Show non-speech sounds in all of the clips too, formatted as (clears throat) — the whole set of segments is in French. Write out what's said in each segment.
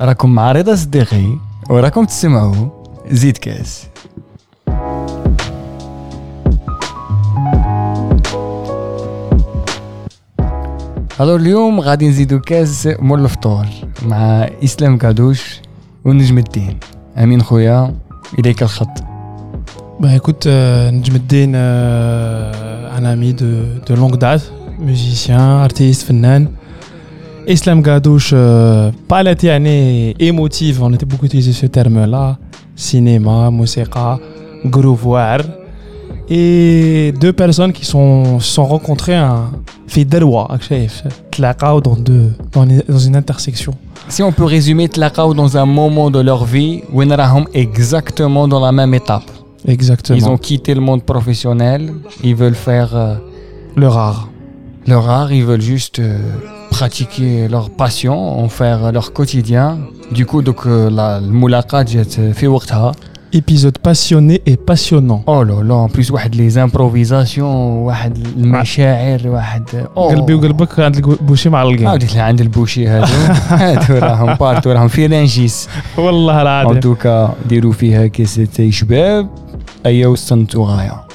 راكم مع رضا صديقي وراكم تسمعوا زيد كاس. ألو اليوم غادي نزيدو كاس مول الفطور مع إسلام كادوش ونجم الدين. أمين خويا إليك الخط. Bah écoute, euh, me euh, un ami de, de, longue date, musicien, artiste, fanan. Islam Gadouche, euh, palette année émotive, on était beaucoup utilisé ce terme-là. Cinéma, musique, groovoir. Et deux personnes qui sont, sont rencontrées à Fiderwa, Tlaqao dans, deux, dans, une intersection. Si on peut résumer Tlaqao dans un moment de leur vie, Wenraham exactement dans la même étape. exactement Ils ont quitté le monde professionnel, ils veulent faire euh, le rare leur art, ils veulent juste euh, pratiquer leur passion, en faire leur quotidien. Du coup, donc euh, la الملاقات جات في وقتها. épisode passionné et passionnant Oh là là, en plus واحد les improvisations, واحد المشاعر, واحد oh. قلبي وقلبك عند البوشي مع الجيم عاودت لي عند البوشي هادو هادو راهم بارتو راهم في رانجيس والله ان العظيم دوكا ديروا فيها كاسة شباب ايا وصلتوا غايه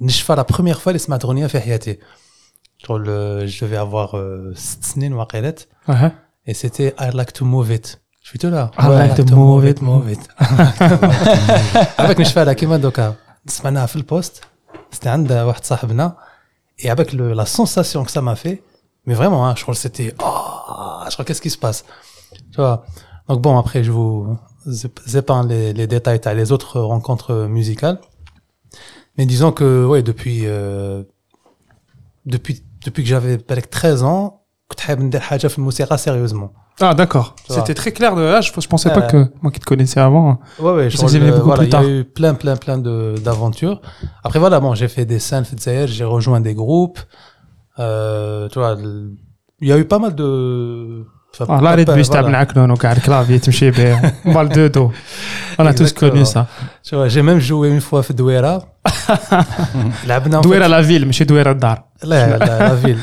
نشفى la première fois اللي سمعت اغنيه في حياتي شغل euh, je devais avoir euh, ست سنين وقيلت أها. et c'était I like to move it شفتو لا I like to move it, move it (laughs) عباك نشفى لها كيما دوكا سمعناها في البوست c'était عند واحد صاحبنا et avec le, la sensation que ça m'a fait mais vraiment hein, je crois que c'était oh, je Donc bon, après, je vous épargne les, les détails, les autres rencontres musicales. Mais disons que, ouais, depuis, euh, depuis, depuis que j'avais 13 ans, sérieusement. Ah d'accord, c'était très clair de là, je, je pensais pas euh, que moi qui te connaissais avant, hein. ouais, ouais, je, je sais que beaucoup voilà, plus tard. Il y a eu plein plein plein d'aventures. Après voilà, bon, j'ai fait des scènes, j'ai rejoint des groupes, euh, tu vois, il y a eu pas mal de on a tous connu ça. J'ai même joué une fois à Douera. (laughs) Douera, la ville, mais chez Douera Dar. La, la ville.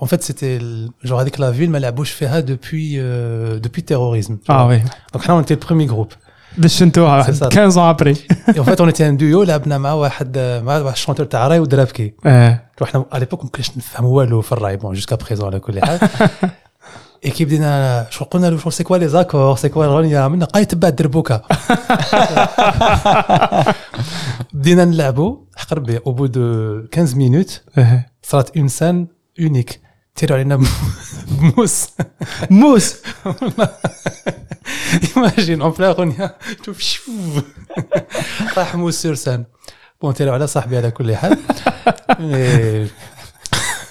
En fait, c'était genre avec la ville, mais la bouche fait depuis, euh, depuis terrorisme. Ah oui. Donc là, on était le premier groupe. دشنتوها. C'est ça. 15 ans après. Et en fait on était un duo لعبنا مع واحد مع واحد الشونتور تاع راي ودرابكي. آه إحنا على ليبوك ما كناش نفهم والو في الراي. بون جوسكا بريزون على كل حال. اي كي بدينا شو قلنا له؟ شو سي كوا لي زاكور سي كوا الأغنية؟ عملنا قاي تبع دربوكا (laughs) بدينا نلعبوا حق ربي أو بو دو 15 مينوت. صارت اون سان اونيك تيروا علينا بموس موس. (laughs) ايماجين اون بلا اغنيه شوف شو (laughs) راح موس سور سان بون تيروا على صاحبي على كل حال إيه،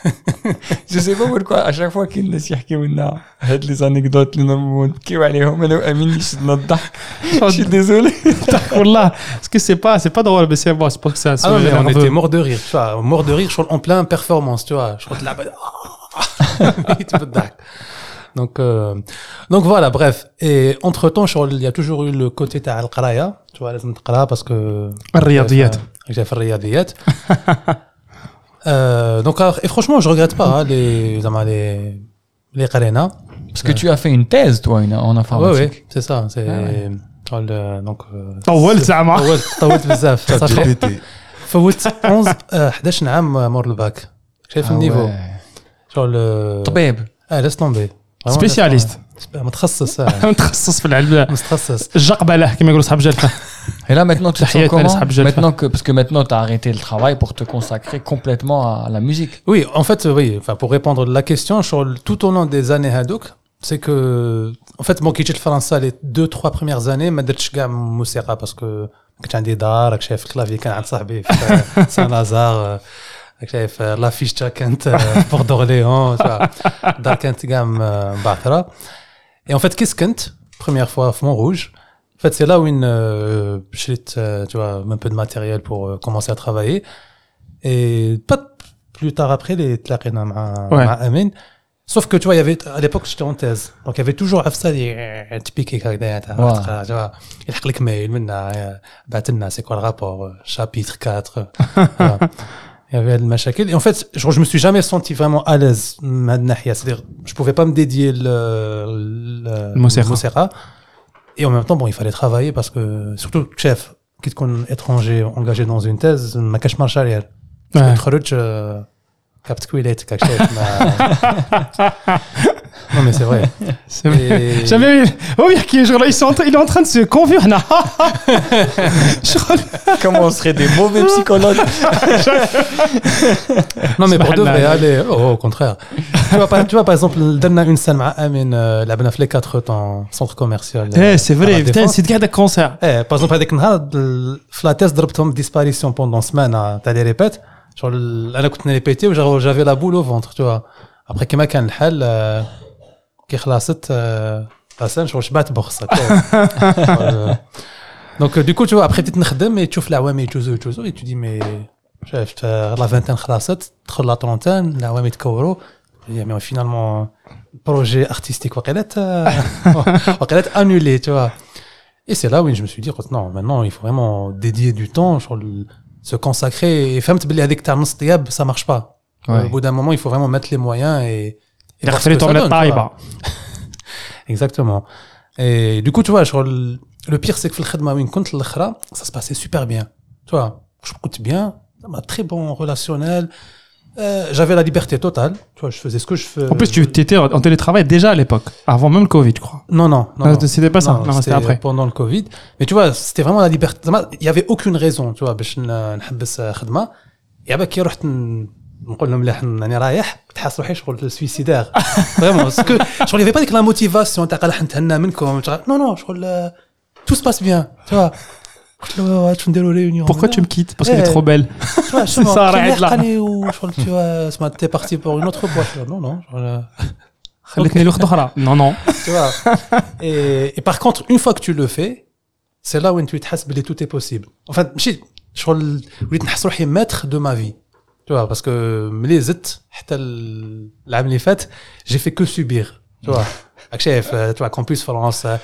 (laughs) جو سي با بوركوا اشاك فوا كاين الناس يحكيو لنا هاد لي زانيكدوت اللي نورمالمون نبكيو عليهم انا وامين يشدنا الضحك شي ديزولي والله parce que c'est pas c'est pas drôle mais c'est bon c'est pour que ça Ah non, mais se- on était mort de rire, tu vois, mort de rire je crois, en plein performance, tu vois. Je crois que là-bas, il te beddac. (laughs) donc, euh, donc voilà, bref. Et entre temps, il y a toujours eu le côté تاع القراية, tu vois, لازم تقرا parce que الرياضيات. j'ai fait الرياضيات. (laughs) Euh, donc, alors, et franchement, je regrette pas hein, les, زعما les, les قرينا. Parce que tu as fait une thèse, toi, une- en Ouais, informatique. ouais, c'est ça. C'est Ah le- donc. euh, طولت زعما. طولت طولت بزاف. صافي. GPT. فوت 11 آه، 11 عام مور الباك شايف Ah النيفو ouais. (laughs) شغل طبيب. اه لاس طومبي سبيسياليست. متخصص آه، متخصص في العلبة. متخصص الجقبله كما يقولوا صحاب جلفه. Et là, maintenant, (laughs) (laughs) tu te sens Tahiyat comment Al-Ashab Jalfa. Maintenant que, parce que maintenant, tu as arrêté le travail pour te consacrer complètement à la musique. oui en fait oui enfin pour répondre à la question شغل tout au long des années هذوك c'est que en fait bon كي جيت لفرنسا les deux trois premières années ما درتش كاع موسيقى باسكو ما كنتش عندي دار راك شايف الكلافي كان عند صاحبي في (laughs) سان لازار راك شايف لافيش تا كانت في بور دورليون الدار كانت كاع مبعثره Et en fait, qu'est-ce que première fois à Montrouge En fait, c'est là où une, euh, j'ai, euh, tu vois, un peu de matériel pour euh, commencer à travailler. Et pas plus tard après, les تلاقينا مع Ouais. مع Amin. Sauf que tu vois, il y avait, à l'époque, j'étais en thèse. Donc, il y avait toujours Afsa euh, typique, tu vois. Il a cliqué mail, maintenant, c'est quoi le rapport? euh, Chapitre 4. (laughs) voilà. il y avait le machakel. Et en fait, je, je me suis jamais senti vraiment à l'aise, c'est-à-dire, je pouvais pas me dédier le, le, Montserrat. Et en même temps, bon, il fallait travailler parce que, surtout, chef, quitte qu'on étranger engagé dans une thèse, euh, ma cache marchal, elle. Je me capt non, mais c'est vrai. (laughs) Et... J'avais Oh, il, genre, il est en train de se convaincre. (laughs) Comment on serait des mauvais psychologues (laughs) Non, mais pour de vrai, allez, oh, au contraire. tu, vois, par, tu vois, par exemple, une scène avec Amine, euh, la les quatre temps, centre commercial. Eh, euh, c'est vrai, putain, c'est de concert. Eh, par exemple, avec Nahad, euh, la thèse drop disparition pendant semaine, hein, t'as des répètes. Genre, là, j'avais la boule au ventre, tu vois. Après, comment le hal كي خلصت آه، لا سان شغل شبعت بخصك دونك دو كو تو ابخي بديت نخدم اي تشوف العوامل يجوزو يجوزو اي تو دي مي شايف آه، لا فانتان خلصت تدخل لا طرونتان العوامل يتكوروا مي فينالمون بروجي ارتستيك وقيلات آه، وقيلات انولي تو vois. Et c'est là où je me suis dit, non, maintenant, il faut vraiment dédier du temps, genre, le- se consacrer. Et femme, avec ta ça marche pas. Ouais. Au bout d'un moment, il faut vraiment mettre les moyens et. (laughs) Exactement. Et du coup, tu vois, genre, le pire, c'est que ça se passait super bien. Tu vois, je coûte bien, très bon relationnel. Euh, j'avais la liberté totale, tu vois, je faisais ce que je faisais. En plus, tu étais en télétravail déjà à l'époque, avant même le Covid, je crois. Non, non, non. c'était pas ça, c'était après. Pendant le Covid. Mais tu vois, c'était vraiment la liberté. Il n'y avait aucune raison, tu vois, pour que je fasse Et après, كي رحت ن- نقول لهم مليح راني رايح تحس روحي شغل سويسيدير فريمون باسكو شغل يافي با ديك لا موتيفاسيون تاع قال نتهنى منكم نو نو شغل تو سباس بيان tu vois قلت له واش نديروا ريونيون Pourquoi tu me quittes Parce qu'elle est Eh. trop belle. (laughs) c'est ça, arrête là. شغل tu vois اسمع t'es (laughs) parti pour une autre boîte non non شغل خلتني لأخت أخرى. Non, non. tu vois. (laughs) Et, et par contre, une fois que tu le fais, c'est là où tu te حاسس بلي tout est possible. Enfin, ماشي شغل وليت نحس روحي maître de ma vie. Tu vois, parce que Mlezit, l'âme les fêtes, j'ai fait que subir. Tu vois, (laughs) chef, euh, tu vois, Campus France, euh,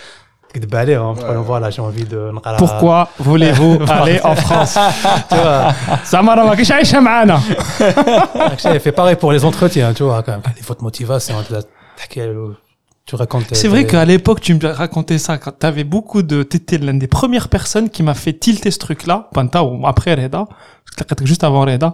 hein. voilà, j'ai envie de. Pourquoi voulez-vous (laughs) aller en France (laughs) Tu vois, Ça m'a rendu Samara Makish Aïcha Maana. Chef, fait pareil pour les entretiens, tu vois, quand même. Les fautes motivation, tu euh, racontais. C'est vrai qu'à l'époque, tu me racontais ça quand t'avais beaucoup de, t'étais l'une des premières personnes qui m'a fait tilter ce truc-là, Panta ou après Reda, juste avant Reda.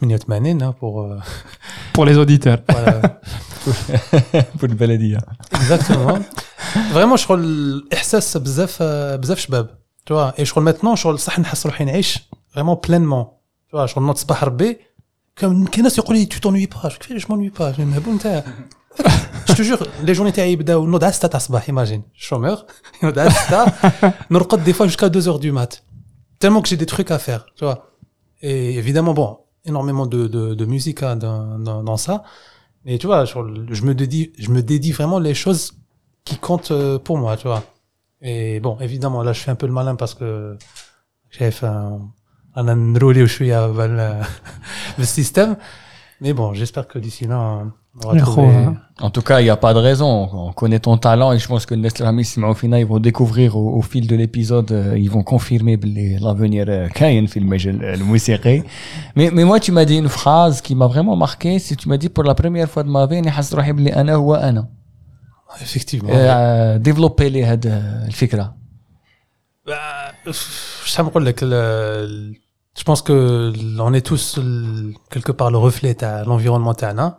88 hein, pour euh, (laughs) pour les auditeurs (laughs) voilà. (laughs) Pour le baladia. exactement vraiment je crois الاحساس بزاف آه، بزاف شباب tu vois et je crois maintenant شغل صح نحس روحي نعيش vraiment pleinement tu vois شغل نوض صباح ربي كم كاين ناس يقول لي tu t'ennuies pas je كيفاش je m'ennuie pas مهبول نتاع je te jure les journées تاعي يبداو نوض على 6 تاع الصباح imagine chômeur نوض على 6 نرقد des fois jusqu'à 2 heures du mat tellement que j'ai des trucs à faire tu vois et évidemment bon énormément de, de, de musique hein, dans, dans, dans, ça. Mais tu vois, je, me dédie, je me dédie vraiment les choses qui comptent euh, pour moi, tu vois. Et bon, évidemment, là, je fais un peu le malin parce que j'avais fait un, un où je suis à (laughs) le système. Mais bon, j'espère que d'ici là, hein, on va يا trouver خويا. En tout cas, il n'y a pas de raison. On connaît ton talent et je pense que Nestlé Hamis au final, ils vont découvrir au, au fil de l'épisode, euh, ils vont confirmer بلي l'avenir euh, كاين في المجال الموسيقي. Mais, mais moi, tu m'as dit une phrase qui m'a vraiment marqué. C'est tu m'as dit pour la première fois de ma vie, أنا حاسس روحي بلي أنا هو أنا. effectivement Euh, développer لي هاد الفكرة. Bah, je نقول لك ال- je pense que on est tous ال- quelque part le reflet تاع l'environnement تاعنا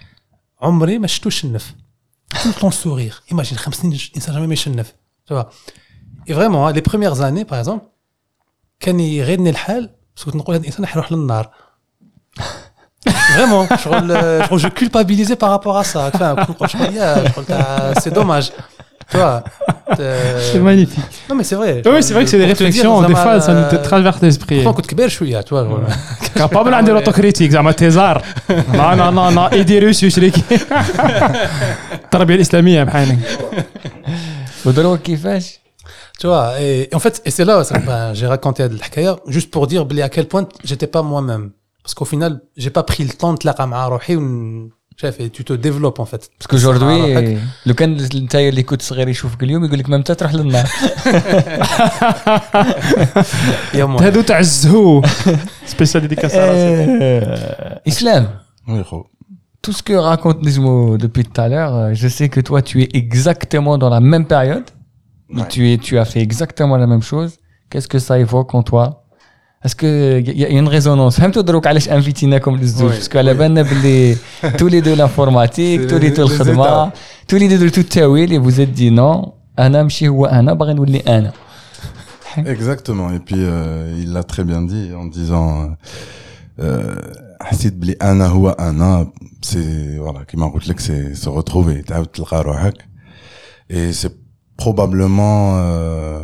عمري ما شفتوش شنف tout le temps sourire imagine خمس سنين الانسان جامي ما يشنف tu vois et vraiment les premières années par exemple كان يغيرني الحال بس كنت نقول هذا الانسان حيروح للنار (laughs) Vraiment, شغل شغل je culpabilisais par rapport à ça. Enfin, كنت نقول شغل يا شغل تاع c'est dommage. Tu vois. (laughs) C'est magnifique. Non mais c'est vrai. Oui, c'est vrai que c'est des Pour te dire, réflexions, des زعما- fois, ça nous traverse l'esprit. pourtant كنت كبير شويه tu vois. genre. كابابل عندي لوتوكريتيك زعما تيزار لا لا لا لا ايدي روسي شريك التربيه الاسلاميه بحالك ودروك كيفاش Tu vois, et, et en fait, et c'est là, ça, ben, j'ai raconté le Hkaya, juste pour dire بلي à quel point j'étais pas moi-même. Parce qu'au final, j'ai pas pris le temps de تلاقى مع روحي ون... شايف et tu te développes en fait. باسكو مع روحك. جوردوي لو كان انت اللي كنت صغير يشوفك اليوم يقول لك ما انت تروح للنار يا مو. هادو تاع الزهو سبيسيال ديديكاس Euh, Islam, Oui, gros. tout ce que raconte Nizmo depuis tout à l'heure, euh, je sais que toi, tu es exactement dans la même période. Ouais. Tu, es, tu as fait exactement la même chose. Qu'est-ce que ça évoque en toi Est-ce qu'il y, a- y a une résonance فهمتوا دروك علاش انفيتيناكم للزوج Oui, باسكو على oui. بالنا باللي تولدوا لانفورماتيك C'est تولدوا les- les الخدمه étapes. تولدوا درتوا التاويل et vous êtes dit non انا ماشي هو انا باغي نولي انا Exactement. Et puis, euh, il l'a très bien dit en disant, euh, حسيت بلي انا هو انا c'est voilà كيما قلت لك c'est se retrouver تعاود تلقى روحك et c'est probablement euh,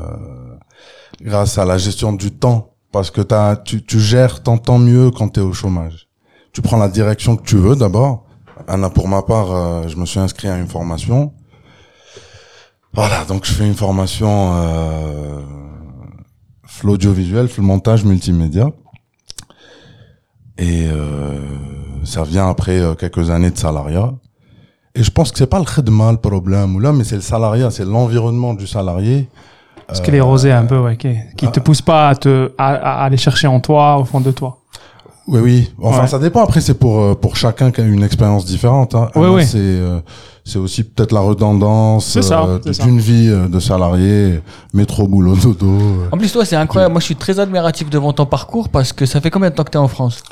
grâce à la gestion du temps parce que t'as tu, tu gères ton temps mieux quand tu es au chômage tu prends la direction que tu veux d'abord Anna pour ma part euh, je me suis inscrit à une formation voilà donc je fais une formation euh, l'audiovisuel, le montage multimédia. Et euh, ça vient après euh, quelques années de salariat. Et je pense que c'est pas le khidma le problème ou là, mais c'est le salariat, c'est l'environnement du salarié. Ce qui est rosé un peu, ouais, qui, qui te pousse pas à te à, à aller chercher en toi, au fond de toi. Oui, oui. Enfin, Ouais. ça dépend. Après, c'est pour euh, pour chacun qui a une expérience différente. Hein. Oui, oui. C'est euh, c'est aussi peut-être la redondance C'est ça, euh, d'une vie euh, de salarié, métro, boulot, dodo. euh. En plus, toi, c'est incroyable. Moi, je suis très admiratif devant ton parcours parce que ça fait combien de temps que tu es en France?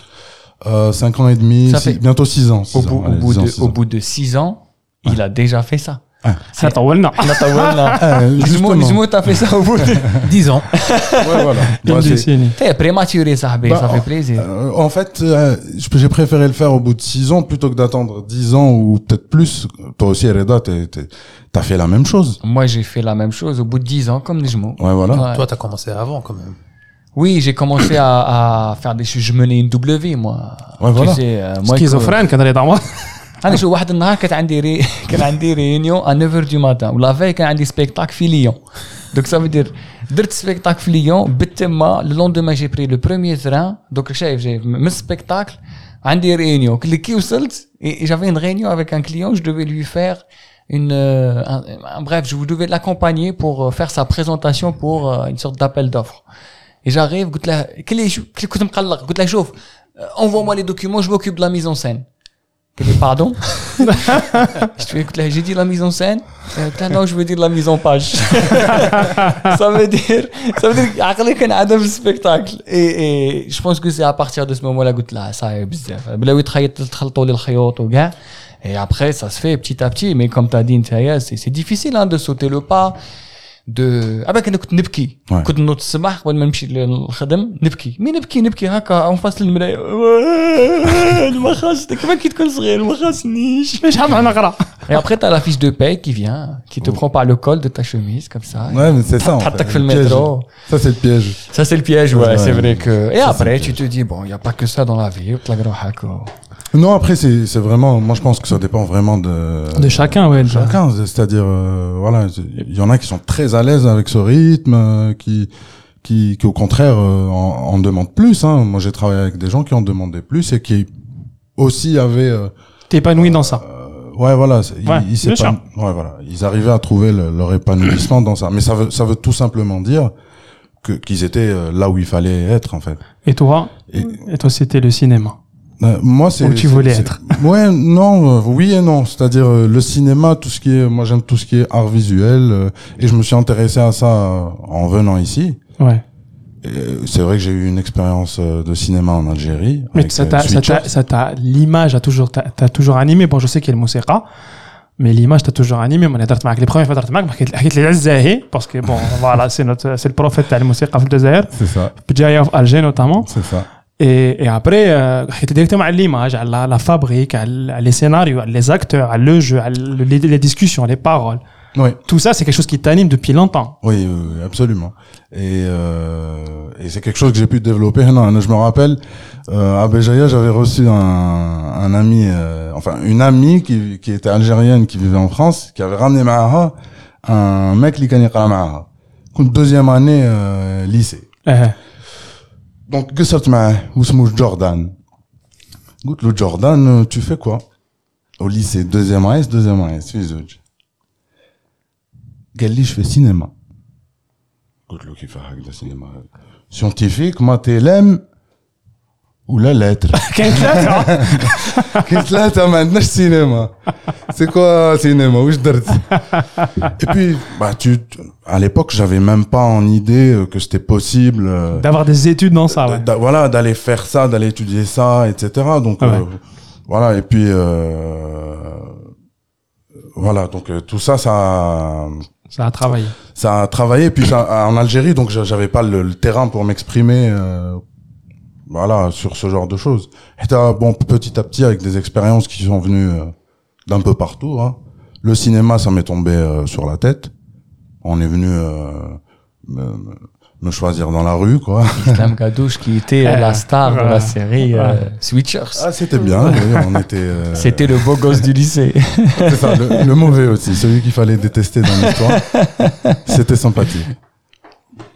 Euh, cinq ans et demi, Ça six- fait- bientôt six ans. six au ans, bout, au, bout ans, de, six au ans. bout de six ans, il a déjà fait ça. Ça طولنا. Là, t'as voilà. Euh, Justement, justement. justement, t'as fait ça au bout de... 10 ans. Ouais, voilà. Une Ouais, c'est- décennie. T'es prématuré, ça, Bah, ça fait plaisir. Euh, en fait, euh, je- j'ai préféré le faire au bout de six ans plutôt que d'attendre dix ans ou peut-être plus. Toi aussi, Reda, t'es- t'es- t'as fait la même chose. Moi, j'ai fait la même chose au bout de 10 ans, comme Nejmo. Ouais, voilà. Ouais. Toi, t'as commencé avant quand même. Oui, j'ai commencé à, à faire des choses. Je menais une double vie, moi. Ouais, voilà. Tu sais, euh, moi, Schizophrène, كان رضا عمر. انا شو واحد النهار كانت عندي ري... كان عندي ريونيون ا 9 دو ماتان ولا في كان عندي سبيكتاك في ليون دوك سافي دير درت سبيكتاك في ليون بالتما لو لوندوما جي بري لو بروميير تران دوك شايف جاي من السبيكتاكل عندي ريونيون اللي كي وصلت جافي une réunion avec un client je devais lui faire une euh, un- un- bref je devais l'accompagner pour euh, faire sa présentation pour euh, une sorte d'appel d'offres et j'arrive قلت له كل شو كل- كنت مقلق قلت له شوف envoie moi les documents je m'occupe de la mise en scène قال لي pardon (laughs) J'ai dit la mise en scène. Euh, non, je veux dire la mise en page. (laughs) ça veut dire, ça veut dire qu'on a le spectacle. Et, et je pense que c'est à partir de ce moment-là que là, ça est bizarre. Et après, ça se fait petit à petit. Mais comme tu as dit, c'est difficile hein, de sauter le pas. de ابا كنا كنت نبكي Ouais. كنت نوض الصباح قبل ما نمشي للخدم نبكي مي نبكي نبكي هكا اون (laughs) فاس المرايه ما خاصني كما كي تكون (laughs) صغير ما خاصنيش مش حاب نقرا. (laughs) Et après, t'as la fiche de paye qui vient, qui te prend par le col de ta chemise, comme ça. Ouais, mais c'est ça. en T'attaques fait, le piège. métro. Ça, c'est le piège. Ça, c'est le piège, ouais, Ouais. c'est vrai que. Et Ça, après, c'est tu le te dis, bon, il n'y a pas que ça dans la vie. Non, après, c'est vraiment. Moi, je pense que ça dépend vraiment de. De chacun, ouais. De chacun. C'est-à-dire, euh, voilà, il y en a qui sont très à l'aise avec ce rythme, euh, qui, qui, qui, au contraire, euh, en, en, demandent plus. Hein. Moi, j'ai travaillé avec des gens qui en demandaient plus et qui aussi avaient. Euh, T'es épanoui dans ça. Euh, ouais, voilà. Ils, ouais, ouais, voilà. Ils arrivaient à trouver leur épanouissement dans ça. Mais ça veut, ça veut tout simplement dire qu'ils étaient euh, là où il fallait être, en fait. Et toi? Et toi, c'était le cinéma? Euh, moi, c'est. Où tu voulais être. (laughs) Ouais, non, euh, oui et non. C'est-à-dire euh, le cinéma, tout ce qui est, moi j'aime tout ce qui est art visuel, euh, et je me suis intéressé à ça euh, en venant ici. Ouais. Euh, c'est vrai que j'ai eu une expérience de cinéma en Algérie. Mais ça t'a, ça t'a, l'image a toujours, t'as toujours animé. Bon, je sais qu'il y a le Mousséra, mais l'image t'a toujours animé. Moi, j'ai avec les premières fois, j'ai avec (laughs) les Algériens, parce que bon, voilà, c'est notre, c'est le prophète de la musique au Désert. C'est ça. Puis j'ai en Algérie notamment. C'est ça. Et, et, après, euh, j'étais directement à l'image, à la, la fabrique, à, à, les scénarios, à les acteurs, à le jeu, à les, discussions, les paroles. Oui. Tout ça, c'est quelque chose qui t'anime depuis longtemps. Oui, oui absolument. Et, euh, et c'est quelque chose que j'ai pu développer. Non, je me rappelle, euh, à Béjaïa, j'avais reçu un, un ami, euh, enfin une amie qui, qui était algérienne, qui vivait en France, qui avait ramené Maha un mec qui connaît Maha, deuxième année euh, lycée. Uh-huh. Donc قصرت معاه واسمه جوردان. قلت له جوردان tu fais quoi Au lycée deuxième AS deuxième AS في زوج. قال لي je fais cinéma. قلت له كيف هكذا سينما scientifique ما تلم ولا lettre كاين ثلاثة. كاين ثلاثة ما عندناش سينما c'est quoi cinéma واش درت et puis bah tu à l'époque j'avais même pas en idée euh, que c'était possible euh, D'avoir des études dans ça, ouais. d'a- voilà d'aller faire ça d'aller étudier ça etc donc Ouais. euh, voilà et puis euh, voilà donc euh, tout ça ça Ça a travaillé. ça a travaillé puis ça, en Algérie donc j'a- j'avais pas le, le terrain pour m'exprimer euh, voilà sur ce genre de choses et t'as, bon petit à petit avec des expériences qui sont venues euh, d'un peu partout hein. le cinéma ça m'est tombé euh, sur la tête on est venu euh, me, me- me choisir dans la rue quoi Islam Gadouche qui était Euh, la star de la série euh, Ouais. Switchers. ah c'était bien oui, on était euh, (laughs) C'était le beau gosse du lycée. c'est ça le, le mauvais aussi celui qu'il fallait détester dans l'histoire (laughs) c'était sympathique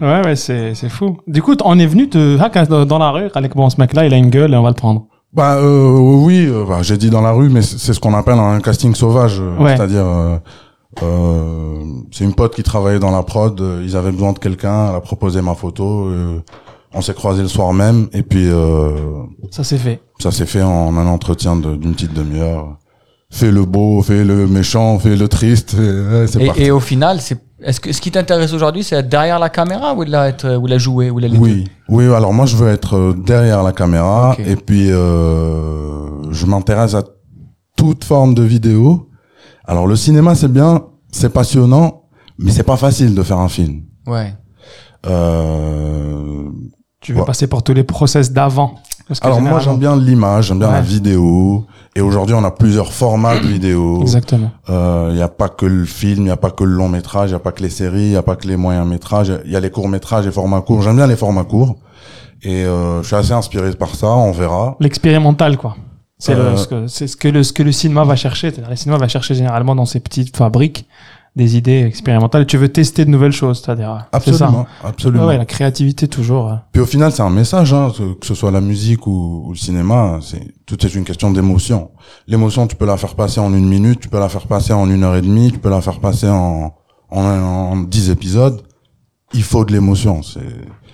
Ouais, ouais, c'est, c'est fou. Du coup, on est venu te, haka, dans la rue, avec bon, ce mec-là, il a une gueule et on va le prendre. Bah euh, oui, euh, bah, j'ai dit dans la rue, mais c'est ce qu'on appelle un casting sauvage, euh, Ouais. c'est-à-dire euh, euh, c'est une pote qui travaillait dans la prod, euh, ils avaient besoin de quelqu'un, elle a proposé ma photo, euh, on s'est croisés le soir même, et puis euh, Ça s'est fait. ça s'est fait en un entretien de- d'une petite demi-heure. Fais le beau, fais le méchant, fais le triste, et, ouais, c'est Et, parti. et au final, c'est est-ce que ce qui t'intéresse aujourd'hui, c'est être derrière la caméra ou la être ou la jouer ou la Oui, oui. Alors moi, je veux être euh, derrière la caméra et puis euh, je m'intéresse à toute forme de vidéo. Alors le cinéma, c'est bien, c'est passionnant, mais c'est pas facile de faire un film. Ouais. Euh, Tu veux Ouais. passer par tous les process d'avant. Parce que alors moi, j'aime bien l'image, j'aime bien la vidéo. Et aujourd'hui, on a plusieurs formats de vidéo. Exactement. Il n'y a pas que le film, il n'y a pas que le long métrage, il n'y a pas que les séries, il n'y a pas que les moyens métrages, il y a les courts métrages et formats courts. J'aime bien les formats courts. Et euh, je suis assez inspiré par ça, on verra. L'expérimental, quoi. C'est Euh, ce que, c'est ce que le, ce que le cinéma va chercher. Le cinéma va chercher généralement dans ses petites fabriques des idées expérimentales. Tu veux tester de nouvelles choses, c'est-à-dire. ça. Absolument, absolument. Ouais, la créativité toujours. Puis au final, c'est un message, hein, que que ce soit la musique ou, ou le cinéma, c'est tout est une question d'émotion. L'émotion, tu peux la faire passer en une minute, tu peux la faire passer en une heure et demie, tu peux la faire passer en en, en dix épisodes. Il faut de l'émotion, c'est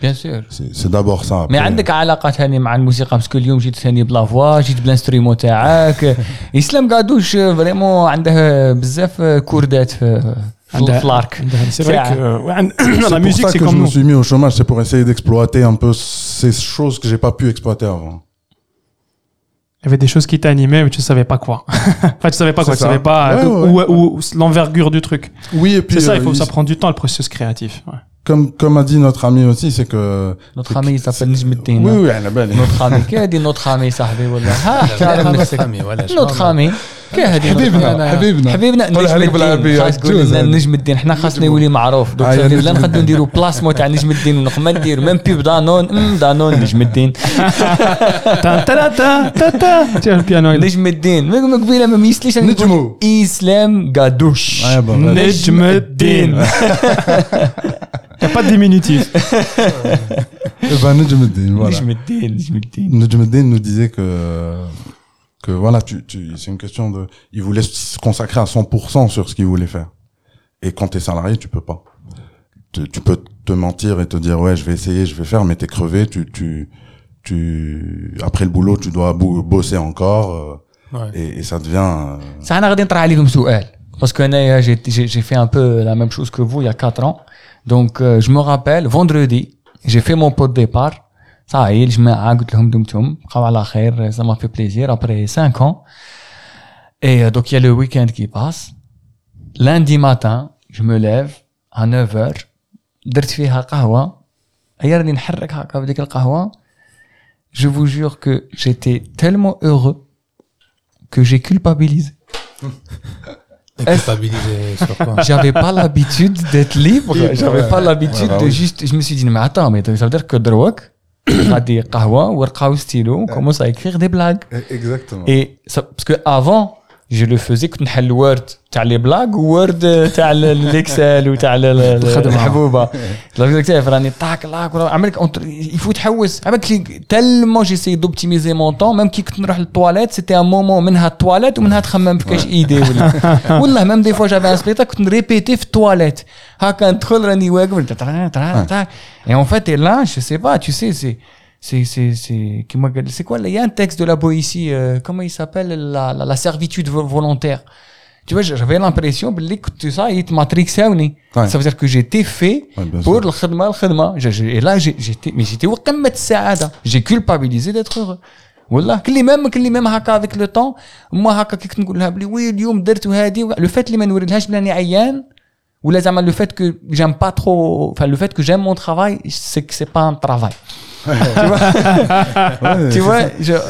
Bien sûr. c'est c'est d'abord ça. ما Après, عندك علاقة ثاني مع الموسيقى باسكو اليوم جيت ثاني بلا فوا جيت بلانستريمو تاعك (laughs) اسلام قادوش فريمون عنده بزاف كوردات في في عندها- في الارك عندها- C'est vrai تاعه. que ouais, عند- C'est la pour (clears throat) musique, ça c'est que je comme me nous. suis mis au chômage, c'est pour essayer d'exploiter un peu ces choses que j'ai pas pu exploiter avant. Il y avait des choses qui t'animaient, mais tu savais pas quoi. (laughs) enfin, tu savais pas quoi. Tu C'est ça. savais pas Ouais, euh, ouais, où, où- l'envergure du truc. Oui, et puis C'est ça, il euh, faut, il- ça prend du temps, le processus créatif. ouais. comme comme a dit notre ami aussi, c'est que notre ami il s'appelle نجم الدين oui, oui, elle est belle. notre ami كهدي notre ami صاحبي ولا ها احكي لا، على لا، نفسك سامي، ولا شو. notre ami كهدي حبيبنا حبيبنا. حبيبنا طلع نجم الدين. حنا خاصنا يولي معروف. آه، لا نقدروا نديروا بلاسمو تاع نجم الدين ونقوم ندير ميم بيب دانون دانون نجم الدين. تا تا تا تا تا البيانو نجم الدين. قبيله ما يسليش نجمو. إسلام قادوش. آه، نجم الدين. (laughs) با (laughs) ديمينيتيف نجم الدين نجم الدين نجم الدين. نجم الدين نو ديزي كو que voilà, tu, tu, c'est une question de, il voulait se consacrer à 100% sur ce qu'il voulait faire. Et quand t'es salarié, tu peux pas. Tu, tu, peux te mentir et te dire ouais, je vais essayer, je vais faire, mais t'es crevé, tu, tu, tu, après le boulot, tu dois bosser encore. Euh, ouais. et, et, ça devient. Euh... Ça parce que j'ai fait un peu la même chose que vous il y a 4 ans. Donc, euh, je me rappelle, vendredi, j'ai fait mon pot de départ. صاي الجماعه قلت لهم دمتم بقاو على خير ça m'a fait plaisir après 5 ans et euh, donc il y a le week-end qui passe lundi matin je me lève à 9h درت فيها قهوه هيا راني نحرك هكا بديك القهوه je vous jure que j'étais tellement heureux que j'ai culpabilisé (laughs) Et culpabilisé sur quoi j'avais pas l'habitude d'être libre j'avais Ouais, pas ouais. l'habitude Ouais, bah de oui. juste je me suis dit mais attends mais ça veut dire que دروك غادي (coughs) قهوه ورقه وستيلو on commence à écrire des blagues Exactement. et ça, parce que avant je le faisais كنت نحل وورد تاع لي بلاغ وورد تاع ال- الاكسل وتاع. الحبوبه لك تعرف راني طاك لاك عملك يفوت تحوس عملك لي تالمون جيسي دوبتيميزي مون طون ميم كي كنت نروح للتواليت سيتي ان مومون منها التواليت ومنها تخمم في كاش ايدي ولا والله ميم دي فوا جافي ان سبيكتاكل كنت نريبيتي في التواليت هكا ندخل راني واقف et en fait et là je sais pas tu sais c'est c'est c'est c'est qui m'a- c'est quoi là il y a un texte de la Boétie euh, comment il s'appelle la, la la servitude vo- volontaire tu vois j'avais l'impression باللي كنت ça il matrixaوني Ouais. ça veut dire que j'étais fait Ouais, bien pour sûr. الخدمه الخدمه Je- je- et là j'ai- j'étais mais j'étais وقمه السعاده j'ai culpabilisé d'être heureux والله كل ميم كل ميم هكا avec le temps ما هكا كي كنت نقول لها بلي وي اليوم درت وهادي لو فات اللي ما نوريلهاش بلي راني عيان ولا زعما le fait que j'aime pas trop enfin le fait que j'aime mon travail c'est que c'est pas un travail tu vois, (laughs) tu vois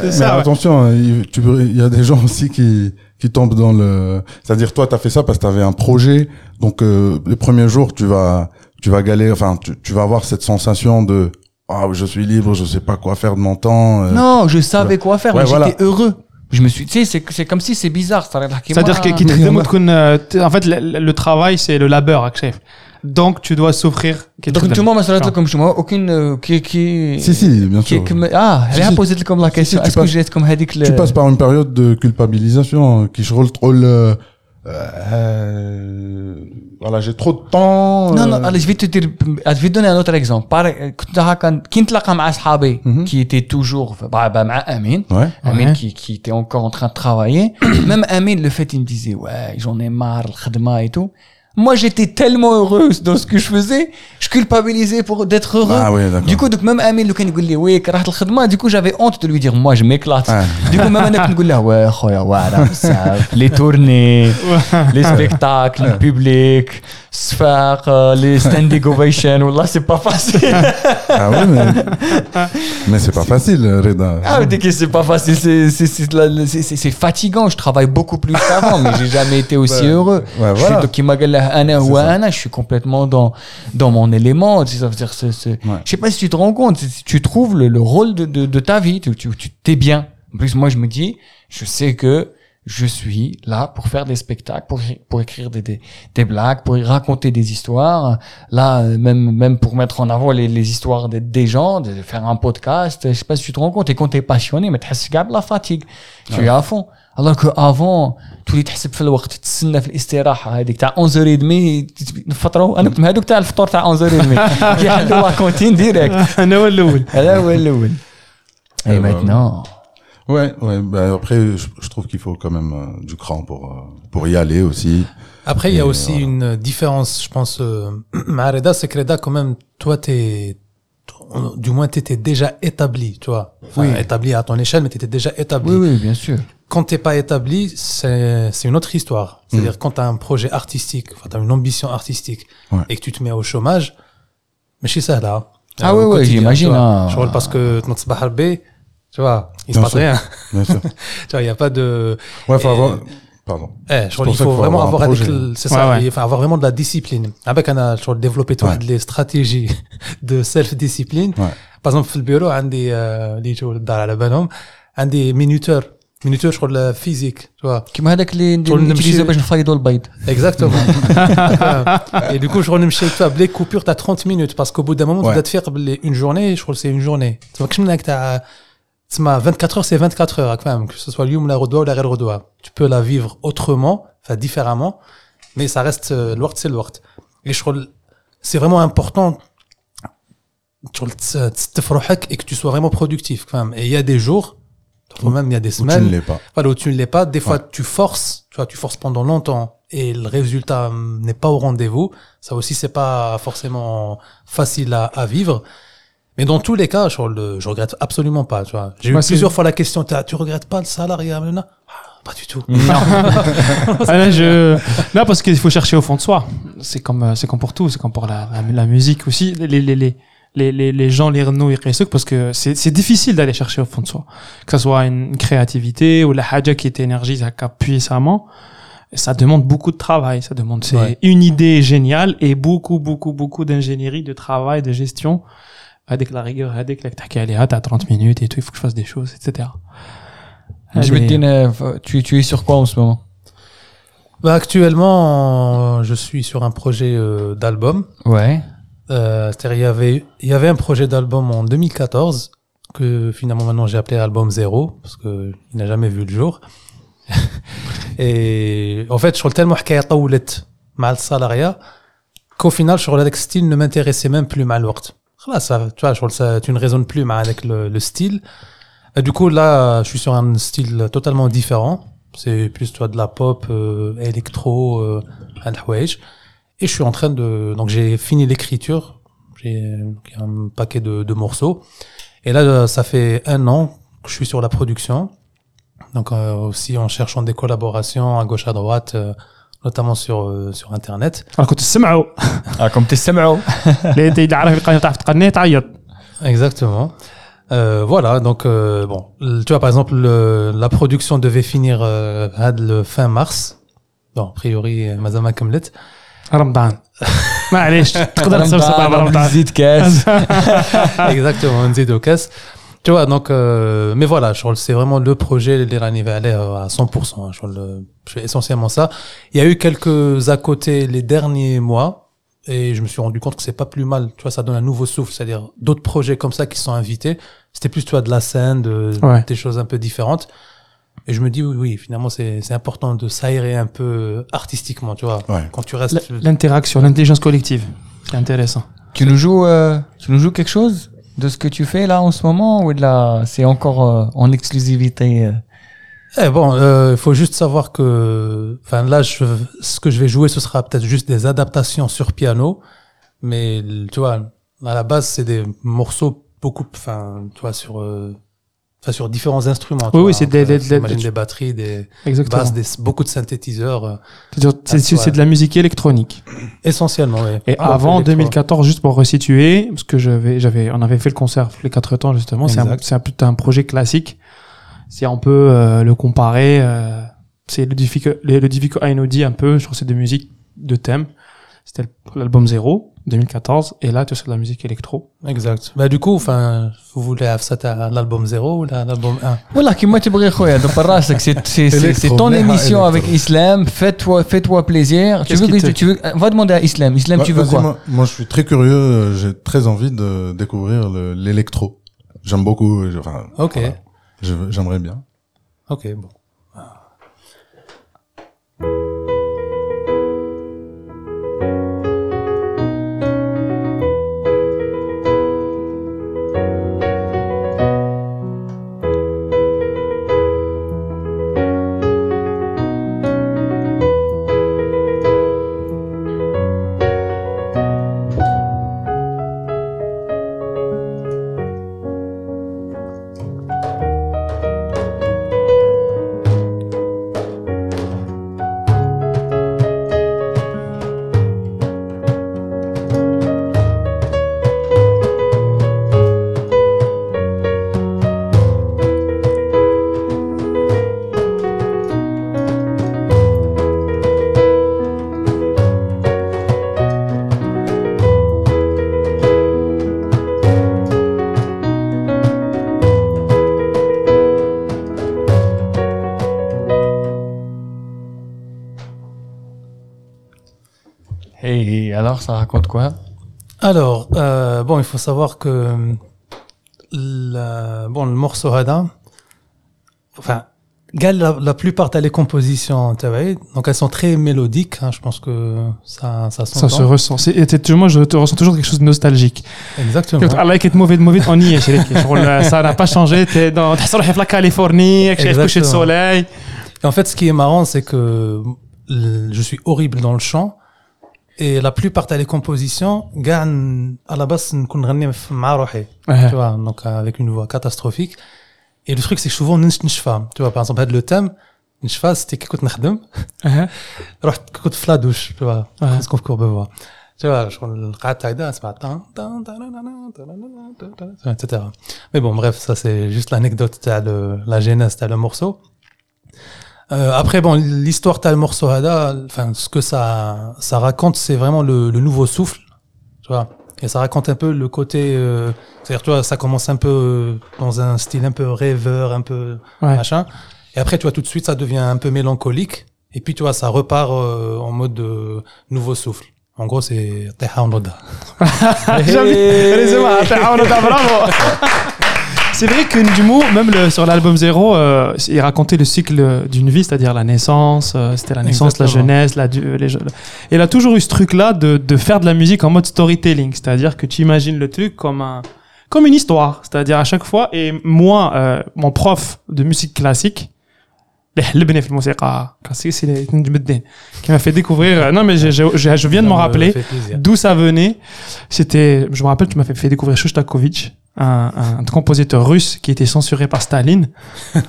mais ça, attention, hein, il, y a des gens aussi qui qui tombent dans le, c'est-à-dire toi t'as fait ça parce que t'avais un projet, donc euh, les premiers jours tu vas tu vas galérer, enfin tu, vas avoir cette sensation de ah oh, je suis libre, je sais pas quoi faire de mon temps. Euh. Non, je savais quoi faire, mais j'étais heureux. Je me suis, tu sais, c'est comme si c'est bizarre. C'est-à-dire que, (laughs) euh, en fait, le, travail, c'est le labeur, Akshef. donc tu dois souffrir كي donc تخدم. انتوما ما صرات لكم شنو aucune euh, qui qui Si, si, bien qui sûr. que- ah Si, عليها si. posé لكم la question si, tu est-ce que passes- جاتكم هذيك Tu passes par une période de culpabilisation qui se roule trop le. euh, voilà, j'ai trop de temps. Non, euh, non, allez, je vais te dire, je vais te donner un autre exemple. Par, كنت هكا كي نتلاقى مع اصحابي Mhm. qui étaient toujours bah, bah, مع امين Ouais. Amine Ouais. qui, qui était encore en train de travailler. (clears throat) Même Amine, le fait, il me disait, ouais, j'en ai marre, le khadma et tout. Moi, j'étais tellement heureuse dans ce que je faisais, je culpabilisais pour d'être heureux. Ah ouais, d'accord. Du coup, donc, même Amine, le quand il me disait, oui, كرهت الخدمة, du coup, j'avais honte de lui dire, moi, je m'éclate. Ah. Du coup, même أنا كنت نقول له, ouais, خويا, voilà, ça, (laughs) les tournées, les spectacles, le public, se faire euh, les standing ovations. (laughs) Oh là, c'est pas facile. ah oui, mais, mais c'est pas facile, Reda. Ah oui, que c'est pas facile. C'est c'est c'est fatigant. Je travaille beaucoup plus qu'avant, mais j'ai jamais été aussi heureux. Ouais, je, suis, donc, je suis complètement dans, dans mon élément. Ça veut dire, c est, c est, ouais. Je sais pas si tu te rends compte, tu trouves le, le rôle de, de, de, ta vie, tu t'es tu, tu, bien. En plus, moi, je me dis, je sais que je suis là pour faire des spectacles, pour, pour écrire des, des, des blagues, pour y raconter des histoires. Là, euh, même, même pour mettre en avant les, les histoires des, des gens, de faire un podcast. Je sais pas si tu te rends compte. Et quand t'es passionné, mais تحس كاع la fatigue. Tu es à fond. Alors que avant, تولي تحسب في الوقت تستنى في الاستراحه هذيك تاع 11h30 نفطروا انا كنت من هذوك تاع الفطور تاع 11h30 كيحلوا لا كونتين ديريكت انا هو الاول هذا هو الاول Eh اي ben, maintenant Ouais, ouais. Bah après, je, je trouve qu'il faut quand même euh, du cran pour euh, pour y aller aussi. Après, il y a aussi voilà. une différence, je pense, euh, à Reda, c'est que Reda, quand même, toi, t'es, du moins, t'étais déjà établi, tu vois. Enfin, Oui. établi à ton échelle, mais t'étais déjà établi. oui oui bien sûr Quand t'es pas établi, c'est, c'est une autre histoire. C'est-à-dire, quand t'as un projet artistique, enfin, t'as une ambition artistique, Ouais. et que tu te mets au chômage, mais chez ça, là. Ah ouais, ouais, j'imagine, hein. Parce que notre tu vois, il se Bien passe sûr. rien. (laughs) Bien sûr. tu vois, il y a pas de, Ouais, faut Et- avoir. Pardon. eh, je pour crois qu'il ça faut qu'il faut vraiment avoir un avoir, avec projet. le- c'est Ouais, ça, ouais. il faut avoir vraiment de la discipline. Avec un, je crois, développer toi, Ouais. les stratégies (laughs) de self-discipline. Ouais. Par exemple, في البيرو عندي آه، اللي يجوا للدار على بالهم عندي مينيتور مينيتور شغل الفيزيك tu vois. كيما هذاك اللي شغل نمشي- نوتيليزو باش نفيضوا البيض Exactement. Et du coup, je نمشي tu vois, les coupures, t'as 30 minutes parce qu'au bout d'un moment, tu Ouais. dois te faire باللي une journée, je crois que c'est une journée. Tu vois, كش منك تاع تسمى 24 heures, c'est 24 heures, quand même, que ce soit l'Yum, la Rodoua ou la Rel Tu peux la vivre autrement, enfin différemment, mais ça reste euh, l'Ouart, c'est l'Ouart. Et je trouve c'est vraiment important euh, et que tu sois vraiment productif, quand même. Et il y a des jours, ou même il y a des semaines, où tu ne l'es pas. Voilà, où tu ne l'es pas. Des fois, ouais. tu forces, tu vois, tu forces pendant longtemps et le résultat hum, n'est pas au rendez-vous. Ça aussi, c'est pas forcément facile à vivre. Mais dans tous les cas, je, le- je regrette absolument pas, tu vois. J'ai eu plusieurs fois la question, tu regrettes pas le salariat? Ah, Pas du tout. (laughs) Ah, là, je... là, parce qu'il faut chercher au fond de soi. C'est comme, euh, c'est comme pour tout. C'est comme pour la, la, la musique aussi. Les, les, les, les, les, les, gens, les renault, les réseaux, parce que c'est, c'est difficile d'aller chercher au fond de soi. Que ce soit une créativité ou la haja qui à cap puissamment. Ça demande beaucoup de travail. Ça demande, c'est Ouais. une idée géniale et beaucoup, beaucoup, beaucoup d'ingénierie, de travail, de gestion. Avec la rigueur, avec la t'as 30 minutes et tout, il faut que je fasse des choses, etc. Je Allez. me dis, euh, tu, tu es sur quoi en ce moment Bah, actuellement, je suis sur un projet euh, d'album. Ouais. Euh, c'est-à-dire, il y avait, il y avait un projet d'album en 2014 que finalement maintenant j'ai appelé album zéro parce que il n'a jamais vu le jour. Et en fait, je suis tellement حكاية طولت مع الصالاريا qu'au final, je le style ne m'intéressait même plus مع الوقت. ça, tu vois, je ça, tu ne raisonnes plus mais avec le, le, style. Du coup, là, je suis sur un style totalement différent. C'est plus, tu de la pop, euh, électro, euh, Et je suis en train de, donc j'ai fini l'écriture. J'ai un paquet de, de, morceaux. Et là, ça fait un an que je suis sur la production. Donc, euh, aussi en cherchant des collaborations à gauche, à droite, euh, notamment sur euh, sur internet. Alors, quand tu سمعوا (laughs) Ah, comme tu سمعوا. اللي اللي عارف يقني تعرف تقني تعيط (laughs) Exactement. Euh, voilà, donc euh, bon, le- tu vois par exemple le- la production devait finir euh, had le fin mars. Bon, a priori Mazama Kamlet. رمضان (laughs) معليش تقدر تصير صباح رمضان رمضان زيد كاس Exactement, Nzid Okas. Tu vois, donc, euh, mais voilà, c'est vraiment le projet de l'année à 100%. hein, je, crois le, je fais essentiellement ça. Il y a eu quelques à côté les derniers mois et je me suis rendu compte que c'est pas plus mal. Tu vois, ça donne un nouveau souffle, c'est-à-dire d'autres projets comme ça qui sont invités. C'était plus, tu vois, de la scène, de, Ouais. des choses un peu différentes. Et je me dis, oui, oui, finalement, c'est c'est important de s'aérer un peu artistiquement, tu vois. Ouais. Quand tu restes. l'interaction l'intelligence collective c'est intéressant Tu nous joues, euh, tu nous joues quelque chose? De ce que tu fais là en ce moment ou de là c'est encore euh, en exclusivité euh? Eh bon, euh, il faut juste savoir que, enfin là, je, ce que je vais jouer, ce sera peut-être juste des adaptations sur piano, mais tu vois, à la base, c'est des morceaux beaucoup, enfin, tu vois, sur, euh, enfin, sur différents instruments. Oui, oui, c'est des- des- des- des batteries, des exactement basses, des, beaucoup de synthétiseurs, euh, C'est-à-dire, c'est de la musique électronique essentiellement. Oui. et Ah, avant électro. 2014 juste pour resituer parce que j'avais j'avais on avait fait le concert les quatre temps justement c'est un, c'est un, un projet classique si on peut euh, le comparer euh, c'est le Difico le, le Difico Ainodi un peu je crois que c'est de musique de thème c'était l'album 0 2014 et là tu sais de la musique électro Exact. Bah, du coup, enfin, vous voulez ça à l'album 0 ou à l'album 1? Voilà, qui moi تبغي خويا دبر راسك c'est c'est c'est c'est ton Électro, émission électro. avec Islam fais-toi fais-toi plaisir tu Qu'est-ce veux qui que te- tu veux va demander à Islam Islam tu Ouais, veux vas-y, quoi moi, moi, je suis très curieux. euh, J'ai très envie de découvrir le- l'électro. J'aime beaucoup. euh, je- Enfin, Ok. voilà. Je- J'aimerais bien. Ok, bon. Alors ça raconte quoi? Alors, euh, bon, il faut savoir que la, bon, le morceau Hada, enfin, la, la plupart les compositions, tu vois, donc elles sont très mélodiques. hein, je pense que ça, ça Ça se ressent. C'est- Moi, je te ressens toujours quelque chose de nostalgique. Exactement. Allah est mauvais de mauvais, on y est. Ça n'a pas changé. T'es dans t'es sur la Californie, avec le coucher de soleil. Et en fait, ce qui est marrant, c'est que je suis horrible dans le chant. Et la plupart t'as les compositions, gagne à la base, نكون نغني في- مع روحي. Ouais. tu vois, donc euh, avec une voix catastrophique. Et le truc, c'est que souvent, نش- نشفى. Tu vois, par exemple, le thème, نشفى, c'était كي كنت نخدم, Uh-huh. رحت كنت في la douche, tu vois, Ouais. presque en cours de voix. Tu vois, je قعدت هكذا اسمع tan, tan, tanana, tanana, tanana, etc. Mais bon, bref, ça c'est juste l'anecdote, t'as le, la genèse, t'as le morceau. euh, après, bon, l'histoire, t'as le morceau Hada, enfin, ce que ça, ça raconte, c'est vraiment le, le nouveau souffle, tu vois. Et ça raconte un peu le côté, euh, c'est-à-dire, tu vois, ça commence un peu euh, dans un style un peu rêveur, un peu Ouais. machin. Et après, tu vois, tout de suite, ça devient un peu mélancolique. Et puis, tu vois, ça repart euh, en mode euh, nouveau souffle. En gros, c'est Tehaonoda. Allez-y, t'as- bravo. (laughs) C'est vrai qu'une d'humour, même le, sur l'album Zéro, euh, il racontait le cycle d'une vie, c'est-à-dire la naissance, euh, c'était la naissance, la jeunesse, la, les jeux. Et il a toujours eu ce truc-là de, de faire de la musique en mode storytelling, c'est-à-dire que tu imagines le truc comme un comme une histoire, c'est-à-dire à chaque fois. Et moi, euh, mon prof de musique classique, ben, le bénéfice de classique, c'est qui m'a fait découvrir. Euh, non, mais je, je, je, viens de m'en rappeler d'où ça venait. C'était, je me rappelle, tu m'as fait découvrir Shostakovich un, un, compositeur russe qui était censuré par Staline,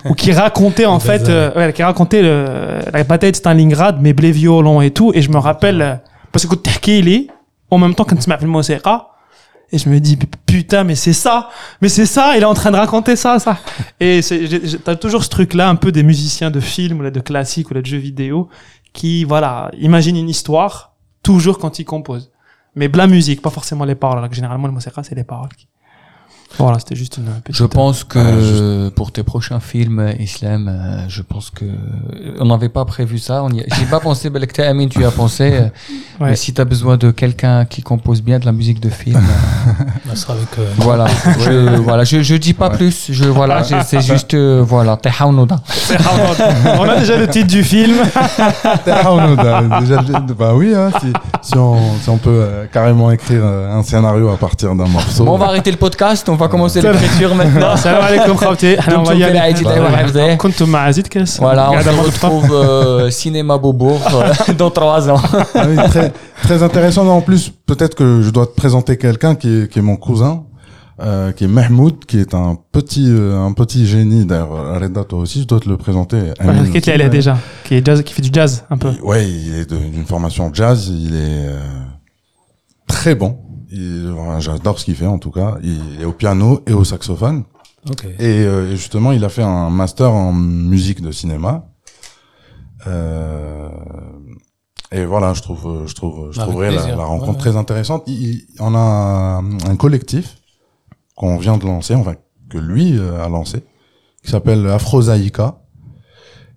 ou qui racontait en (laughs) fait, euh, ouais, qui racontait euh, la bataille de Stalingrad, mais blé violent et tout. Et je me rappelle, euh, parce que Terkeli, en même temps, quand tu m'appelles Mosera, et je me dis putain mais c'est ça, mais c'est ça, il est en train de raconter ça, ça. Et t'as toujours ce truc-là un peu des musiciens de films ou de classiques ou de jeux vidéo qui voilà imaginent une histoire toujours quand ils composent. Mais la musique, pas forcément les paroles. Alors que généralement le Mosera c'est les paroles voilà, c'était juste une petite. Je pense que pour tes prochains films, euh, Islam, euh, je pense que euh, on n'avait pas prévu ça. On y a- J'y ai pas pensé, Belek Amin, tu y as pensé. euh, Ouais. Mais si tu as besoin de quelqu'un qui compose bien de la musique de film, euh, (laughs) Ça sera avec, euh, voilà. Je, voilà, je, je dis pas Ouais. plus. Je, voilà, je- c'est (laughs) juste, euh, voilà. On a déjà le titre du film. (laughs) Déjà, bah oui, hein, si, si, on, si on peut euh, carrément écrire euh, un scénario à partir d'un morceau. Bon, on va arrêter le podcast. On va commencer l'écriture maintenant. (laughs) Salam alaikum, khawti. On va y دمتم في aller. رعاية الله وحفظه. كنتم مع زيد كاس Voilà, on قاعد se أمر retrouve euh, cinéma Bobourg (laughs) euh, (laughs) dans trois ans. Ah oui, très, très intéressant. En plus, peut-être que je dois te présenter quelqu'un qui est, qui est mon cousin, euh, qui est Mahmoud, qui est un petit, euh, un petit génie. D'ailleurs, Reda, toi aussi, je dois te le présenter. Amine Qui aussi. est là déjà qui, est jazz, qui fait du jazz un peu. Il- Ouais, il est de- d'une formation jazz. Il est euh, très bon. Enfin, J'adore ce qu'il fait en tout cas. Il est au piano et au saxophone. Ok. Et euh, justement, il a fait un master en musique de cinéma. Euh, et voilà, je trouve, je trouve, je Avec trouverais la, rencontre Ouais, très intéressante. Il, il- on a un, un collectif qu'on vient de lancer, enfin que lui euh, a lancé, qui s'appelle Afrozaïka.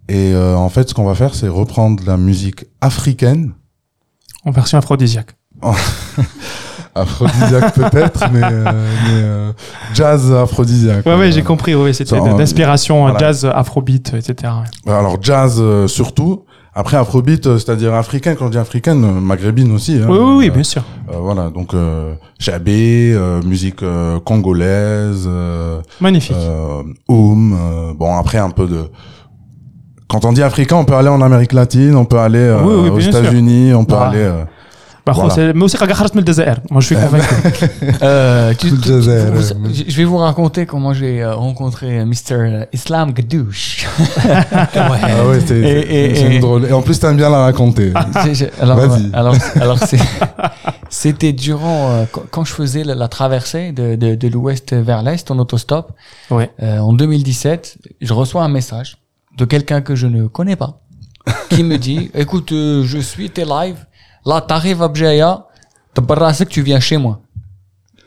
Et euh, en fait, ce qu'on va faire, c'est reprendre la musique africaine, En version aphrodisiaque. (laughs) aphrodisiaque (laughs) peut-être, mais, euh, mais euh, jazz aphrodisiaque. Ouais, ouais, Euh, j'ai compris. Ouais, c'était d'inspiration voilà. jazz, afrobeat, etc. ouais. Alors jazz euh, surtout. Après afrobeat, euh, c'est-à-dire africaine. Quand je dis africaine, euh, maghrébine aussi. hein. Oui, oui, oui, Euh, bien sûr. euh, voilà, donc euh, chabé, euh, musique euh, congolaise, euh, Magnifique. euh, oum. euh, bon après un peu de. Quand on dit africain, on peut aller en Amérique latine, on peut aller euh, Oui, oui, aux. États-Unis, on peut Voilà. aller. euh, voilà. mais aussi Kagaharat Moi, je suis (laughs) convaincu. euh, tu, je vais vous raconter comment j'ai euh, rencontré euh, Mr. Euh, Islam Gadouche. (laughs) Ah ouais, c'est drôle. Et en plus, t'aimes bien la raconter. Ah, alors, alors, (laughs) alors c'était durant, quand je faisais la, traversée de, de, l'ouest vers l'est en autostop, ouais. en 2017, je reçois un message de quelqu'un que je ne connais pas qui me dit, écoute, je suis tes lives Là, t'arrives à Bjaya, t'as que tu viens chez moi."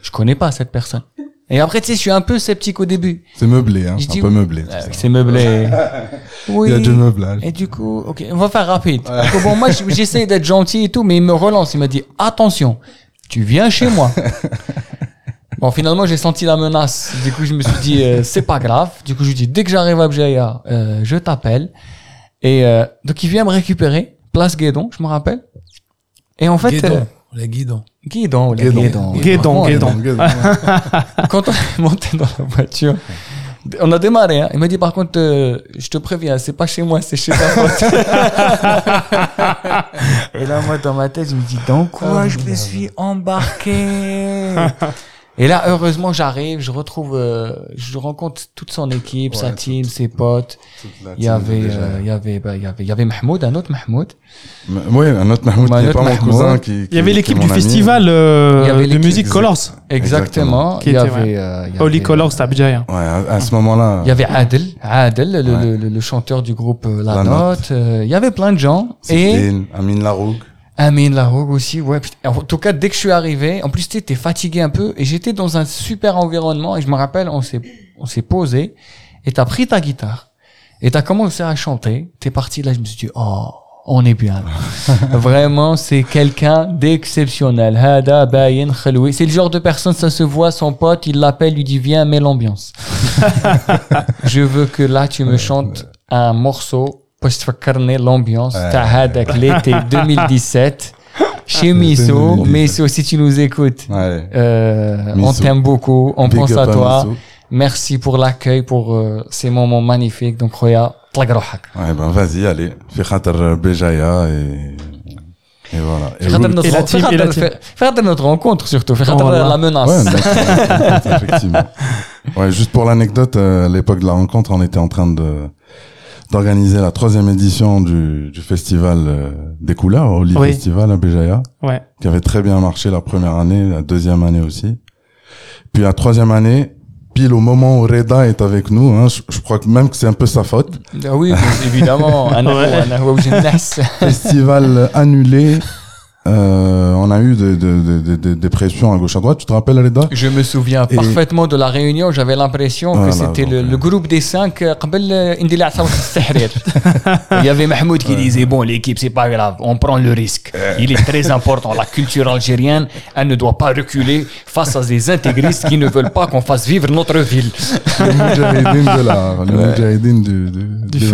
Je connais pas cette personne. Et après, tu sais, je suis un peu sceptique au début. C'est meublé, hein, c'est un peu meublé. Euh, c'est meublé. Oui. (laughs) Il y a du meublage. Et du coup, ok, on va faire rapide. Donc, bon, moi, (laughs) j'essaie d'être gentil et tout, mais il me relance. Il m'a dit, attention, tu viens chez moi. (laughs) Bon, finalement, j'ai senti la menace. Du coup, je me suis dit, euh, c'est pas grave. Du coup, je lui dis, dès que j'arrive à Bjaya, euh, je t'appelle. Et euh, donc, il vient me récupérer, place Guédon, je me rappelle. Et en fait, euh, Guédon. Les guidons. Guédon. Guédon. Guédon, Ouais, Guédon. Quand on est monté dans la voiture, on a démarré. Hein. Il m'a dit, par contre, euh, je te préviens, c'est pas chez moi, c'est chez ta pote. (laughs) Et là, moi, dans ma tête, je me dis, dans quoi je me suis embarqué? Et là, heureusement, j'arrive, je retrouve, euh, je rencontre toute son équipe, sa team, ses potes. Il y avait, euh, il y avait, bah, il y avait, il y avait Mahmoud, un autre Mahmoud. Oui, un autre Mahmoud qui n'est pas mon cousin. Qui, Il y avait l'équipe du festival festival euh, Il y avait de musique Colors. Exactement. Qui Il y était, avait, euh, Holy Colors, t'as Bjaya. Ouais, à, à ce moment-là, Il y avait Adel, Adel, le, Ouais. le, le- le chanteur du groupe euh, La, La Note. Euh, il y avait plein de gens. Et Amine Laroug. Amin Larogue aussi, ouais. En tout cas, dès que je suis arrivé, en plus, tu étais fatigué un peu et j'étais dans un super environnement et je me rappelle, on s'est, on s'est posé et t'as pris ta guitare et t'as commencé à chanter. T'es parti là, je me suis dit, oh, on est bien. (laughs) Vraiment, c'est quelqu'un d'exceptionnel. Hada, Bayen. C'est le genre de personne, ça se voit, son pote, il l'appelle, lui dit, viens, mets l'ambiance. (laughs) je veux que là, tu me chantes un morceau باش تفكرني l'ambiance تاع هذاك l'été 2017 (laughs) chez Miso 2017. Miso si tu nous écoutes Ouais. euh, on Miso. t'aime beaucoup on Big pense up à toi Miso. merci pour l'accueil pour euh, ces moments magnifiques donc خويا طلق روحك Ouais, ben vas-y, allez. Fais khater Béjaïa et, et voilà. Et في خاطر Root- notre Et la team, في et la خاطر- team. في خاطر notre rencontre surtout في Oh, خاطر voilà. la menace Ouais, notre- (laughs) effectivement. Ouais, juste pour l'anecdote, euh, à l'époque de la rencontre, on était en train de d'organiser la troisième édition du, du festival euh, des couleurs, au Festival à Béjaïa, ouais. qui avait très bien marché la première année, la deuxième année aussi. Puis la troisième année, pile au moment où Reda est avec nous, hein, je, je, crois que même que c'est un peu sa faute. Ah oui, évidemment, (laughs) un, Festival annulé, euh, on a eu des de, de, de, de, pressions à gauche à droite. Tu te rappelles, Aleda? Je me souviens parfaitement de la réunion. J'avais l'impression que ah c'était le, le, groupe des cinq. Euh, euh, (laughs) il y avait Mahmoud qui disait Bon, l'équipe, c'est pas grave, on prend le risque. Il est très important. La culture algérienne, elle ne doit pas reculer face à des intégristes qui ne veulent pas qu'on fasse vivre notre ville. Le Moudjahidine de l'art, le Moudjahidine du, du, du, du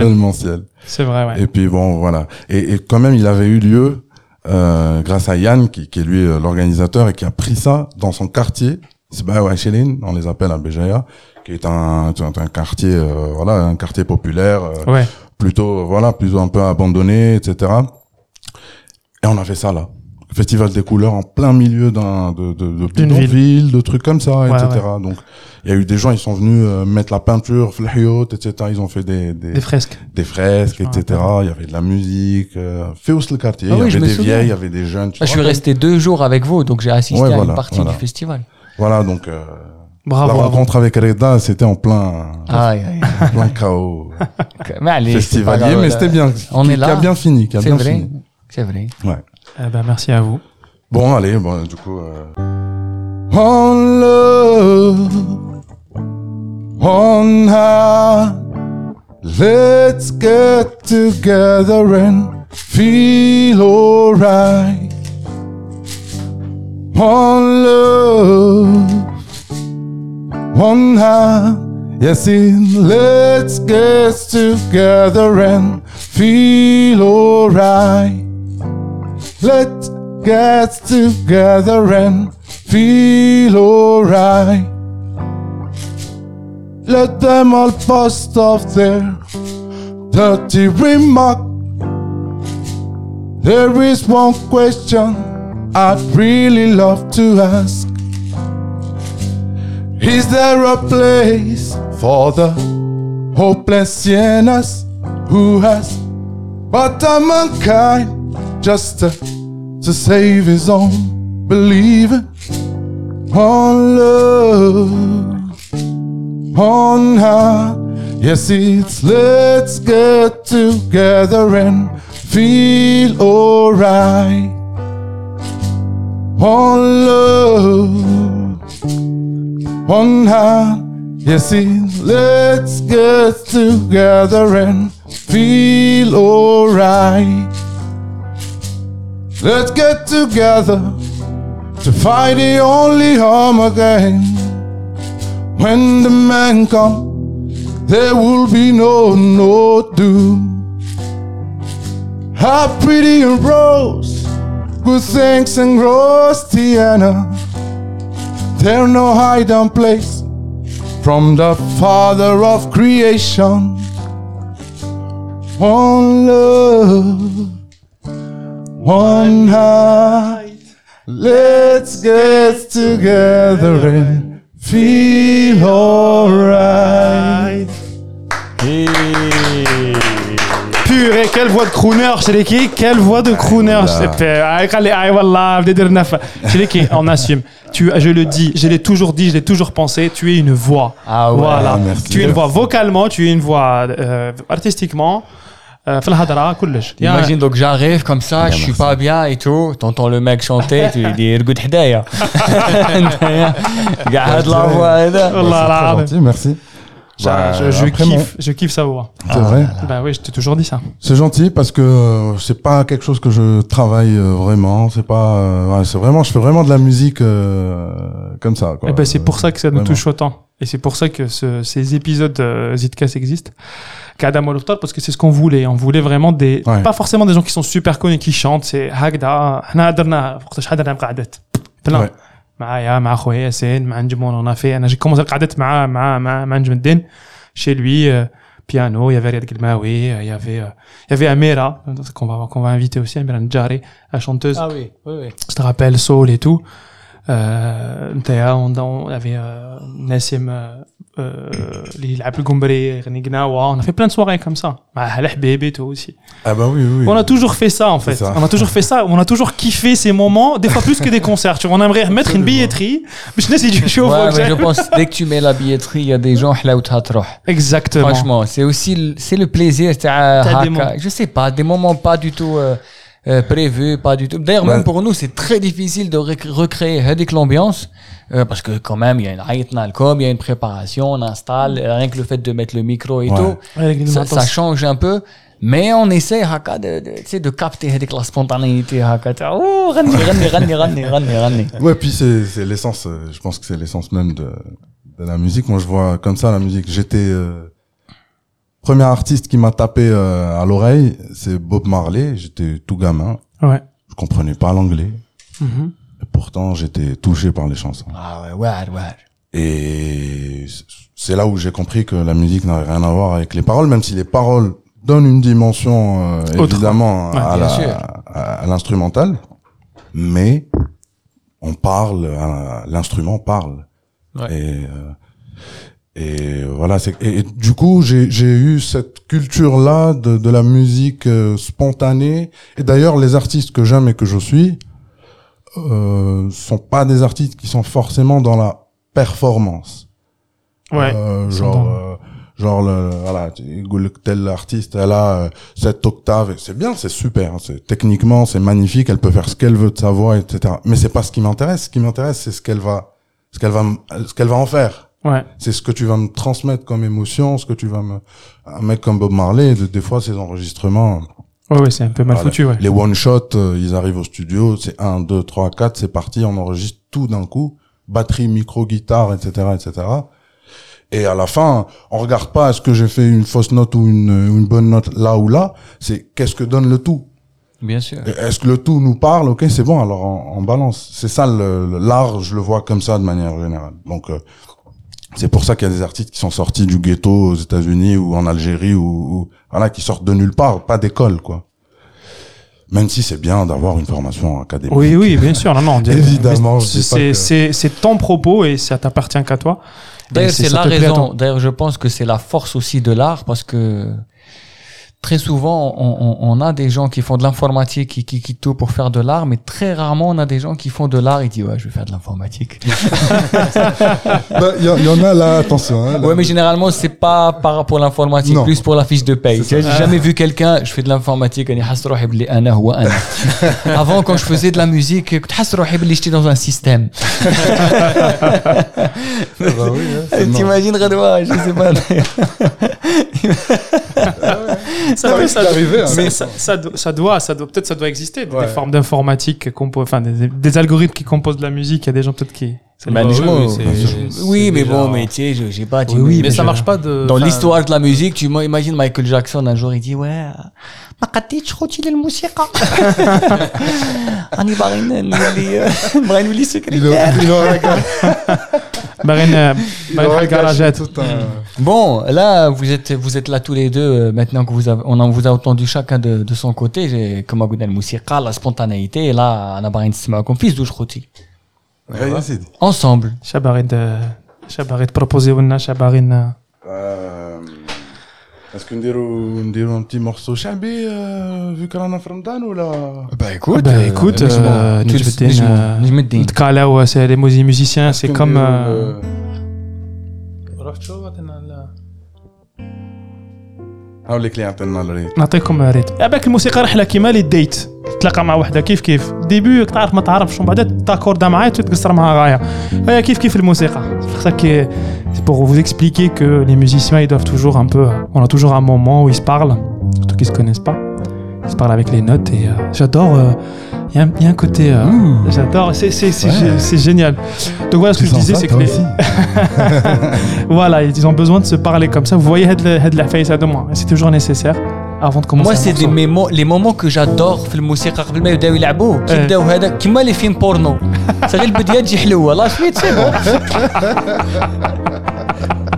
C'est vrai, ouais. Et puis bon, voilà. Et, et, quand même, il avait eu lieu euh, grâce à Yann, qui, qui est lui euh, l'organisateur et qui a pris ça dans son quartier. C'est on les appelle à Béjaïa, qui est un, un, un quartier, euh, voilà, un quartier populaire, euh, Ouais. plutôt, voilà, plutôt un peu abandonné, etc. Et on a fait ça là. Festival des couleurs en plein milieu d'un de, de, de D'une ville. bidonville, de trucs comme ça, Ouais, etc. Donc il y a eu des gens, ils sont venus euh, mettre la peinture, flyot, etc. Ils ont fait des, des, Des fresques. des fresques, etc. Il y avait de la musique, euh, fait aussi le quartier. Ah il y oui, je avait des souviens. vieilles, il y avait des jeunes. tu Je suis resté deux jours avec vous, donc j'ai assisté Ouais, à voilà, une partie voilà. du festival. Voilà, donc euh, Bravo. la rencontre avec Reda, c'était en plein, Aïe, aïe. plein chaos (laughs) Mais allez, festivalier, mais c'était bien. On est là. Qui a bien fini, qui a C'est bien vrai, fini. c'est vrai. Ouais. Eh ben, merci à vous. Bon, allez, bon, du coup. Euh... On love, on high, let's get together and feel alright. On love, one high, yes, it, let's get together and feel alright. Let's get together and feel alright. Let them all bust off their dirty remark. There is one question I'd really love to ask. Is there a place for the hopeless sinners who has but I'm unkind just to, to save his own believing on love. On high. Yes it's let's get together and feel alright. On love. On high. Yes it's let's get together and feel alright Let's get together, to fight the only harm again. When the man come, there will be no no doom. How pretty a rose, good thanks and rose Tiana. There no hiding place from the Father of creation. One love, One night, let's get together and feel alright. Et... Purée, quelle voix de crooner, Sheleki, quelle voix de crooner. Sheleki, ah, ah, on assume. Je le dis, je l'ai toujours dit, je l'ai toujours pensé, tu es une voix. Ah ouais, voilà. Merci. Tu es une voix vocalement, tu es une voix euh, artistiquement. Euh, في الهضرة كلش. Imagine donc j'arrive comme ça, je suis pas bien et tout, t'entends le mec chanter, tu lui dis رقد حدايا قاعد la voix هذا والله C'est très العظيم. gentil, merci. Bah, je, je après, kiffe, je kiffe sa voix. C'est vrai. Bah oui, je t'ai toujours dit ça. C'est gentil parce que euh, c'est pas quelque chose que je travaille euh, vraiment. C'est pas. euh, ouais, c'est vraiment. Je fais vraiment de la musique euh, comme ça. Quoi. Eh ben, c'est pour ça que ça nous Vraiment. touche autant. Et c'est pour ça que ce- ces épisodes euh, Zitcast existent. Kadam Molotov, parce que c'est ce qu'on voulait. On voulait vraiment des, Ouais. pas forcément des gens qui sont super connus, qui chantent. C'est Hagda, حنا درنا وقتاش حضرنا مقعدات. plein. Ouais. معايا مع خويا ياسين مع نجمون on a fait انا j'ai commencé القعدات مع مع مع مع نجم الدين chez lui euh, piano il y avait Riyad Gilmaoui euh, il y avait euh, il y avait Amira qu'on va qu'on va inviter aussi Amira Ndjari la chanteuse Ah oui, oui, oui. je te rappelle soul et tout euh, نتايا on, on avait euh, Nassim euh, euh, اللي يلعب القنبري يغني قناوة on a fait plein de soirées comme ça مع هلا حبيبي tout aussi Ah bah oui, oui. on a toujours fait ça en fait. C'est ça. On a toujours fait ça. On a toujours kiffé ces moments, des fois plus que des concerts. Tu vois, on aimerait mettre une billetterie. Mais je sais si tu chauffes. Ouais, mais je pense dès que tu mets la billetterie, il y a des gens حلاوتها تروح. Exactement. Franchement, c'est aussi le- c'est le plaisir تاع T'as des هكا. moments. Je sais pas, des moments pas du tout euh, euh, prévu, pas du tout. D'ailleurs, même pour nous, c'est très difficile de recréer avec l'ambiance, euh, parce que quand même, il y a une il y a une préparation, on installe, rien que le fait de mettre le micro et tout, ça, ça, change un peu. Mais on essaie haka, de, de, de capter avec la spontanéité. Haka, oh, ranni, (laughs) ranni, ranni, ranni, ranni, Ouais, puis c'est l'essence, euh, je pense que c'est l'essence même de, de la musique. Moi, je vois comme ça la musique. J'étais... Euh premier artiste qui m'a tapé euh, à l'oreille, c'est Bob Marley. J'étais tout gamin. Ouais. Je comprenais pas l'anglais. Mhm. Et pourtant, j'étais touché par les chansons. Ah ouais, ouais, ouais. Et c'est là où j'ai compris que la musique n'avait rien à voir avec les paroles, même si les paroles donnent une dimension euh, évidemment Ouais, à, bien la- sûr. à, à l'instrumental, mais on parle, euh, l'instrument parle. Ouais. Et, euh, et voilà, c'est et, et du coup j'ai j'ai eu cette culture là de, de la musique euh, spontanée. Et d'ailleurs les artistes que j'aime et que je suis euh, sont pas des artistes qui sont forcément dans la performance. Ouais. Euh, genre, euh, genre le, voilà, tel artiste, elle a euh, cette octave, et c'est bien, c'est super. hein, c'est techniquement, c'est magnifique. Elle peut faire ce qu'elle veut de sa voix, etc. Mais c'est pas ce qui m'intéresse. Ce qui m'intéresse, c'est ce qu'elle va, ce qu'elle va, ce qu'elle va en faire. Ouais. C'est ce que tu vas me transmettre comme émotion, ce que tu vas me, un mec comme Bob Marley, de- des fois, ses enregistrements, Ouais, ouais, c'est un peu mal Voilà. foutu, ouais. les one shot, ils arrivent au studio, c'est 1, 2, 3, 4, c'est parti, on enregistre tout d'un coup, batterie, micro, guitare, etc., etc. Et à la fin, on regarde pas est-ce que j'ai fait une fausse note ou une, une bonne note là ou là, c'est qu'est-ce que donne le tout? Bien sûr. Est-ce que le tout nous parle? Ok, c'est bon, alors on, on balance. C'est ça le- le- l'art, je le vois comme ça de manière générale. Donc euh, c'est pour ça qu'il y a des artistes qui sont sortis du ghetto aux États-Unis ou en Algérie ou, ou voilà qui sortent de nulle part, pas d'école quoi. Même si c'est bien d'avoir une formation académique. Oui, oui, bien sûr. Non, non. Évidemment, C'est, que- c'est, c'est ton propos et ça t'appartient qu'à toi. D'ailleurs, Et c'est ça la raison. toi. D'ailleurs, je pense que c'est la force aussi de l'art parce que très souvent, on, a des gens qui font de l'informatique, qui, qui, qui tout pour faire de l'art, mais très rarement, on a des gens qui font de l'art et disent, ouais, je vais faire de l'informatique. (laughs) Bah, il y, en a là, attention. Hein, mais généralement, c'est pas par rapport à l'informatique, plus pour la fiche de paye. J'ai jamais vu quelqu'un, je fais de l'informatique, (laughs) avant, quand je faisais de la musique, j'étais dans un système. (laughs) Hein, t'imagines, Redouard, je sais pas. Ah Ça, Ça peut- risque ça- d'arriver, hein. mais ça, ça doit, ça doit, ça doit, peut-être ça doit exister, des, Ouais. des formes d'informatique, compo- enfin des, des algorithmes qui composent de la musique. Il y a des gens peut-être qui. ça Bah, les- les oui, gens- oui, c'est- Oui, c'est mais déjà- bon, mais tu sais, je je sais pas. tu Oui, oui, me- Mais mais ça je- marche pas de. Dans enfin, l'histoire de la musique, tu imagines Michael Jackson un jour il dit ouais ما قديتش خوتي للموسيقى راني باغي نولي باغي نولي Il, سكرتير Mm. Bon, là, vous êtes, vous êtes là tous les deux. Euh, maintenant que vous avez, on vous a entendu chacun de, son côté. J'ai, comme Agoud al la spontanéité. Et là, on a barré une fils douche rôti. Ensemble. Chabarid, chabarid proposé ou na. Est-ce qu'on dirait un petit morceau chabi euh, vu qu'on a un Frontan ou là? Bah écoute, bah, écoute, Tkala ou c'est les musiciens, c'est comme. Euh, نديرو euh, le- رحت شو عطينا ال- هاوليك اللي عطينا الريت نعطيكم ريت بالك الموسيقى رحله كيما لي ديت تلاقى مع وحده كيف كيف ديبي تعرف ما تعرفش ومن بعد تاكوردا معايا تقصر معها غايه هي كيف كيف الموسيقى C'est pour ça que c'est pour vous expliquer que les musiciens ils doivent toujours un peu on a toujours un moment où ils se parlent surtout qu'ils se connaissent pas ils se parlent avec les notes et euh, j'adore euh, il y, a un- il y a un côté euh, j'adore c'est c'est c'est Ouais. gé- c'est génial donc voilà ce que je disais c'est que les, (laughs) voilà ils ont besoin de se parler comme ça vous voyez had la- had la face à deux mois c'est toujours nécessaire avant de commencer Moi, un c'est des morceau. moments, les moments que j'adore في الموسيقى قبل ما يبداو يلعبوا كي إيه. يبداو هذا كيما لي فيلم بورنو صافي البدايه تجي حلوه لا سويت سي بون (laughs) (laughs)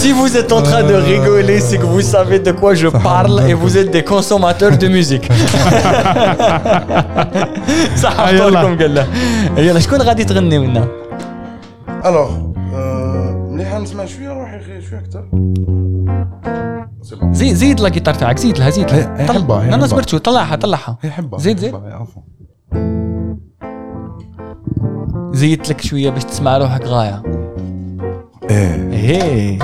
Si vous êtes en train de rigoler, c'est que vous savez de quoi je parle et vous êtes des consommateurs de musique. (laughs) صح آه، يلا. عبالكم قال له يلا شكون غادي تغني منا؟ الوغ مليح نسمع شويه روحي غير شويه اكثر سي بون زيد زيد لا جيتار تاعك زيد لها زيد هي- لها هي طلع- حبة، هي لا لا حبة. صبرت شوي طلعها طلعها هي حبه زيد زيد حبة، عفوا زيدت لك شويه باش تسمع روحك غايه إيه. إيه.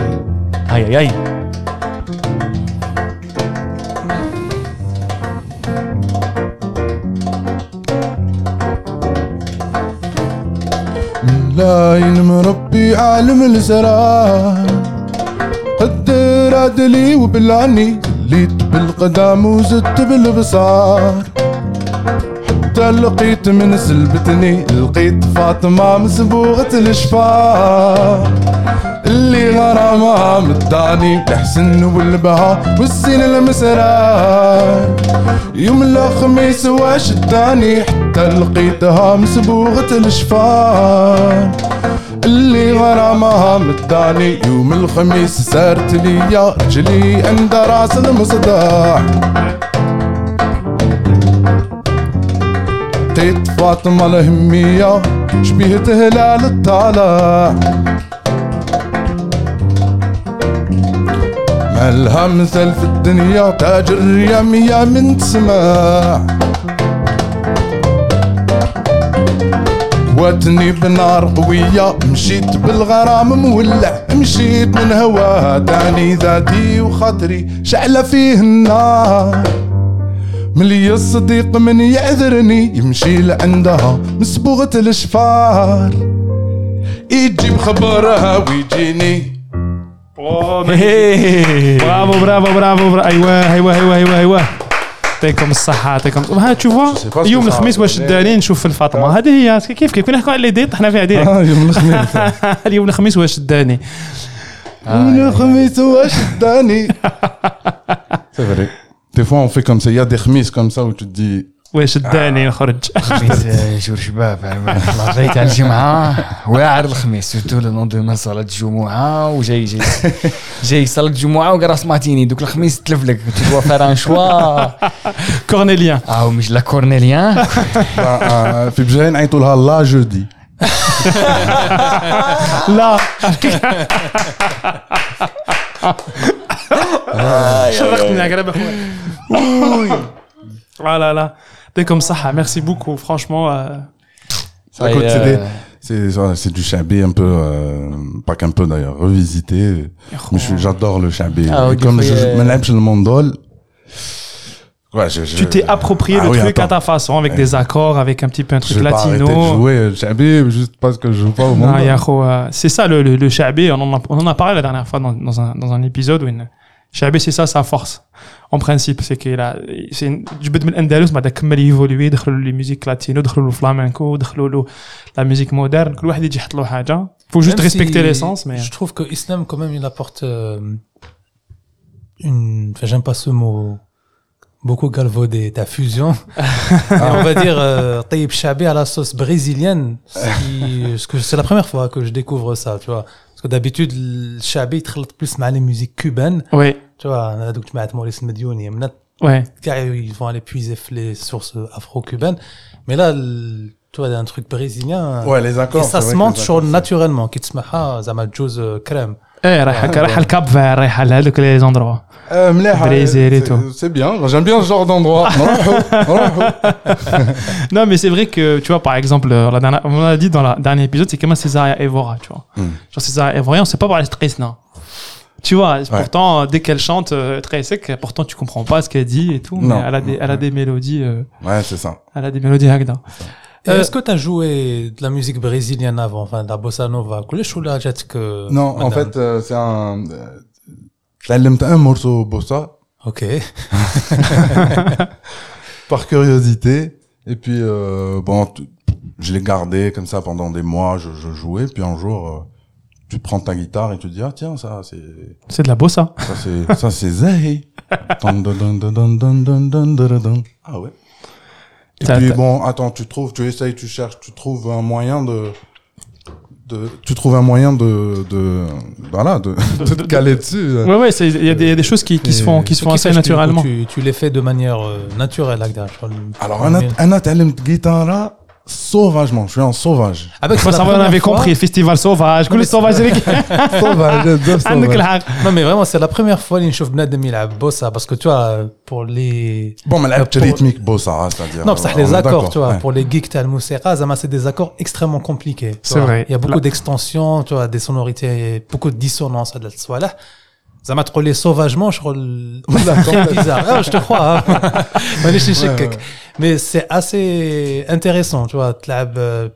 هاي هاي لاين مربي عالم الزرار قدر عدلي وبلعني ليت بالقدام وزدت بالبصار. حتى لقيت من سلبتني لقيت فاطمة مسبوغة الشفار اللي غرامها مداني الحسن والبها والزين المسرار يوم الخميس وشداني حتى لقيتها مسبوغة الشفار اللي غرامها مداني يوم الخميس سارت ليا رجلي عند راس المصداح. لقيت فاطمة الهمية شبيهة هلال الطالع مالها مثل في الدنيا تاج الريام يا من تسمع. واتني بنار قوية مشيت بالغرام مولع مشيت من هواها داني ذاتي وخاطري شعلة فيه النار. ملي الصديق من يعذرني يمشي لعندها مسبوغة الشفار يجيب خبرها ويجيني. برافو برافو برافو برافو. أيوه أيوه أيوه أيوه أيوه. يعطيكم الصحة يعطيكم. ها تشوفوا يوم الخميس واش. داني نشوف الفاطمة. هذه هي. كيف كيف؟ كنا نحكوا على ديت طحنا فيها ديريكت. آه يوم الخميس. (laughs) اليوم الخميس واش داني؟ يوم الخميس واش داني؟ (laughs) vrai. Des fois, on fait comme ça. Il y a des chemises comme ça où tu te dis واش داني نخرج خميس شور شباب الله جاي تاع الجمعة واعر الخميس سورتو لو نون دوما صلاة الجمعة وجاي جاي جاي صلاة الجمعة وقراص ماتيني دوك الخميس تلف لك tu dois faire un choix كورنيليان اه مش لا كورنيليان bah, euh, في بجاي نعيطوا لها لا جودي (laughs) لا (laughs) شرقتني يا قريب اخويا لا لا لا يعطيكم الصحة ميرسي بوكو فرانشمون Écoute, c'est des- c'est voilà, c'est du chabé un peu, euh, pas qu'un peu d'ailleurs, revisité. Mais je suis- j'adore le chabé. Ah, Et ok, comme faut y- je je me lève le mondol, ouais, je, je- Tu t'es approprié Ah le oui, truc à attends. ta façon, avec des accords, avec un petit peu un Je truc vais pas arrêter de latino. jouer le chabé juste parce que je joue pas au Ah, mondol. ya, kho, euh, C'est ça le, le, le shabé, on en, a, on en a parlé la dernière fois dans, dans, un, dans un épisode où une- Chabi, c'est ça sa force. En principe, c'est qu'il a, c'est une- جبد من الاندلس بعد كمل يفولوي دخلوا لي ميوزيك لاتينو دخلوا له فلامينكو دخلوا له لا ميوزيك مودرن كل واحد يجي يحط له حاجه faut juste Même respecter si l'essence mais Je trouve que Islam, quand même, il apporte euh, une. Enfin, j'aime pas ce mot beaucoup galvaudé, ta fusion. (laughs) Et on va dire euh, Taïb Chabi à la sauce brésilienne. ce qui- parce que c'est la première fois que je découvre ça, tu vois. Parce que d'habitude, le il traite plus mal les musiques cubaines. ouais Tu vois, on a donc tu Maurice Mediouni. Ouais gars, ils vont aller puiser les sources afro-cubaines. Mais là, le- tu vois, il y a un truc brésilien. Ouais, les accords. Et ça se monte sur naturellement. Qui te smaha, zama juz crème. ايه رايحه رايحه الكاب فير رايحه لهذوك لي زوندروا Euh, مليحة. Brésil et C'est- tout. C'est bien. J'aime bien ce genre d'endroit. نروحوا- نروحوا. Non, mais c'est vrai que, tu vois, par exemple, la dernière, on l'a dit dans le dernier épisode, c'est comment Césaria Evora, tu vois. Hmm. Genre Césaria Evora, on sait pas parler de Tresna. Tu vois, pourtant, dès qu'elle chante euh, très sec, pourtant tu comprends pas ce qu'elle dit et tout, mais Non. elle a des, elle a des mélodies, euh, Ouais, c'est ça. elle a des mélodies hagda. Euh, euh, est-ce que tu as joué de la musique brésilienne avant, enfin, de la bossa nova, que euh, Non, en fait, euh, c'est un, un morceau bossa. Ok. (laughs) Par curiosité. Et puis, euh, bon, je l'ai gardé comme ça pendant des mois, je, je jouais, puis un jour, tu prends ta guitare et tu te dis, ah, tiens, ça, c'est. C'est de la bossa. Ça, c'est, ça, c'est Ah ouais. Et T'as- puis t'as- bon, attends, tu trouves, tu essayes, tu cherches, tu trouves un moyen de, de, tu trouves un moyen de, de, voilà, de, (laughs) de te caler dessus. Ouais, ouais, c'est- il y, a des- il y a des choses qui, qui se font, qui se Ce font assez fait, du coup, naturellement. Tu, tu les fais de manière euh, naturelle, Agda. je crois, le- Alors, un un تعلمت guitare sauvagement. Je suis en sauvage. Ah bah, Avec ça, on avait compris. Festival sauvage. Que le sauvage, (laughs) Sauvage, sauvage. Non, mais vraiment, c'est la première fois que je vois il bossa. Parce que tu vois, pour les. Bon, mais euh, la rythmique bossa, hein, c'est-à-dire. Non, ça, euh, les accords, tu vois. Pour les geeks, t'as le moussera, c'est des accords extrêmement compliqués. C'est vrai. Il y a beaucoup d'extensions, tu vois, des sonorités, beaucoup de dissonances à la ça m'a trollé sauvagement, je troll. (laughs) Bizarre. Ah, je te crois. Hein. (laughs) Mais c'est assez intéressant, tu vois. Euh,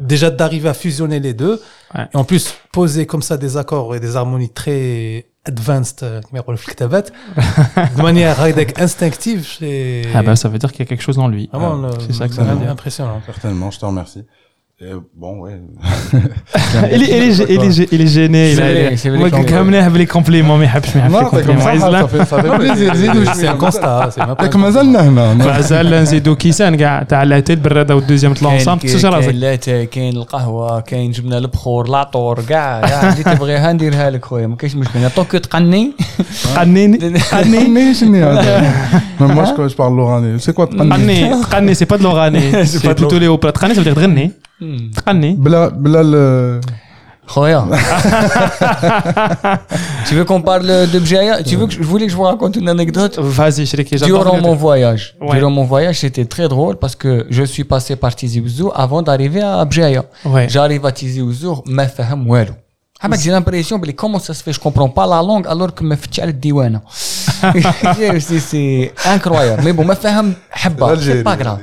déjà d'arriver à fusionner les deux. Ouais. Et en plus, poser comme ça des accords et des harmonies très advanced, de manière instinctive. Ah bah, ça veut dire qu'il y a quelque chose dans lui. C'est ça que ça veut dire. Impressionnant. Certainement, je te remercie bon, ouais. il, il, il, il, il est gêné. Il est gêné. Moi, quand même, il avait les compléments, mais il n'y a plus de compléments. C'est un constat. C'est un constat. C'est un constat. C'est un constat. C'est un constat. C'est un constat. C'est un constat. C'est un constat. C'est un constat. كاين القهوه كاين جبنه البخور لا طور كاع اللي تبغيها نديرها لك خويا ما كاينش مشكل طوكيو تقني تقني تقني شنو تغني تقني بلا بلا ال- خويا tu veux qu'on parle de Bjaya tu veux que je je voulais que je vous raconte une anecdote فازي شريكي Durant mon voyage, Ouais. durant mon voyage, c'était très drôle parce que je suis passé par Tizi Ouzou avant d'arriver à Bjaya. Ouais. J'arrive à Tizi Ouzou, ما فهم والو. Ah, j'ai l'impression, mais comment ça se fait, je comprends pas la langue alors que me fait le diwan. C'est c'est incroyable. Mais bon, ما فهم حبة. (laughs) C'est L'Algérie, pas grave.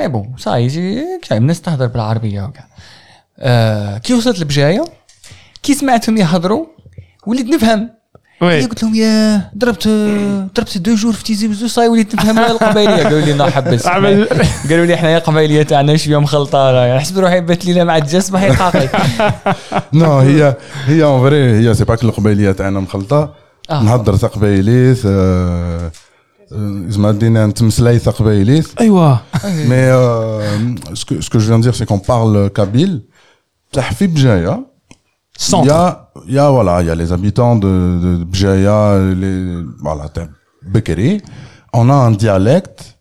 Y est, كاين الناس تهضر بالعربية وكاع. آه، كي وصلت لبجاية كي سمعتهم يهضروا وليت نفهم وي قلت لهم يا ضربت ضربت دو جور في تيزي بزو صاي وليت نفهم القبائليه قالوا لي نا حبس قالوا لي إحنا القبائليه تاعنا شوية مخلطه نحسب روحي بات ليله مع الدجاج صباح يقاقي Non, هي هي en vrai هي سي با كل القبيليه تاعنا مخلطه. نهضر تقبايليس آه، زعما دينا نتمسلاي تقبايليس ايوا Mais euh, ce, que, ce que je viens de dire, c'est qu'on parle kabyle. Tahfi Bjaya, il y centre a, il y a, voilà, il y a les habitants de, de Bjaya, les, voilà, t'as Bekeri. On a un dialecte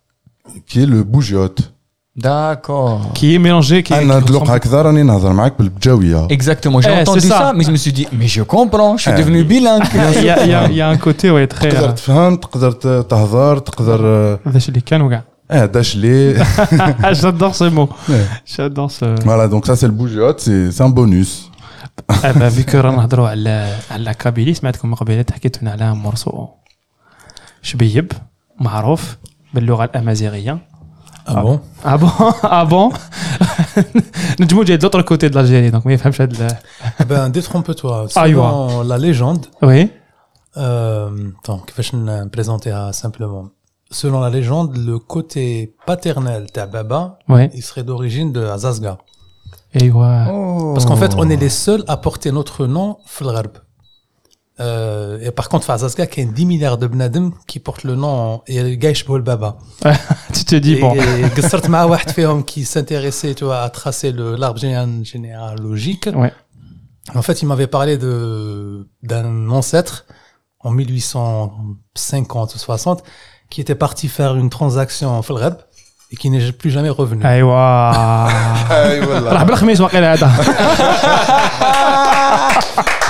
qui est le bougiote. D'accord. qui est mélangé qui est- أنا qui دلوقتي ressemble- هكذا راني نهضر معاك بالبجاوية. Exactement, j'ai Eh, entendu c'est ça. ça. mais je me suis dit, mais je comprends, je suis Eh. devenu bilingue. il y a, il y a- il y a un côté ouais très تقدر euh, تفهم تقدر ت- تهضر تقدر هذاش اللي كان وكاع اه (laughs) داش لي j'adore ce mot Ouais. j'adore ce voilà donc ça c'est le bougiote c'est c'est un bonus Ah bah, vu que رانا نهضروا على على كابيلي سمعتكم قبيله حكيت لنا على مرسو شبيب معروف باللغه الامازيغيه Ah bon اه بون (laughs) اه بون (laughs) نجمو جاي دوتر كوتي دو الجيري دونك ما يفهمش هاد ال- Eh ben, détrompe-toi. Ah, Selon la légende, وي Euh, attends, كيفاش نبريزونتيها simplement. Selon la légende, le côté paternel de Baba, Ouais. il serait d'origine de Azazga. Et ouais. Oh. Parce qu'en fait, on est les seuls à porter notre nom في الغرب. Euh, et par contre, في Azazga, il y a 10 milliards de bnadem qui portent le nom et le gars يشبهوا Baba. (laughs) Tu te dis, bon. Et قصرت مع واحد فيهم qui s'intéressait, tu vois, à tracer le l'arbre géné- généalogique. Ouais. En fait, il m'avait parlé de d'un ancêtre en 1850 ou 60 qui était parti faire une transaction en Fulreb et qui n'est plus jamais revenu. ايوا (laughs) اي (laughs)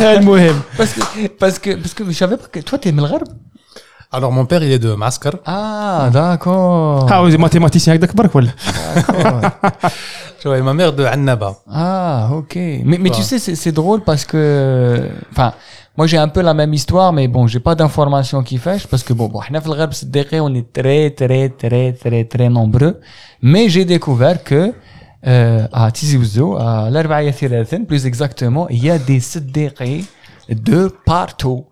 المهم Parce que, parce que, parce que je savais pas que toi, t'es Melgharb. Alors mon père, il est de Maskar. Ah, d'accord. ها ماتيماتيسيان هكذاك برك ولا Tu vois, et ma mère de Annaba. Ah, ok. Mais, mais tu Ouais. sais, c'est c'est drôle parce que, enfin, moi j'ai un peu la même histoire, mais bon, j'ai pas d'informations qui fâchent parce que bon, bon, حنا في الغرب صدقني, on est très, très, très, très, très nombreux. Mais j'ai découvert que, euh, à Tizi Ouzou, à l'Arbaïa Thirathen, plus exactement, il y a des صدقي de partout.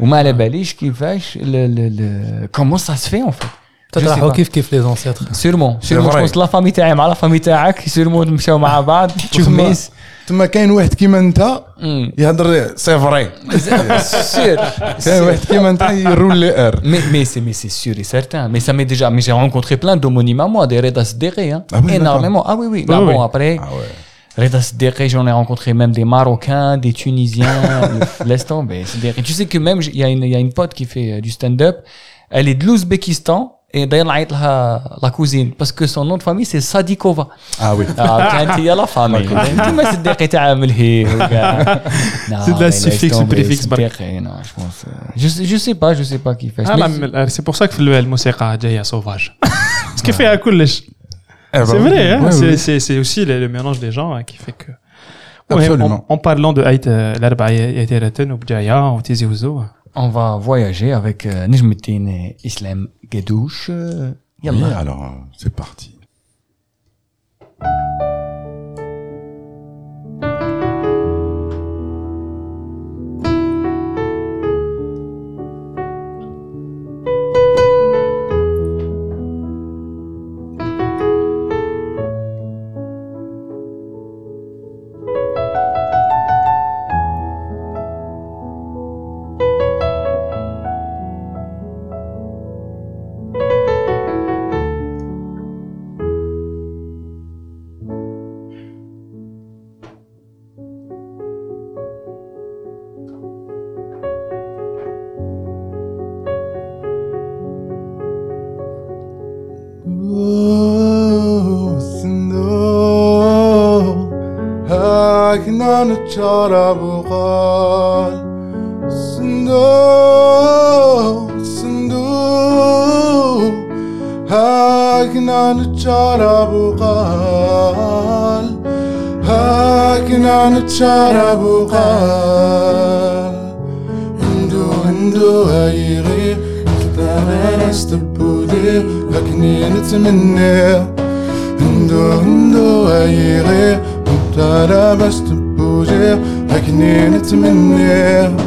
وما على باليش كيفاش le, le, le, comment ça se fait en fait. Je sais تتراحوا pas. كيف كيف les ancêtres. Sûrement, sûrement. Je vrai. pense que la famille تاعي مع la famille تاعك sûrement مشاو مع بعض الخميس. تما كاين واحد كيما انت Hmm. يهضر سي فري sûr. كاين واحد كيما انت يرول لي ار Mais, (laughs) mais c'est, mais c'est sûr et certain. Mais ça m'est déjà, mais j'ai rencontré plein d'homonymes à moi, des Reda Sdere, hein. Ah oui, Énormément. Ah oui, oui. Là, Oui, bon, oui. après, Ah ouais. Reda Sdere, j'en ai rencontré même des Marocains, des Tunisiens, (laughs) le- laisse tomber. Sdere. Tu sais que même, il y a une, il y a une pote qui fait euh, du stand-up. Elle est de l'Ouzbékistan. et ben, d'ailleurs la cousine. Parce que son nom de famille c'est Sadikova. Ah oui. Ah, y a la famille. (laughs) (laughs) C'est de la suffixe le préfixe je, pense, euh, je, sais pas je sais pas qui fait. Ah, euh, c'est pour ça que le musique est sauvage. (laughs) Ce qui fait à coulish eh ben c'est vrai hein? c'est aussi le, mélange des gens hein, qui fait que Absolument. En, parlant de Aït euh, l'Arbaï et Reten ou Bjaya ou Tizi Ouzo. On va voyager avec euh, Nejmeddin et Islam Gedouche. Euh, Oui, alors euh, c'est parti. هاكنا نتشرب وقال هندو هندو هاي غير اختار استبودي لكني نتمنى هندو هندو هاي غير اختار بس تبوجي لكني نتمنى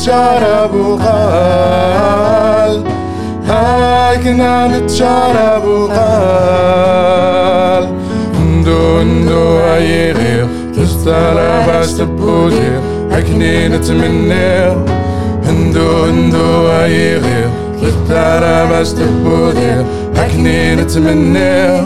نتشارب قال هاكنا نتشارب قال ندو أي غير تسترى بس بودير هكني نتمنى ندو ندو أي غير تسترى بس بودير هكني نتمنى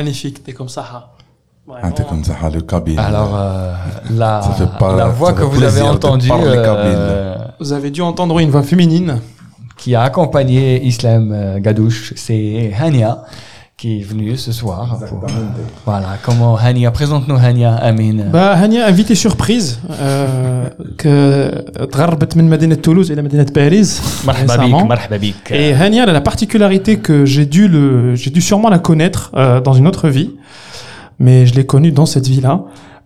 Magnifique, t'es comme ça. hein. Ah, t'es comme ah, le cabine. Alors, euh, la, pas- la voix que vous avez entendue, euh, Vous avez dû entendre une voix féminine. qui a accompagné Islam euh, Gadouche, c'est Hania, qui est venue ce soir. pour- voilà, comment Hania, présente-nous Hania, Amin. Bah, Hania, invité surprise, euh, que تغربت من مدينة toulouse إلى مدينة باريس مرحبا بك récemment. مرحبا بك Et Hania, elle a la particularité que j'ai dû le, j'ai dû sûrement la connaître euh, dans une autre vie, mais je l'ai connue dans cette vie-là.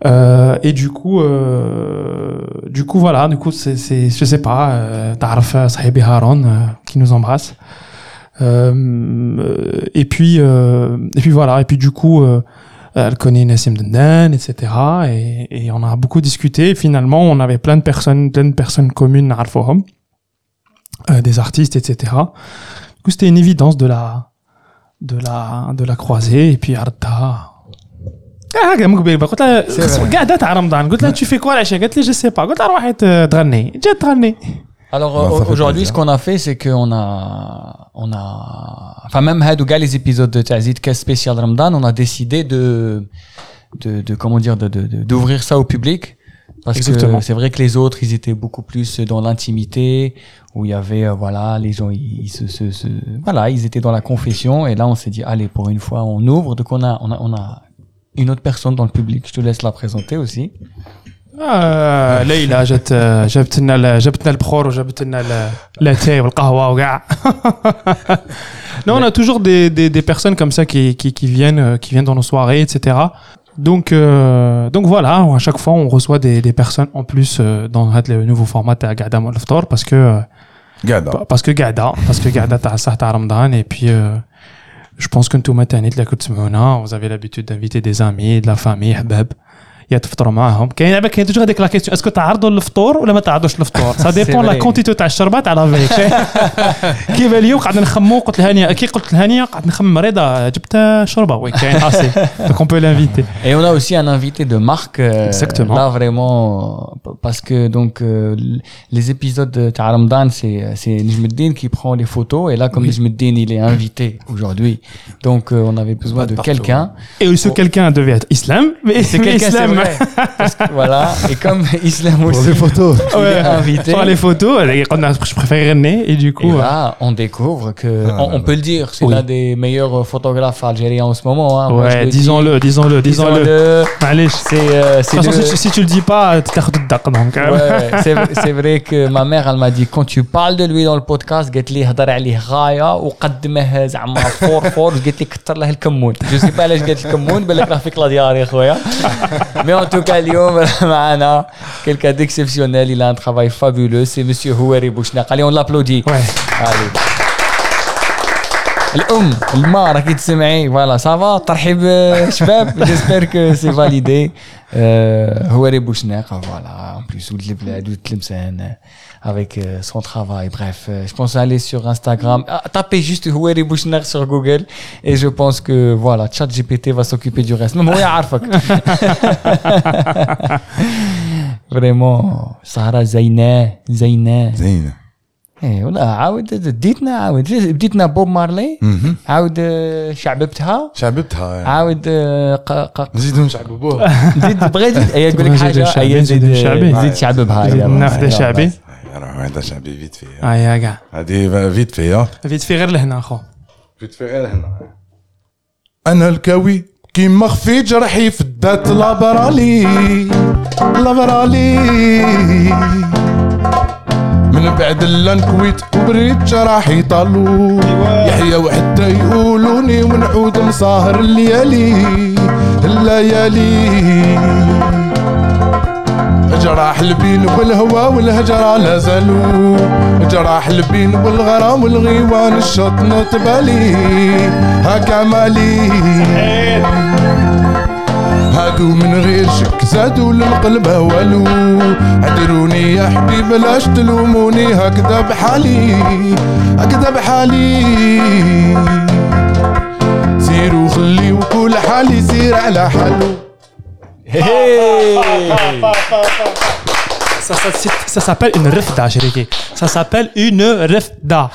Euh, et du coup, euh, du coup voilà, du coup c'est, c'est, je sais pas, euh, تعرف صاحبي هارون euh, qui nous embrasse. Euh, et puis, euh, et puis voilà, et puis du coup, euh, elle connaît Nassim Dendan, etc. Et, et on a beaucoup discuté. Et finalement, on avait plein de personnes, plein de personnes communes à Arforum, euh, des artistes, etc. Du coup, c'était une évidence de la, de la, de la croiser. Et puis عرضتها آه، هكا مقبل قلت لها C'est vrai. قاعدة تاع رمضان قلت لها tu fais quoi العشاء قالت لي je sais pas قلت لها روحي ت- تغني جات تغني alors aujourd'hui, ce qu'on a fait, c'est qu'on a, on a, enfin même Hadou les épisodes de Tazid Cast spécial Ramadan, on a décidé de, de, de comment dire, de, d'ouvrir ça au public. Parce que c'est vrai que les autres, ils étaient beaucoup plus dans l'intimité, où il y avait, euh, voilà, les gens, ils, ils se, se, se, voilà, ils étaient dans la confession. Et là, on s'est dit, allez, pour une fois, on ouvre. Donc on a, on a, on a une autre personne dans le public. Je te laisse la présenter aussi. آه ليلى جات آه، جابت لنا ال- جابت لنا البخور وجابت لنا ال- لاتاي والقهوه وكاع (laughs) Non, on a toujours des, des, des personnes comme ça qui, qui, qui viennent euh, qui viennent dans nos soirées, etc. Donc euh, donc voilà, à chaque fois on reçoit des, des personnes en plus euh, dans le nouveau format تاع قعده مع الفطور parce que euh, قاعدة parce que قعده parce que قعده تاع الصح تاع رمضان et puis euh, je pense que نتوما تاني تلاقوا تسمعونا vous avez l'habitude d'inviter des amis de la famille حباب يا تفطروا معاهم كاين دابا كاين توجور هذيك لا كيستيون اسكو تعرضوا للفطور ولا ما تعرضوش للفطور سا ديبون لا vrai. كونتيتو تاع الشربات على فيك كيف اليوم قعدنا نخمو قلت لهانيه كي قلت لهانيه قعدت نخمم رضا جبت شربه وي كاين اسي دونك اون بو لانفيتي Et on a aussi un invité de marque. euh, Exactement. Là, vraiment, parce que donc euh, les épisodes de Tara Ramadan, c'est c'est Nijmeddin qui prend les photos. Et là, comme Nijmeddin, il est invité aujourd'hui, donc euh, on avait besoin Pas de de partout, quelqu'un. et ce quelqu'un devait être islam mais C'est quelqu'un, c'est islam vrai. Parce que, voilà. Et comme (laughs) Islam Pour aussi les photos. il est invité. Sur les photos, on a- je préfère René et du Et coup. euh, là, on découvre que, Ah, on, on là, peut le dire, c'est Oui. l'un des meilleurs photographes algériens en ce moment. Hein. Moi, je ouais, le dis. disons-le, disons-le, disons-le. Disons-le. معليش. C'est euh, De c'est toute façon, le- si, tu- si tu le dis pas, tu t'aخذ الدق donc. euh, Ouais, c'est c'est vrai que ma mère elle m'a dit quand tu parles de lui dans le podcast قالت لي هضر عليه غايه وقدمه زعما فور فور قالت لي كثر له الكمون جو سي با علاش قالت الكمون بالك راه فيك لا ديار يا خويا mais en tout cas, Lyon, (laughs) quelqu'un d'exceptionnel. Il a un travail fabuleux. C'est Monsieur Houari Allez, on l'applaudit. Ouais. Allez الام الما راكي تسمعي فوالا سافا ترحيب آه، شباب (laughs) جيسبر كو سي فاليدي هواري بوشناق فوالا en plus ولد البلاد ولد تلمسان avec euh, son travail bref euh, je pense aller sur Instagram ah, tapez juste هواري بوشناق sur Google et je pense que voilà ChatGPT va s'occuper du reste même هو يعرفك (laughs) vraiment سهرة زينة زينة زين اي والله عاود ديتنا عاود بديتنا بوب مارلي عاود آه، شعببتها. شعببتها يعني. عاود آه، نزيدو نشعببوها (laughs) زيد بغيت تقول لك حاجة هي نزيد آه، شعبي. نزيد شعببها نافذة شعبي. نروح عندها شعبي فيت في يا كاع هذه فيت في فيت في غير لهنا أخو. فيت في غير لهنا. أنا الكاوي كيما خفي جرحي فدات لابرالي. لابرالي. من بعد اللانكويت وبريت جراحي طالو يحيى وحتى يقولوني ونعود مسهر الليالي الليالي. جراح البين والهوى والهجرة لا زالوا. جراح البين والغرام والغيوان الشط تبالي هكا مالي. هادو من غير شك زادوا للقلب والو عذروني يا حبيب لاش تلوموني هكذا بحالي هكذا بحالي سيروا خليوا كل حالي سير على حالو Ça, ça, ça s'appelle une refda, Sheriki. Ça s'appelle une refda.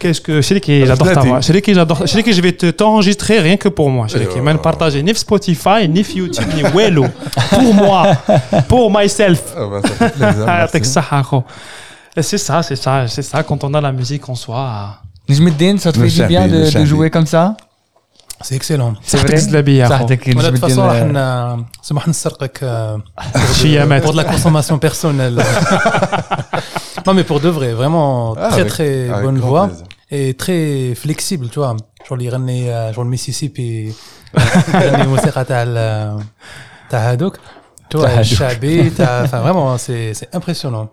Qu'est-ce que Sheriki, j'adore ta Refda, voix. dis. Sheriki, j'adore. Sheriki, je vais te t'enregistrer rien que pour moi. Sheriki, Euh. même partager ni Spotify, ni YouTube, ni Wello. (laughs) Pour moi, pour myself. Ah bah, ça fait plaisir. Ah, (laughs) merci. t'es que ça, Haro. Et C'est ça, c'est ça, c'est ça. Quand on a la musique en soi, Nejmeddin, ça te Le fait du bien champi, de, le de champi. jouer comme ça C'est excellent. C'est صحتك vrai زلابية أخو. صحتك ولا de toute façon راح نجمدين ن- سمح نسرقك euh, شيامات. pour de la consommation personnelle. (laughs) non mais pour de vrai, vraiment Ah, très avec- très avec bonne grand voix plaisir. et très flexible, tu vois. Genre اللي يغني euh, genre le Mississippi يغني موسيقى تاع ال- تاع هادوك tu vois تاع هادوك. الشعبي تاع enfin vraiment c'est c'est impressionnant.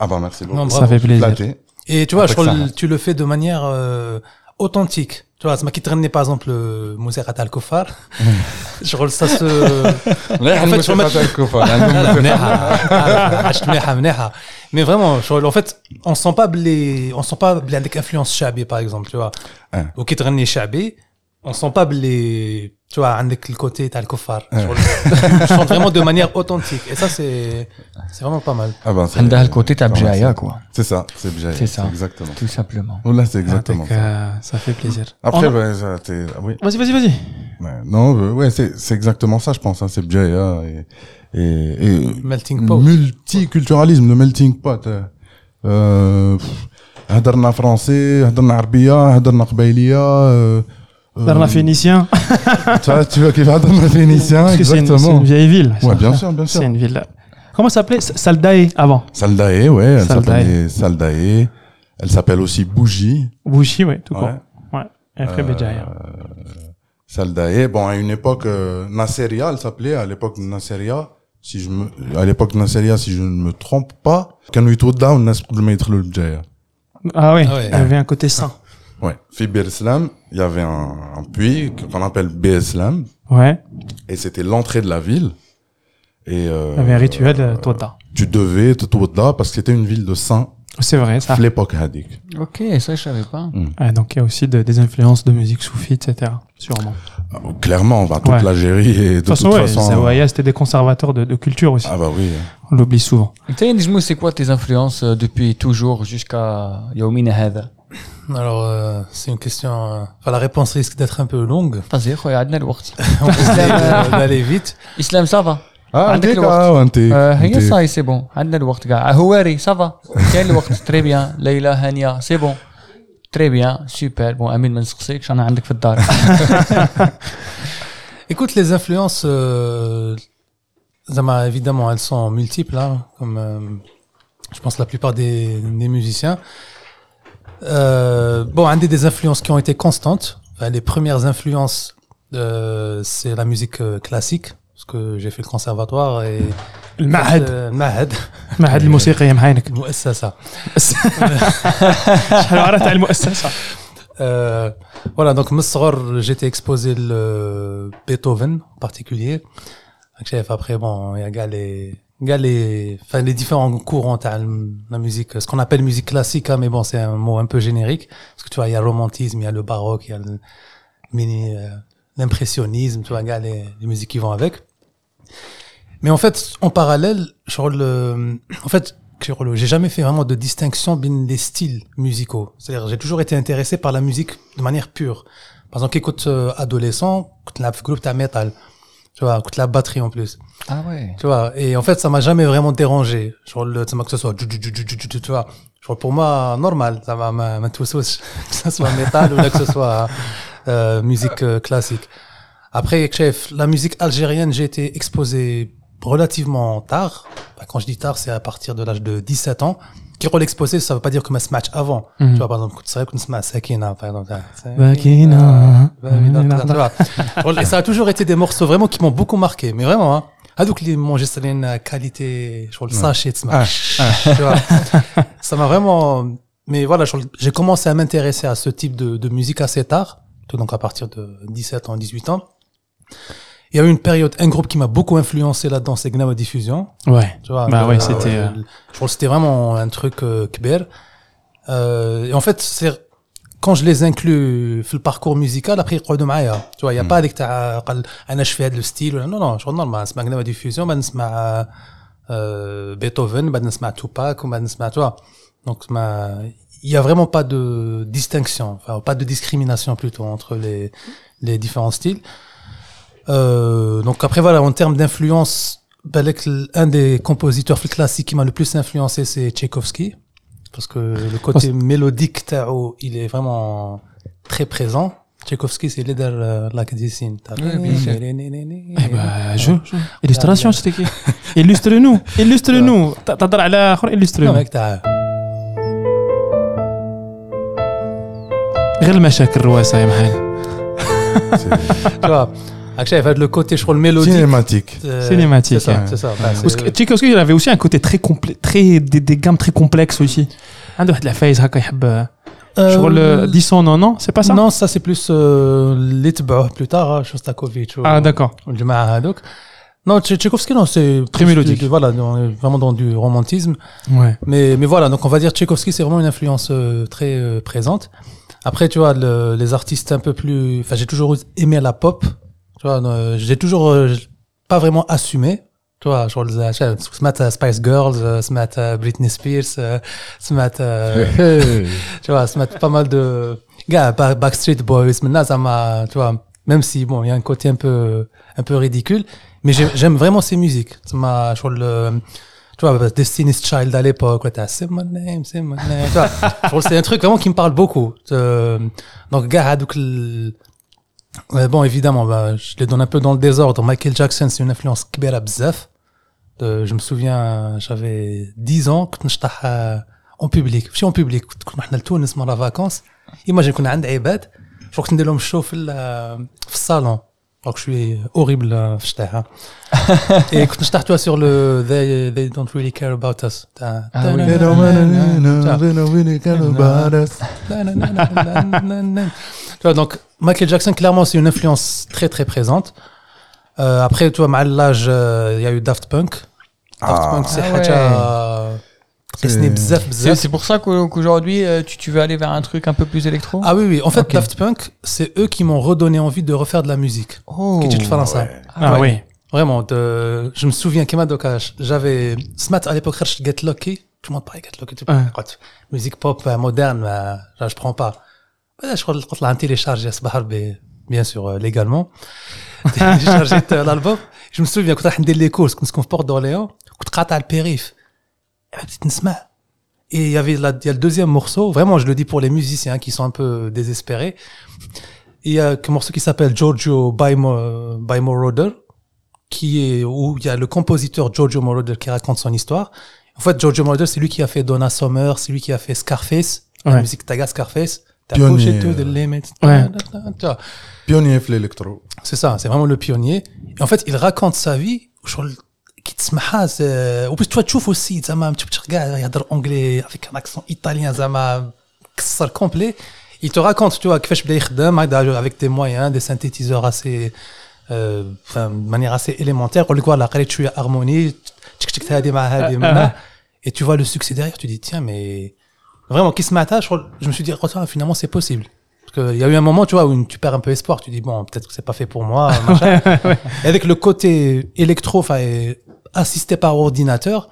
Ah bah merci beaucoup. Non, Ça bravo. fait plaisir. Flatté. Et tu vois, je Avec crois ça. que tu le fais de manière euh, authentique. Tu vois, c'est ma qui traînait par exemple Mousserat Al-Kofar. (laughs) Je roule ça ce. Mais vraiment, en fait, on sent pas on sent pas blé avec influence Shabé par exemple, tu vois. Ou qui traînait Shabé, on sent pas blé, tu vois, avec le côté t'as le kofar. Je crois que- Je chante vraiment de manière authentique. Et ça, c'est, c'est vraiment pas mal. Ah ben, c'est- عندها الكوتي تاع بجاية quoi C'est ça, c'est bien. C'est ça. Exactement. tout simplement Là, c'est exactement Donc, ça. euh, ça fait plaisir. Après, On a- ouais, ça, t'es- ah oui. Vas-y, vas-y, vas-y. Ouais, non, euh, ouais, c'est, c'est exactement ça, je pense. Hein, c'est Bjaya et, et, et Melting pot. multiculturalisme, le melting pot. euh, Euh, pff, هدرنا فرنسي هدرنا عربية euh, Berlin Phénicien. (laughs) Toi, tu veux qu'il va Berlin Phénicien, exactement. C'est une, vieille ville. Ouais, bien sûr, bien sûr. C'est une ville. Comment s'appelait Saldae avant? Saldae, ouais. Elle s'appelait Saldae. Elle s'appelle aussi Bougie. Bougie, ouais, tout court. Ouais. ouais. Après hein. euh, Saldae. Bon, à une époque, euh, Nasseria, elle s'appelait à l'époque Nasseria. Si je me, à l'époque Nasseria, si je ne me trompe pas, quand nous down, Nasseria, Ah oui, ah il y avait un côté sain. Ouais. Fi il y avait un, puits qu'on appelle Beslam. Ouais. Et c'était l'entrée de la ville. Et il y avait un euh, rituel euh, de Tawda. Tu devais te Tawda parce que c'était une ville de saints. C'est vrai, ça. L'époque Hadik. Ok, ça, je savais pas. Mm. Donc, il y a aussi des influences de musique soufie, etc. Sûrement. Ah, clairement, on va toute l'Algérie et de, de toute façon. Toute ouais, façon euh... c'était des conservateurs de, culture aussi. Ah, bah oui. Hein. On l'oublie souvent. Et c'est quoi tes influences euh, depuis toujours jusqu'à Yaoumine Alors, euh, c'est une question. euh, Enfin, la réponse risque d'être un peu longue. طزي خويا عندنا الوقت On va essayer de- d'aller vite. اسلام صافا Ah, عندك عندك الوقت. ah, وانت آه، هي انت- صاي سي بون عندنا الوقت كاع هواري صافا كاين الوقت تري بيان ليلى هانيه سي بون تري بيان سوبر بون امين ما نسقسيكش انا عندك في الدار (laughs) Écoute, les influences, euh, Zama, évidemment, elles sont multiples, hein, comme euh, je pense la plupart des, des musiciens. Euh, bon, un des, des influences qui ont été constantes, enfin, les premières influences, euh, c'est la musique euh, classique, parce que j'ai fait le conservatoire et المعهد euh, المعهد المعهد الموسيقي يا محاينك المؤسسة. شحال عرفت على المؤسسه Euh, voilà, donc Msror, j'étais exposé le Beethoven en particulier. Donc, chef, après, bon, il y a gars les, gars les, enfin, les différents courants, la musique, ce qu'on appelle musique classique, hein, mais bon, c'est un mot un peu générique. Parce que tu vois, il y a le romantisme, il y a le baroque, il y a le mini, euh, l'impressionnisme, tu vois, gars, les, les musiques qui vont avec. Mais en fait, en parallèle, genre le, en fait, j'ai jamais fait vraiment de distinction bien des styles musicaux. C'est-à-dire, j'ai toujours été intéressé par la musique de manière pure. Par exemple, écoute euh, adolescent, écoute la groupe ta metal, tu vois, écoute la batterie en plus, ah ouais. Tu vois, et en fait, ça m'a jamais vraiment dérangé. Genre, le, que ce soit, tu vois. Genre, pour moi, normal. Ça m'a, m'a, (laughs) que ce soit métal ou là, que ce soit, euh, euh, musique euh, classique. Après, chef, la musique algérienne, j'ai été exposé relativement tard. Bah, quand je dis tard, c'est à partir de l'âge de 17 ans. Qui rôle exposé, ça veut pas dire que ce match avant. Mm -hmm. Tu vois, par exemple, c'est vrai qu'on se met à Sakina, par exemple. Hein, Sakina. (laughs) Et ça a toujours été des morceaux vraiment qui m'ont beaucoup marqué, mais vraiment, hein. هذوك اللي مونجسترين qualité شغل sachet تسمع tu vois ça m'a vraiment mais voilà شغل- j'ai commencé à m'intéresser à ce type de, de musique assez tard donc à partir de 17 ans 18 ans il y a eu une période un groupe qui m'a beaucoup influencé là-dedans c'est Gnawa Diffusion Ouais. tu vois Bah le- ouais, c'était, le- euh, je crois que c'était vraiment un truc euh, kber euh, et en fait c'est quand je les inclus في البارcours musical après يقعدوا معايا tu vois il y a pas هذيك تاع قال انا اش في هذا الستيل ولا non non je normal نسمع Gnawa Diffusion ما نسمع euh, Beethoven, بعد نسمع Tupac, وبعد نسمع tu vois. Donc ma il y a vraiment pas de distinction, enfin pas de discrimination plutôt entre les les différents styles. Euh, donc après voilà, en termes d'influence, بالك ال- un des compositeurs classiques qui m'a le plus influencé c'est Tchaïkovski parce que le côté mélodique تاعو, il est vraiment très présent. Tchaïkovski c'est leader euh, la cuisine. Oui, bien sûr. Eh bah, je, je. Illustration, c'était qui Illustre-nous, (laughs) illustre-nous. تهضر على اخر Non, illustre-nous. mec, t'as- غير المشاكل الرواسة يا محل C'est tu vois, Akshay, le côté, je crois, le mélodique. Cinématique. Euh, Cinématique. C'est ça. C'est ça. Bah, ouais. avait aussi un côté très complet, très, des, des, gammes très complexes aussi. Un de la face, euh, je crois le euh, 10 ans, non, non, c'est pas ça? Non, ça c'est plus euh, l'Itba, plus tard, hein, Shostakovich. Ah, d'accord. Du Mahadok. Non, Tchaïkovski, non, c'est très mélodique. Voilà, vraiment dans du romantisme. Ouais. Mais, mais voilà, donc on va dire Tchaïkovski, c'est vraiment une influence euh, très euh, présente. Après, tu vois, le, les artistes un peu plus. Enfin, j'ai toujours aimé la pop, tu vois, euh, j'ai toujours euh, pas vraiment assumé. Tu vois, genre, ce matin, Spice Girls, euh, ce matin, Britney Spears, ce matin, (laughs) tu vois, ce matin, pas mal de gars, Backstreet Boys. Maintenant, ça m'a, tu vois, même si, bon, il y a un côté un peu, un peu ridicule, mais j'aime vraiment ces musiques. Ça m'a, genre, le, tu vois, Destiny's Child à l'époque, t'as c'est mon name, c'est mon name, tu vois. c'est un truc vraiment qui me parle beaucoup. Donc, gars, donc, Ouais, bon, évidemment, bah, je les donne un peu dans le désordre. Michael Jackson, c'est une influence كبيرة بزاف. Euh, je me souviens, j'avais 10 ans, كنت نشطح euh, en public. ماشي en public, كنت كنا حنا لتونس مرة فاكونس. Imagine كنا عند عباد, جو كنت ندير لهم الشو في ال- في الصالون. Donc je suis horrible euh, في الشطيحة. (laughs) Et كنت نشطح toi sur le they, they don't really care about us. تاع- Ah oui. They don't wanna know, they don't really care about us. Tu vois, donc Michael Jackson, clairement, c'est une influence très très présente. Euh, après, tu vois, à l'âge, euh, il y a eu Daft Punk. Daft ah. Punk, c'est ah ouais. euh, c'est pour ça qu'aujourd'hui, euh, tu, tu, veux aller vers un truc un peu plus électro? Ah oui, oui. En fait. Daft Punk, c'est eux qui m'ont redonné envie de refaire de la musique. Oh, qui ouais. Ah ça. Ah, oui. Vraiment, de, je me souviens, j'avais, ce à l'époque, Get Lucky. Tout le monde parlait Get Lucky. Tout le monde. Musique pop euh, moderne, là, je prends pas بعد je قلت لها télécharger صباح ربي bien sûr euh, légalement. (laughs) téléchargé euh, l'album. Je me souviens كنت راح ندير les courses كنت سكون في بورت دورليون كنت قاطع البيريف. بديت نسمع. Et il y avait la, il y a le deuxième morceau, vraiment je le dis pour les musiciens qui sont un peu désespérés. Il y a un morceau qui s'appelle Giorgio by, Mo, by Moroder, qui est où il y a le compositeur Giorgio Moroder qui raconte son histoire. En fait, Giorgio Moroder, c'est lui qui a fait Donna Summer, c'est lui qui a fait Scarface, la Ouais. musique Taga Scarface. T'as Pionnier, pushed to the euh, limit. Ouais. Tu vois, Pionnier في l'électro. C'est ça, c'est vraiment le pionnier. Et en fait, il raconte sa vie. شغل كي تسمعها c'est- وبس tu vois تشوف aussi زعما تشوف كاع يهضر انجلي avec un accent italien زعما كسر complet. Il te raconte, tu vois, كيفاش بدا يخدم هكذا avec des moyens, des synthétiseurs assez euh, enfin, de manière assez élémentaire. يقول لك فوالا قريت شويه harmonie تشك تشك هذه مع هذه منها. Et tu vois le succès derrière, tu dis tiens mais vraiment qui se matin, je, crois- je me suis dit oh, finalement c'est possible. Parce qu'il y a eu un moment, tu vois, où tu perds un peu espoir. Tu dis, bon, peut-être que c'est pas fait pour moi. (laughs) machin. Et avec le côté électro, enfin, assisté par ordinateur,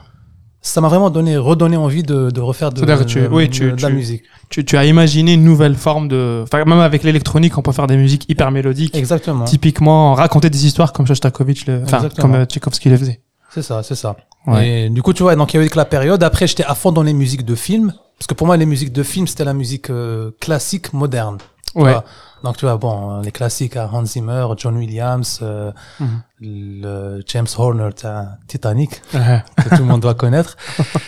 ça m'a vraiment donné, redonné envie de, de refaire de, tu- de- oui, de- tu- de la tu- musique. Tu, tu as imaginé une nouvelle forme de. Enfin, même avec l'électronique, on peut faire des musiques hyper mélodiques. Exactement. Typiquement, raconter des histoires comme Shostakovich, le... enfin, comme euh, Tchaïkovski le faisait. C'est ça, c'est ça. Ouais. Et du coup, tu vois, donc il y a eu que la période. Après, j'étais à fond dans les musiques de films. Parce que pour moi, les musiques de films, c'était la musique euh, classique, moderne. Ouais. vois. Donc, tu vois, bon, les classiques, hein, Hans Zimmer, John Williams, euh, Mhm. le James Horner, Titanic. Que tout le monde doit connaître. (laughs)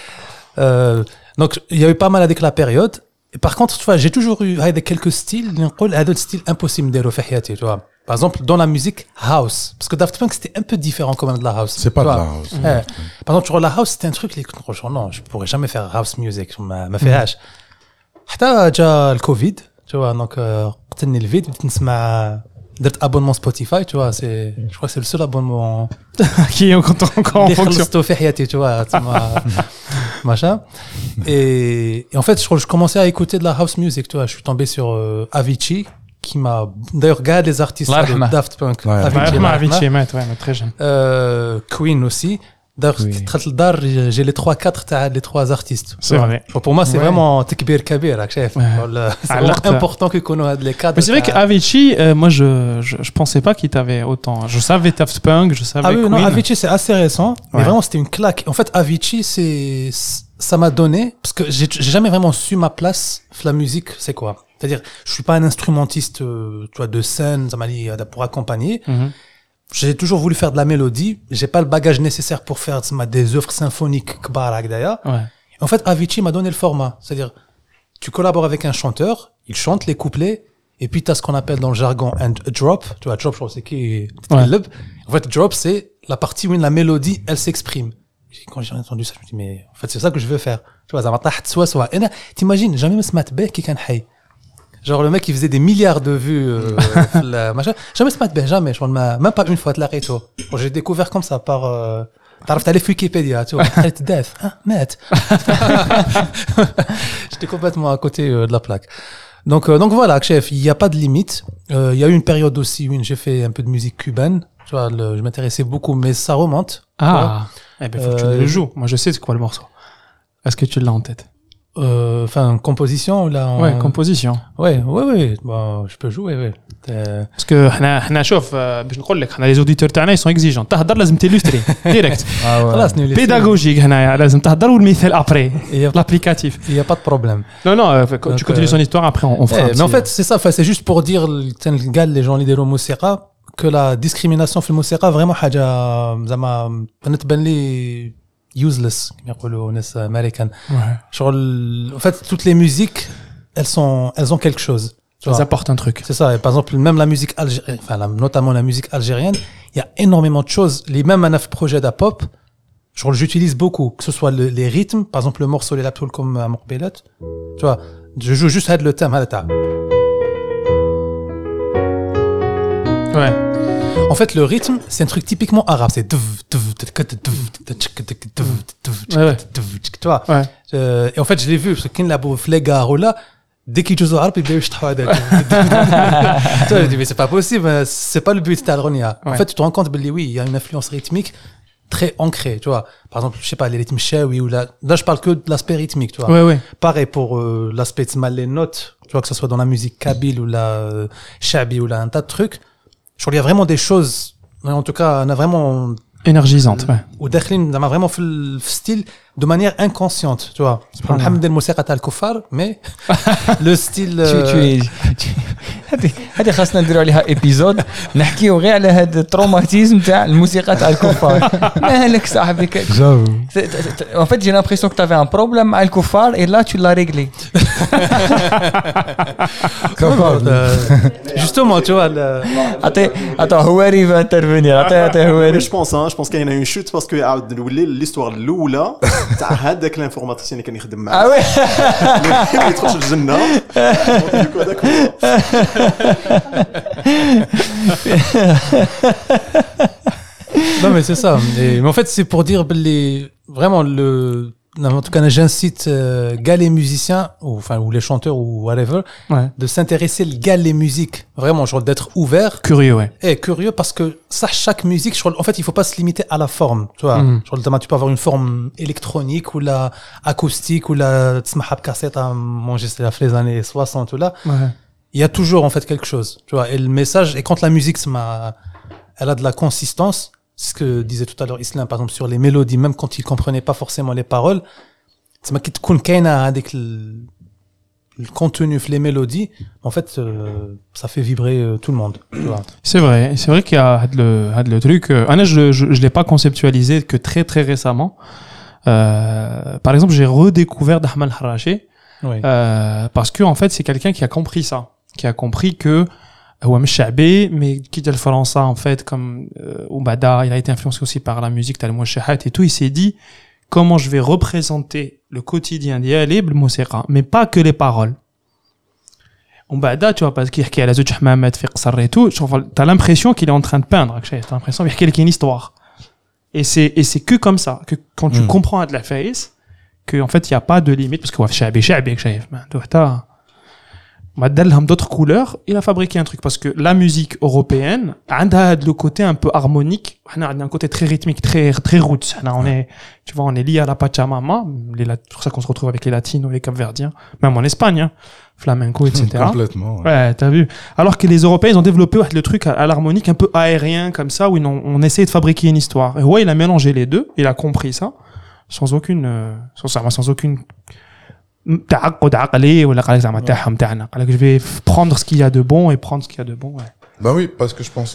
Euh, donc, il y a eu pas mal avec la période par contre, tu vois, j'ai toujours eu quelques styles, un style impossible de faire, tu vois. Par exemple, dans la musique house, parce que Daft Punk c'était un peu différent quand même de la house. C'est pas de la house. Par exemple, tu vois, la house c'était un truc, les non, je pourrais jamais faire house music, je me fais mm. hache. Hâte, déjà le Covid, tu vois, donc, euh, le vide, tu d'être abonnement Spotify, tu vois, c'est, je crois que c'est le seul abonnement (laughs) qui est encore, en fonction. tu vois, (laughs) machin. Et, en fait, je, je commençais à écouter de la house music, tu vois, je suis tombé sur euh, Avicii, qui m'a, d'ailleurs, regarde des artistes de Daft Punk. Ouais. Avicii, Avicii, ouais, très jeune. Euh, Queen aussi. Oui. J'ai les 3-4 les trois artistes. C'est vrai. Pour moi, c'est ouais. vraiment Tekbir Kabir. (laughs) C'est important que connaisse les cadres. Mais c'est vrai qu'Avicii, euh, moi, je, je, je, pensais pas qu'il t'avait autant. Je savais Daft Punk, je savais. Ah oui, non, Avicii, c'est assez récent. Mais vraiment, c'était une claque. En fait, Avicii, c'est, ça m'a donné, parce que j'ai jamais vraiment su ma place, la musique, c'est quoi. C'est-à-dire, je suis pas un instrumentiste, euh, tu vois, de scène, ça m'a dit, euh, pour accompagner. Mhm. J'ai toujours voulu faire de la mélodie. J'ai pas le bagage nécessaire pour faire des œuvres symphoniques, kbar, d'ailleurs. Ouais. En fait, Avicii m'a donné le format. C'est-à-dire, tu collabores avec un chanteur, il chante les couplets, et puis tu as ce qu'on appelle dans le jargon un drop. Tu vois, drop, c'est qui Ouais. En fait, drop, c'est la partie où la mélodie, elle s'exprime. Quand j'ai entendu ça, je me dis, mais en fait, c'est ça que je veux faire. Tu vois, ça m'a soit soit. Et t'imagines, jamais me smat beh qui can hay. Genre, le mec, il faisait des milliards de vues, euh, (laughs) la- machin. Jamais se smat beh, jamais. Je crois, ma- même pas une fois, de la réto. Bon, j'ai découvert comme ça par, euh, تعرفت عليه في ويكيبيديا تو قلت داف اه مات j'étais complètement à côté euh, de la plaque donc euh, donc voilà chef il n'y a pas de limite Euh, il y a eu une période aussi où j'ai fait un peu de musique cubaine tu vois le- je m'intéressais beaucoup mais ça remonte tu vois. Ah, eh ben, faut que tu Euh, le joues. Moi, je sais c'est quoi le morceau. Est-ce que tu l'as en tête Euh, enfin composition ou là en- Ouais, composition. ouais ouais ouais bon, je peux jouer ouais Euh, Parce que حنا حنا شوف آه، باش نقول لك حنا les auditeurs تاعنا ils sont exigeants تهضر لازم تيلوستري ديريكت Ah (laughs) ouais. خلاص نولي pédagogique هنايا لازم تهضر والمثال après il y a l'applicatif il y a pas de problème non non euh, tu Donc, continues euh, son histoire après on, on fera Eh, un mais en petit- fait, c'est ça. Enfin, c'est juste pour dire, tiens, le gars, les gens qui disent Moussera, que la discrimination في الموسيقى vraiment حاجة زعما بنتبان لي useless كما يقولوا الناس américains. ouais. Genre, le- en fait, toutes les musiques, elles sont, elles ont quelque chose. Tu ça vois. apporte un truc C'est ça. Et par exemple, même la musique algérienne, enfin, la- notamment la musique algérienne, il y a énormément de choses. Les mêmes un projet d'apop, genre, j'utilise beaucoup. Que ce soit le- les rythmes, par exemple, le morceau Les Laptoul comme à Morbelet. Tu vois, je joue juste avec le thème. هذا تاع- ouais En fait, le rythme, c'est un truc typiquement arabe. C'est Ouais, ouais. vois. ouais Euh, et en fait, je l'ai vu parce que la gars là, dès qu'ils jouent arabe, Tu vois, je dis mais c'est pas possible. hein, C'est pas le but de Ouais. En fait, tu te rends compte, ben, oui, il y a une influence rythmique très ancrée. Tu vois, par exemple, je sais pas, les rythmes shawi ou là, là, je parle que de l'aspect rythmique. Tu vois. ouais ouais Pareil pour euh, l'aspect de les notes, tu vois, que ce soit dans la musique kabyle ou la euh, shabi ou là, un tas de trucs Je crois qu'il y a vraiment des choses, en tout cas, on a vraiment, énergisante ouais ou داخلين زعما vraiment في ال- في style de manière inconsciente, tu vois. Subhanallah. الحمد الموسيقى تاع الكفار, mais (laughs) le style. tu, tu euh, es tu- هذه هذه خاصنا نديروا عليها ايبيزود نحكيو غير على هذا التروماتيزم تاع الموسيقى (laughs) تاع الكفار مالك صاحبي ك- J'avoue. ت- ت- ت- En fait, j'ai l'impression que tu avais un problème مع الكفار et là tu l'as réglé. (laughs) euh, justement, tu vois, le- Attends, attends, هواري va intervenir. Attends, attends, هواري. جو بونس جو بونس كاينه اون شوت باسكو عاود نولي ليستوار الاولى تاع هذاك الانفورماتيسيان اللي كان يخدم Ah معاه ouais ما يدخلش الجنه دونك دوكو هذاك هو (laughs) non mais c'est ça. Et- mais en fait, c'est pour dire les, vraiment le, en tout cas, j'incite euh, gars les musiciens ou enfin ou les chanteurs ou whatever ouais de s'intéresser le gars les musiques. Vraiment, genre d'être ouvert curieux ouais et curieux parce que ça, chaque musique, crois, en fait, il faut pas se limiter à la forme. Tu vois, Mhm. genre, tu peux avoir une forme électronique ou la acoustique ou la tsmahab cassette à manger, c'est les années 60 ou là. ouais Il y a toujours, en fait, quelque chose. Tu vois, et le message, et quand la musique, elle a de la consistance, ce que disait tout à l'heure Islam, par exemple, sur les mélodies, même quand il comprenait pas forcément les paroles, c'est ma hein, avec le, contenu, les mélodies, en fait, euh, ça fait vibrer euh, tout le monde. C'est vrai, c'est vrai qu'il y a le, truc. Euh, je, je, je l'ai pas conceptualisé que très très récemment. par exemple, j'ai redécouvert Dahman Haraché oui. parce que en fait, c'est quelqu'un qui a compris ça, qui a compris que هو مش شعبي mais quitte le français en fait comme euh, Oubada, il a été influencé aussi par la musique تاع الموشحات et tout, il s'est dit comment je vais représenter le quotidien ديالي بالموسيقى mais pas que les paroles ومن بعد tu vois parce qu'il يحكي على زوج حمامات في قصر et tout شوف t'as l'impression qu'il est en train de peindre راك شايف t'as l'impression يحكي لك une histoire et c'est et c'est que comme ça que quand tu Mm. comprends de la face que en fait il y a pas de limite parce que هو شعبي شعبي راك شايف ما عنده حتى Madalham d'autres couleurs, il a fabriqué un truc parce que la musique européenne a le côté un peu harmonique, on a un côté très rythmique, très très roots. On est, tu vois, on est lié à la Pachamama, c'est pour ça qu'on se retrouve avec les latinos, les capverdiens, même en Espagne, hein, flamenco, etc. (laughs) Complètement. Ouais, t'as vu. Alors que les Européens, ils ont développé le truc à, l'harmonique un peu aérien comme ça, où on, on essaie de fabriquer une histoire. Et ouais, il a mélangé les deux, il a compris ça sans aucune, euh, sans, sans aucune تعقد عقلي ولا قال لك زعما تاعهم تاعنا قال لك je vais f- prendre ce qu'il y a de bon et prendre ce qu'il y a de bon ouais. Bah oui, parce que je pense,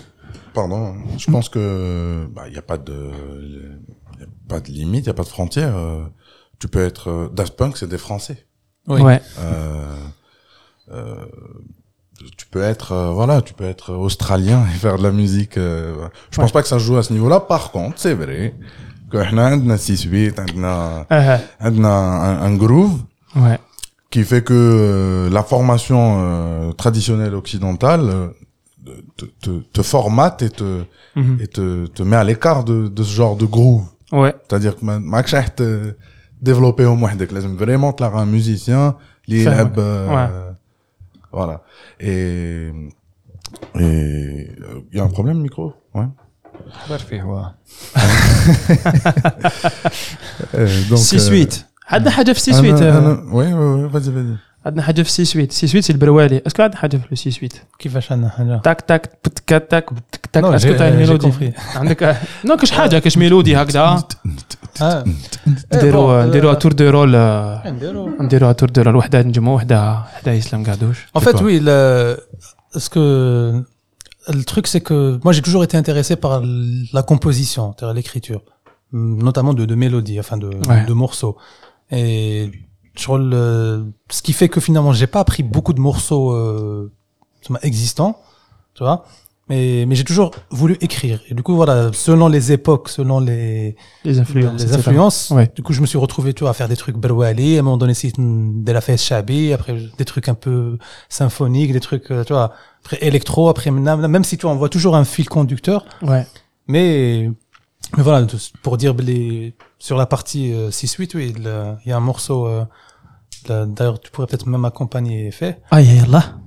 pardon, je pense que bah il y a pas de, y a pas de limite, il y a pas de frontière. euh, Tu peux être euh, Daft Punk, c'est des Français. Oui. ouais Euh, euh, tu peux être euh, voilà, tu peux être australien et faire de la musique. euh, je pense pas que ça joue à ce niveau-là. Par contre, c'est vrai que احنا عندنا 6-8, عندنا Euh, عندنا un, un groove Ouais. Qui fait que euh, la formation euh, traditionnelle occidentale euh, te, te, te, formate et te, et te, te met à l'écart de, de ce genre de groove. Ouais. C'est-à-dire que ma te euh, développer au moins des vraiment te un musicien, les euh, ouais. voilà. Et et il y a un problème micro, ouais. Parfait, ouais. (laughs) donc 6 8 عندنا حاجه في سي أنا- سويت آه، أنا- ouais ouais ouais vas-y vas-y عندنا حاجه في سي سويت سي سويت سي البروالي اسكو عندنا حاجه في سي سويت كيفاش عندنا حاجه تاك تاك تك تاك تك تاك Non, اسكو j'ai- تاع j'ai الميلودي compris. عندك نو كاش حاجه كاش ميلودي هكذا آه. نديروا bon, نديروا euh, تور دو رول آه، نديرو نديروا تور دو رول وحده نجمو وحده وحده يسلم قعدوش En fait, oui, le, ce que le truc, c'est que moi, j'ai toujours été intéressé par la composition, c'est-à-dire l'écriture, notamment de, de mélodies, enfin de, Ouais. de morceaux. Et sur le, ce qui fait que finalement, j'ai pas appris beaucoup de morceaux euh, existants, tu vois. Mais, mais j'ai toujours voulu écrire. Et du coup, voilà, selon les époques, selon les, les influences les influences. Ouais. Du coup, je me suis retrouvé, tu vois, à faire des trucs Berwali, à un moment donné, c'est de la fesse Chabi, après des trucs un peu symphoniques, des trucs, euh, tu vois, après électro, après même si tu vois, on voit toujours un fil conducteur, ouais mais, mais voilà, pour dire les, sur la partie euh, 6-8, oui, il y a un morceau. Euh, d'ailleurs, tu pourrais peut-être même accompagner Effet. Ah, yallah.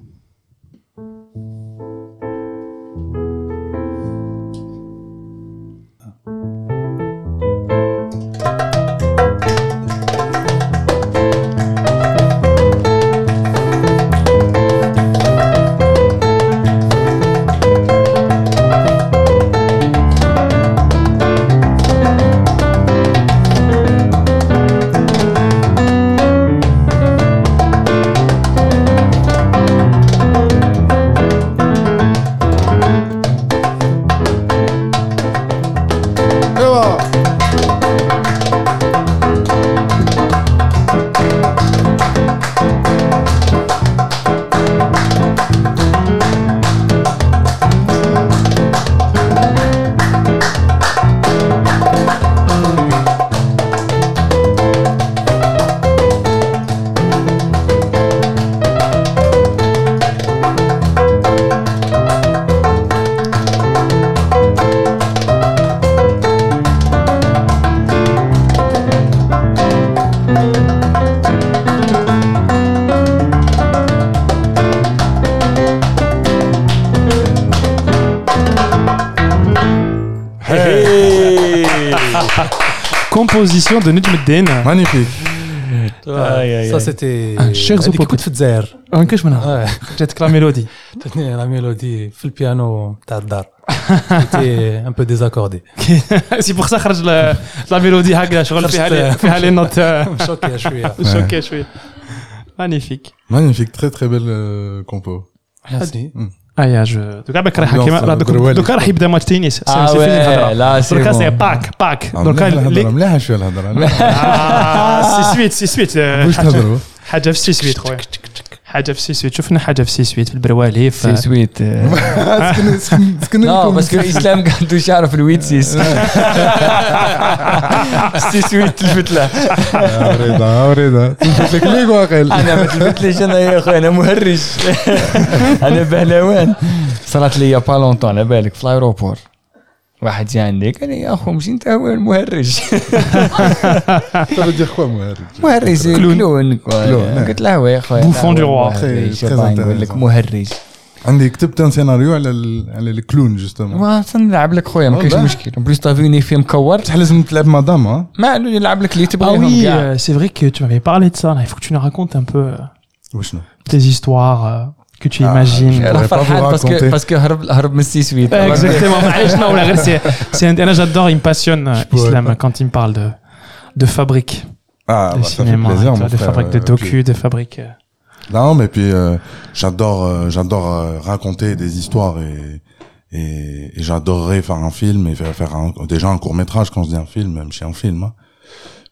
composition de Nujm الدين magnifique Aïe, aïe, ça, aïe. c'était, Ah, chers هذيك auditeurs. كنت في الجزائر. ما كاش منها Ouais. جاتك لا ميلودي تتني la mélodie في البيانو تاع الدار. (laughs) C'était (laughs) un peu désaccordé. (laughs) سي بور سا خرج لا لا ميلودي هكذا شغل فيها لي فيها لي نوت شوكي شويه. شوكي شويه مانيفيك magnifique très très belle euh, compo Merci. ايا جو دوكا بك راح كيما دوكا راح يبدا ماتش تينيس لا سي دوكا سي باك باك دوكا مليحه شوية الهضره سي سويت سي سويت واش تهضروا حاجة في سي سويت خويا حاجة في سي سويت. شفنا حاجة في سي سويت في البروالي سي في سويت. (laughs) سكن سكن سكن نو لكم. باسكو اسلام قعدوش يعرف الويت سيس. (laughs) سي سويت تلفت له رضا رضا تلفت لك ليك واقل أنا ما تلفتليش أنا يا أخوي أنا مهرج. (laughs) أنا بهلوان صارت لي با لونتون على بالك في الأيروبور. واحد جا عندي قال لي يا أخو مشي أنت هو المهرج (laughs) dire quoi, moi مهرج كلون كلون. قلت له وي خويا Bouffon du roi. Très- très نقول لك. مهرج عندي كتبت ان سيناريو على ال- على الكلون جوستومون ما نلعب لك خويا ما كاينش. مشكل بليس طافيني فيه مكور بصح لازم تلعب مدام ها ما يلعب لك اللي تبغيهم كاع c'est vrai que tu m'avais parlé de ça. là. Il faut que tu nous racontes un peu euh, وشنو tes histoires euh, que tu Ah, imagines. je- راه pourrais pas فرحان vous باسكو raconter. باسكو هرب هرب من السيسويت Exactement. معليش، non, ولا غير c'est- c'est un- أنا j'adore, il me passionne euh, pourrais Islam pas. quand il me parle de de fabriques Ah, de bah, ça fait cinéma, plaisir, tu vois, mon de frère, fabriques de euh, docu, puis- de fabriques. euh, Non, mais puis euh, j'adore, euh, j'adore euh, raconter des histoires et et, et j'adorerais faire un film et faire, faire un, déjà un court métrage quand je dis un film, même chez un film. Hein.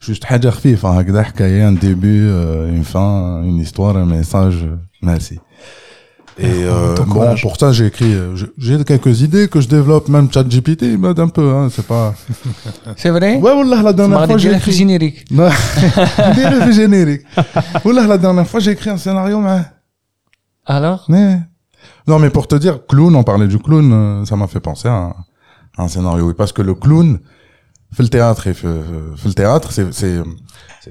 Juste حاجة خفيفة هكذا حكاية un début, euh, une fin, une histoire, un message. euh, Merci. Et euh, bon, pourtant, j'ai écrit, euh, j'ai quelques idées que je développe, même ChatGPT, il m'aide un peu, hein, c'est pas. (laughs) C'est vrai? Ouais, wallah, la dernière fois, j'ai écrit. générique. Non, (laughs) générique. Wallah, la dernière fois, j'ai écrit un scénario, mais. Alors? Mais... Non, mais pour te dire, clown, on parlait du clown, euh, ça m'a fait penser à un, à un, scénario. parce que le clown, fait le théâtre et fait, le théâtre, c'est, c'est,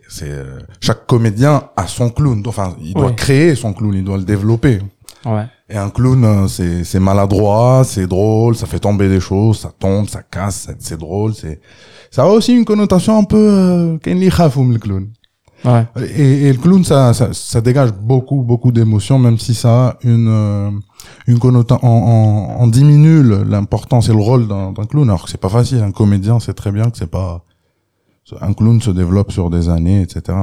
c'est, euh, chaque comédien a son clown. Enfin, il doit créer son clown, il doit le développer. Ouais. Et un clown, euh, c'est, c'est maladroit, c'est drôle, ça fait tomber des choses, ça tombe, ça casse, c'est- drôle, c'est, ça a aussi une connotation un peu, euh, qu'un li khafoum, le clown. Ouais. Et, et le clown, ça, ça, ça dégage beaucoup, beaucoup d'émotions, même si ça a une, euh, une connotation, en, en diminue l'importance et le rôle d'un d'un clown. Alors que c'est pas facile. Un comédien, c'est très bien que c'est pas, un clown se développe sur des années, etc.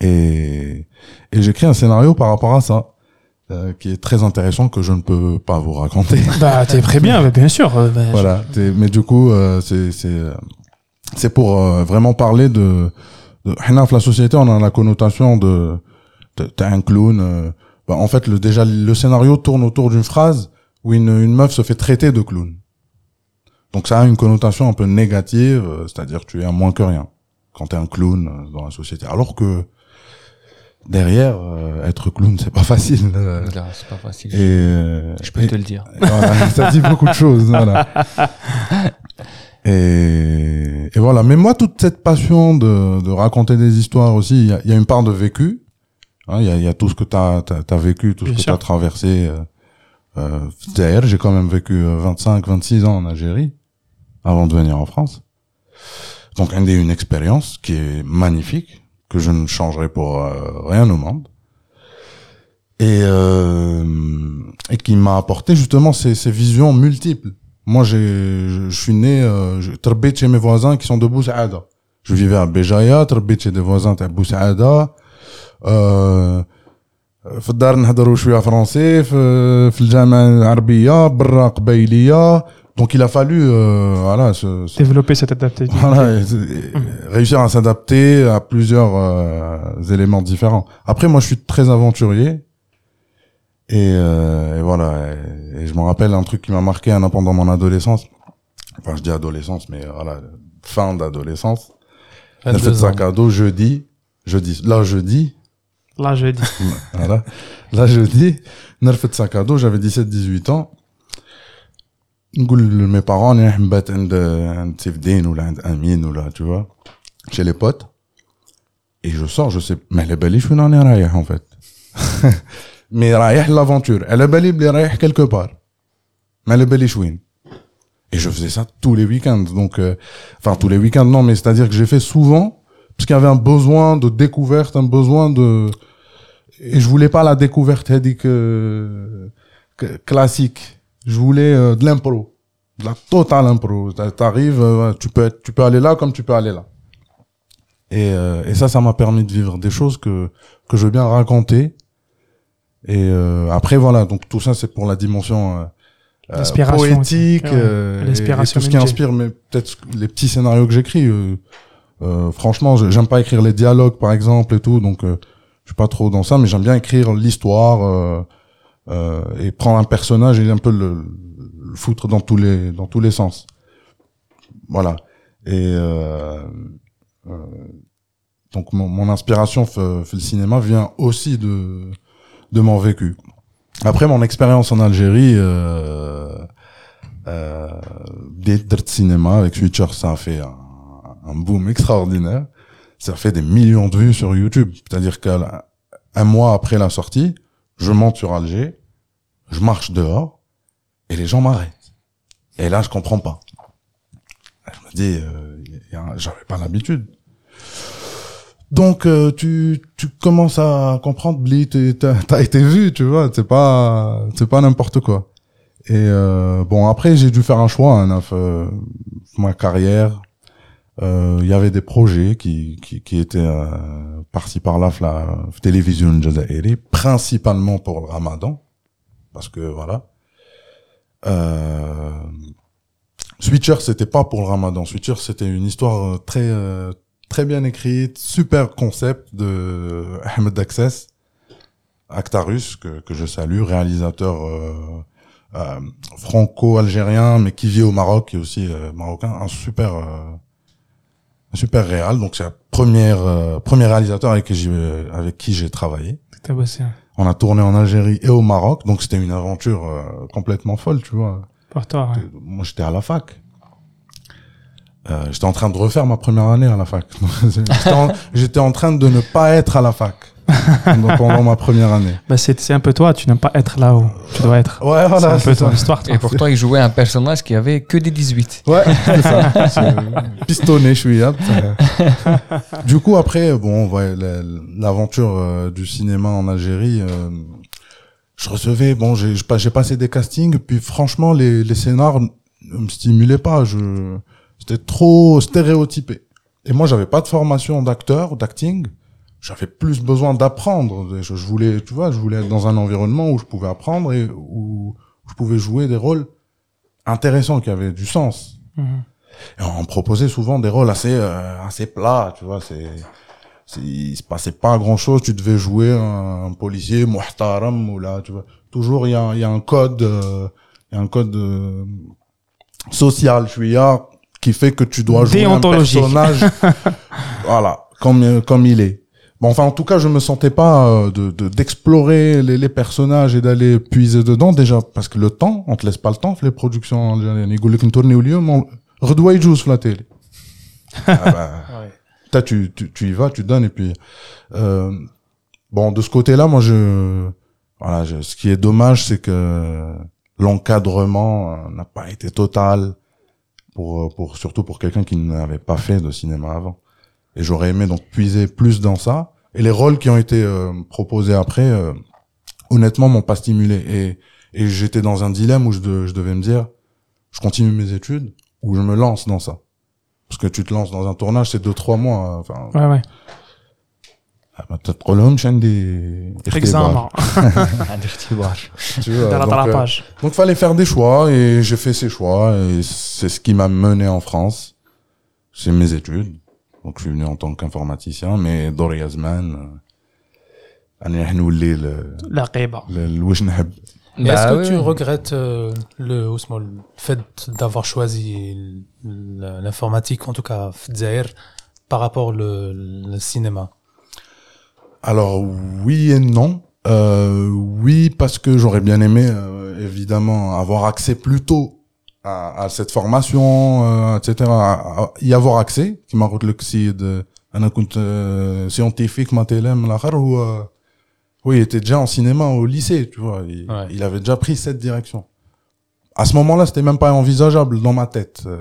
Et, et j'écris un scénario par rapport à ça, euh, qui est très intéressant que je ne peux pas vous raconter. (laughs) Bah, t'es très bien, bien sûr. euh, bah, Voilà. T'es- Mais du coup, euh, c'est c'est euh, c'est pour euh, vraiment parler de. de la société, on a la connotation de t'es un clown. euh, bah, en fait, le déjà le scénario tourne autour d'une phrase où une une meuf se fait traiter de clown. Donc ça a une connotation un peu négative, c'est-à-dire tu es un moins que rien quand t'es un clown dans la société. Alors que derrière, euh, être clown, c'est pas facile. Euh. C'est pas facile. Et, euh, je peux te le dire. (laughs) Voilà, ça dit beaucoup de choses. (laughs) Voilà. Et, et, voilà. Mais moi, toute cette passion de, de raconter des histoires aussi, il y a, y a, une part de vécu. Hein. Il y, a, y, a, tout ce que tu as, as, vécu, tout ce que tu as traversé. Euh, D'ailleurs, j'ai quand même vécu euh, 25, 26 ans en Algérie avant de venir en France. Donc, une, une expérience qui est magnifique que je ne changerai pour euh, rien au monde. Et, euh, et qui m'a apporté justement ces, ces visions multiples. Moi, j'ai, je, suis né, euh, je chez mes voisins qui sont de Boussaada. Je vivais à Béjaïa, tarbé chez des voisins de Boussaada. Euh, في الدار نهضروا شويه فرونسي في في الجامعه العربيه برا قبايليه donc il a fallu euh, voilà ce, ce- Développer cette adaptation. (laughs) voilà, et- et réussir à s'adapter à plusieurs euh, éléments différents. Après, moi, je suis très aventurier. Et, euh, et voilà. Et, et je me rappelle un truc qui m'a marqué hein, pendant mon adolescence. Enfin, je dis adolescence, mais voilà, fin d'adolescence. On a fait 22 ans. sac à dos jeudi. Jeudi. Là, jeudi. Là, je dis. (laughs) Voilà. Là, jeudi. On a fait sac à dos. J'avais 17-18 ans. نقول لمي بارون انا رايح نبات عند عند سيف الدين ولا عند امين ولا tu vois chez les potes et je sors je sais ما على باليش وين راني رايح en fait (laughs) مي رايح لافونتور على بالي بلي رايح quelque part ما على باليش وين et je faisais ça tous les week-ends donc euh, enfin tous les week-ends non mais c'est-à-dire que j'ai fait souvent parce qu'il y avait un besoin de découverte un besoin de et je voulais pas la découverte que, que, classique. Je voulais euh, de l'impro. De la totale impro. T'arrives euh, tu peux être, tu peux aller là comme tu peux aller là. Et, euh, et ça ça m'a permis de vivre des choses que que je veux bien raconter. Et euh, après voilà. Donc tout ça c'est pour la dimension euh, poétique ouais, et, et tout ce qui inspire mais peut-être les petits scénarios que j'écris franchement j'aime pas écrire les dialogues par exemple et tout. Donc suis pas trop dans ça mais j'aime bien écrire l'histoire euh, euh, et prendre un personnage et un peu le, le foutre dans tous les dans tous les sens. Voilà. Et euh, euh, donc mon, mon inspiration fait, le cinéma vient aussi de de mon vécu. Après mon expérience en Algérie euh, Euh, de cinéma avec Switcher, ça a fait un, un boom extraordinaire. Ça fait des millions de vues sur YouTube. C'est-à-dire qu'un un mois après la sortie, je monte sur Alger, je marche dehors et les gens m'arrêtent. Et là, je comprends pas. Je me dis, euh, j'avais pas l'habitude. Donc euh, tu tu commences à comprendre, Bli, t'as été vu, tu vois, c'est pas c'est pas n'importe quoi. Et euh, bon après j'ai dû faire un choix, hein, euh, ma carrière. Euh, Il y avait des projets qui qui, qui étaient euh, par-ci par-là, la télévision jazairi, principalement pour le Ramadan, parce que voilà. Euh, Switcher, c'était pas pour le Ramadan. Switcher, c'était une histoire euh, très euh, très bien écrite, super concept de Ahmed Access, Actarus que que je salue, réalisateur euh, euh, franco-algérien mais qui vit au Maroc, est aussi euh, marocain, un super euh, un super réal. Donc c'est le premier euh, premier réalisateur avec qui j'ai avec qui j'ai travaillé. T'as bossé hein, On a tourné en Algérie et au Maroc, donc c'était une aventure euh, complètement folle, tu vois. pour toi. ouais. Moi, j'étais à la fac. Euh, j'étais en train de refaire ma première année à la fac. (laughs) J'étais en, j'étais en train de ne pas être à la fac (laughs) pendant, pendant ma première année. Bah, c'est c'est un peu toi, tu n'aimes pas être là où tu dois être. Ouais, c'est voilà. un peu c'est ça. ton histoire. toi. Et pourtant, il jouait un personnage qui avait que des 18. Ouais, (laughs) c'est ça. C'est pistonné, je suis apte. (laughs) Du coup, après, bon, ouais, la- l'aventure euh, du cinéma en Algérie, euh, je recevais, bon, j'ai j'ai pas- j'ai passé des castings, puis franchement, les, les scénars ne me stimulaient pas. Je, c'était trop stéréotypé. Et moi, j'avais pas de formation d'acteur, d'acting. J'avais plus besoin d'apprendre. Je, je voulais, tu vois, je voulais être dans un environnement où je pouvais apprendre et où je pouvais jouer des rôles intéressants, qui avaient du sens. Mhm. Et on me proposait souvent des rôles assez euh, assez plats, tu vois, c'est il se passait pas grand chose, tu devais jouer un, un policier muhtaram ou là, tu vois. Toujours il y a il y a un code euh, il y a un code euh, social, je suis là, qui fait que tu dois jouer un personnage (laughs) voilà, comme euh, comme il est. Bon, enfin, en tout cas, je me sentais pas euh, de d'explorer de, les, les, personnages et d'aller puiser dedans déjà parce que le temps, on te laisse pas le temps. Les productions algériennes, ils qu'on tourne au lieu, mais redouille juste la télé. Ah bah. (laughs) T'as tu, tu tu y vas, tu donnes et puis euh, bon de ce côté-là, moi je voilà, je, ce qui est dommage, c'est que l'encadrement euh, n'a pas été total pour euh, pour surtout pour quelqu'un qui n'avait pas fait de cinéma avant. Et j'aurais aimé donc puiser plus dans ça. Et les rôles qui ont été euh, proposés après, euh, honnêtement, m'ont pas stimulé. Et, et j'étais dans un dilemme où je, de- je devais me dire, je continue mes études ou je me lance dans ça. Parce que tu te lances dans un tournage, c'est deux, trois mois. euh, Enfin, Ouais, ouais. ah, bah, t'as trop long, chaîne des... Examen. (laughs) (laughs) Tu vois, donc, euh, donc fallait faire des choix et j'ai fait ces choix et c'est ce qui m'a mené en France. C'est mes études. Donc je suis venu en tant qu'informaticien, mais Dor Yazman, euh, la Qeba. Bah est-ce que tu regrettes euh, le, le fait d'avoir choisi l'informatique, en tout cas Fdzair, par rapport le, le cinéma? Alors oui et non. Euh, oui, parce que j'aurais bien aimé, euh, évidemment, avoir accès plus tôt à, à cette formation, euh, etc., à, à y avoir accès, qui m'a le si de, un compte euh, scientifique, Matelem, l'achar, ou, euh, oui, il était déjà en cinéma au lycée, tu vois, il, avait déjà pris cette direction. À ce moment-là, c'était même pas envisageable dans ma tête. Euh.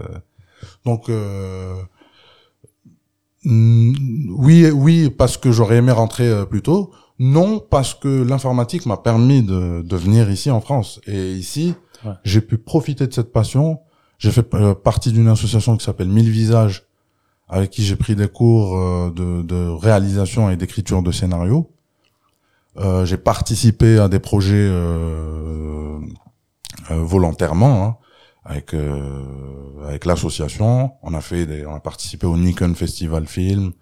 Donc, euh, mm, oui, oui, parce que j'aurais aimé rentrer plus tôt. Non, parce que l'informatique m'a permis de, de venir ici en France. Et ici, j'ai pu profiter de cette passion. J'ai fait euh, partie d'une association qui s'appelle Mille Visages, avec qui j'ai pris des cours euh, de, de réalisation et d'écriture de scénarios. Euh, j'ai participé à des projets euh, volontairement hein, avec avec l'association. On a fait des, on a participé au Nikon Festival Film.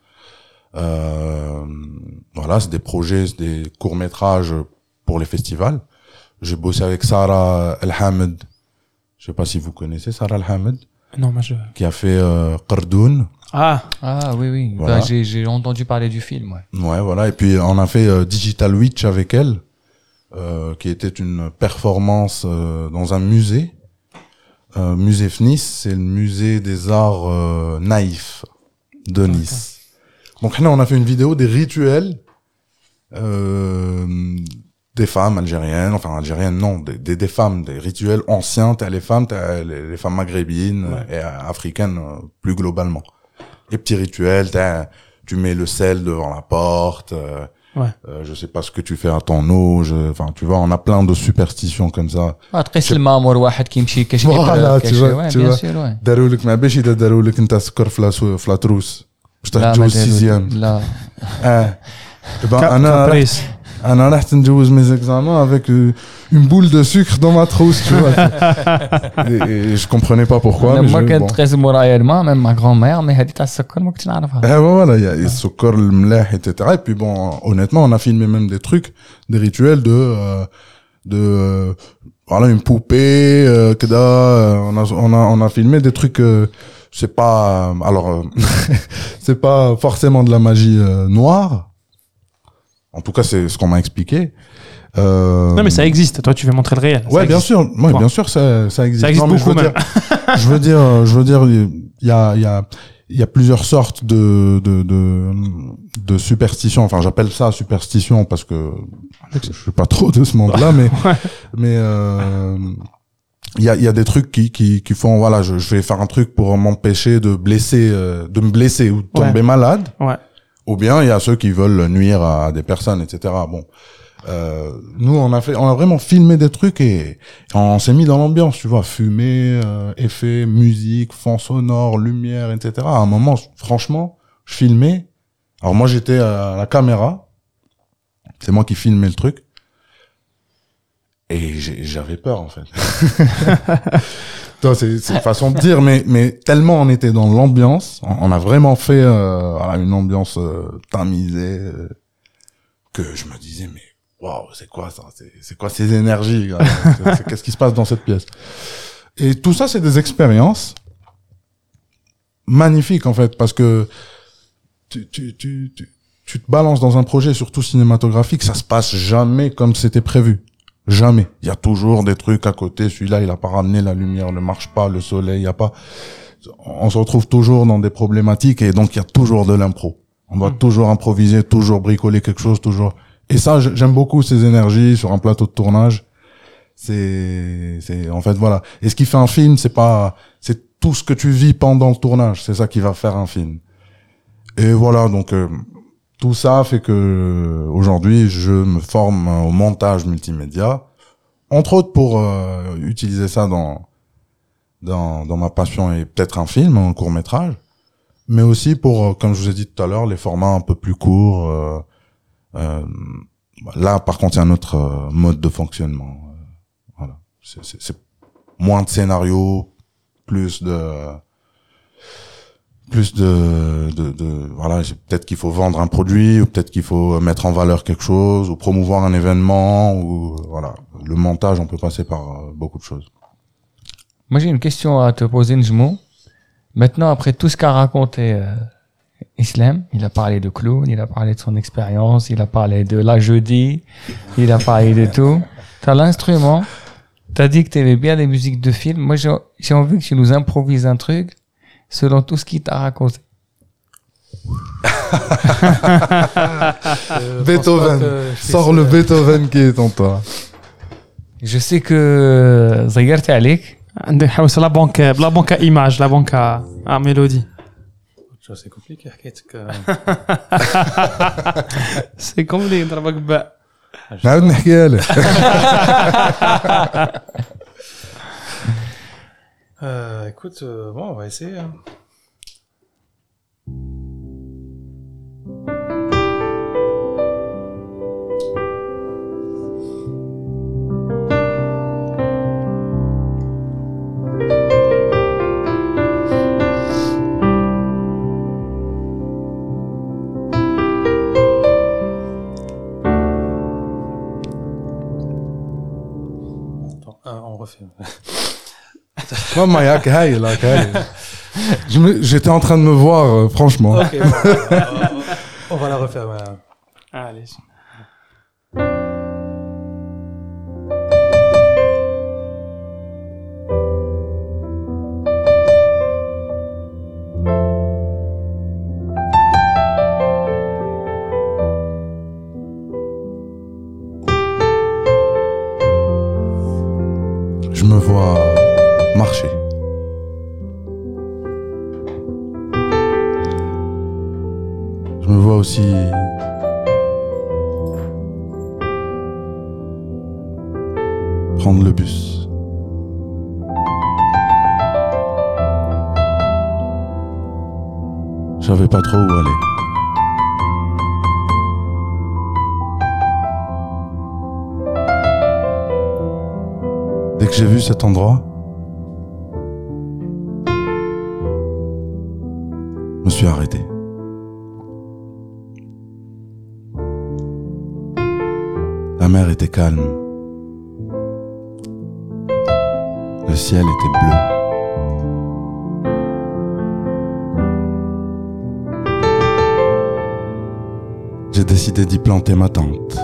Voilà, c'est des projets, des courts métrages pour les festivals. J'ai bossé avec Sarah El Hamed. Je sais pas si vous connaissez Sarah El Hamed, Non, moi je. qui a fait euh, Qardoun. Ah, Ah oui, oui. Voilà. Bah, j'ai j'ai entendu parler du film, ouais. Ouais, voilà. Et puis on a fait euh, Digital Witch avec elle, euh, qui était une performance euh, dans un musée Euh, musée FNIS, c'est le musée des arts euh, naïfs de Nice. Donc là, on a fait une vidéo des rituels euh, des femmes algériennes, enfin algériennes non, des, des, des femmes, des rituels anciens. T'as les femmes, t'as les, les femmes maghrébines Ouais. et euh, africaines euh, plus globalement. Les petits rituels, t'as- tu mets le sel devant la porte. euh, Ouais. euh, je sais pas ce que tu fais à ton eau. je- Enfin, tu vois, on a plein de superstitions comme ça. آه، تقيس المامور واحد كيمشي كاش Voilà, tu vois, ouais, tu bien vois. sûr ouais داروا لك ما باش اذا داروا لك انت سكر في لا- في لا تروس باش لا تروح ما تجوز داروا- سيزيام لا اه Eh ben, Cap- انا un alerte mes examens avec euh, une boule de sucre dans ma trousse, tu vois. (laughs) et, et, je comprenais pas pourquoi. Mais Moi, je, bon. très moralement, même ma grand-mère, mais elle dit à Sokol, moi, que tu n'as pas. Eh ouais, voilà, il y a Sokol, le mleh, etc. Et puis bon, honnêtement, on a filmé même des trucs, des rituels de, euh, de, euh, voilà, une poupée, euh, que euh, on a, on a, on a filmé des trucs, euh, c'est pas alors euh, (laughs) c'est pas forcément de la magie euh, noire en tout cas c'est ce qu'on m'a expliqué euh, Non, mais ça existe. Toi, tu veux montrer le réel. Ouais, bien sûr. Ouais, Point. bien sûr, ça, ça existe. Ça existe Non, je beaucoup, dire, je veux dire, euh, je veux dire, il y a, il y a, il y a plusieurs sortes de, de, de, de superstitions. Enfin, j'appelle ça superstition parce que je suis pas trop de ce monde-là, mais, (laughs) mais, euh, il y a, il y a des trucs qui, qui, qui font, voilà, je, je vais faire un truc pour m'empêcher de blesser, euh, de me blesser ou de tomber malade. Ouais. Ou bien il y a ceux qui veulent nuire à des personnes, etc. Bon, euh, nous on a fait, on a vraiment filmé des trucs et on s'est mis dans l'ambiance, tu vois, fumée, euh, musique, fond sonore, lumière, etc. À un moment, franchement, je filmais. Alors moi j'étais à la caméra, c'est moi qui filmais le truc. Et j'avais peur en fait. (laughs) Toi, c'est c'est une façon de dire, mais mais tellement on était dans l'ambiance, on, on a vraiment fait euh, voilà, une ambiance euh, tamisée euh, que je me disais mais waouh c'est quoi ça, c'est c'est quoi ces énergies, (laughs) qu'est-ce qui se passe dans cette pièce? Et tout ça c'est des expériences magnifiques en fait parce que tu tu tu tu, tu te balances dans un projet surtout cinématographique, ça se passe jamais comme c'était prévu. Jamais. Il y a toujours des trucs à côté. Celui-là, il a pas ramené la lumière, ne marche pas, le soleil, il y a pas. On se retrouve toujours dans des problématiques et donc il y a toujours de l'impro. On doit toujours improviser, toujours bricoler quelque chose, toujours. Et ça, j'aime beaucoup ces énergies sur un plateau de tournage. C'est, c'est, en fait, voilà. Et ce qui fait un film, c'est pas, c'est tout ce que tu vis pendant le tournage. C'est ça qui va faire un film. Et voilà, donc, euh, tout ça fait que aujourd'hui je me forme au montage multimédia, entre autres pour euh, utiliser ça dans, dans dans ma passion et peut-être un film, un court métrage, mais aussi pour, euh, comme je vous ai dit tout à l'heure, les formats un peu plus courts. euh, là, par contre, il y a un autre mode de fonctionnement. Voilà, c'est moins de scénarios, plus de plus de, de, de voilà peut-être qu'il faut vendre un produit ou peut-être qu'il faut mettre en valeur quelque chose ou promouvoir un événement ou voilà le montage on peut passer par euh, beaucoup de choses Moi, j'ai une question à te poser, Njmo. Maintenant, après tout ce qu'a raconté euh, Islam, il a parlé de clown, il a parlé de son expérience, il a parlé de la jeudi, il a parlé de tout. T'as l'instrument, t'as dit que t'aimais bien les musiques de film. Moi, j'ai envie que tu nous improvises un truc selon tout ce qu'il t'a raconté. (laughs) Euh, Beethoven. François, que je sors puisse, le euh, Beethoven qui est en toi Je sais que زيرت عليك عندك حوس لا بونك لا بونك ايماج لا بونك اه ميلودي Ça, c'est compliqué حكايتك (laughs) سي كومبلي ضربك باء نعاود نحكيها (laughs) لك Euh, écoute, euh, bon, on va essayer. hein. Attends, ah, on refait. (laughs) Moi, (laughs) là, J'étais en train de me voir, euh, franchement. (laughs) On va la refaire. Voilà. Allez. Prendre le bus. Je savais pas trop où aller. Dès que j'ai vu cet endroit, je me suis arrêté. La mer était calme. Le ciel était bleu. J'ai décidé d'y planter ma tente.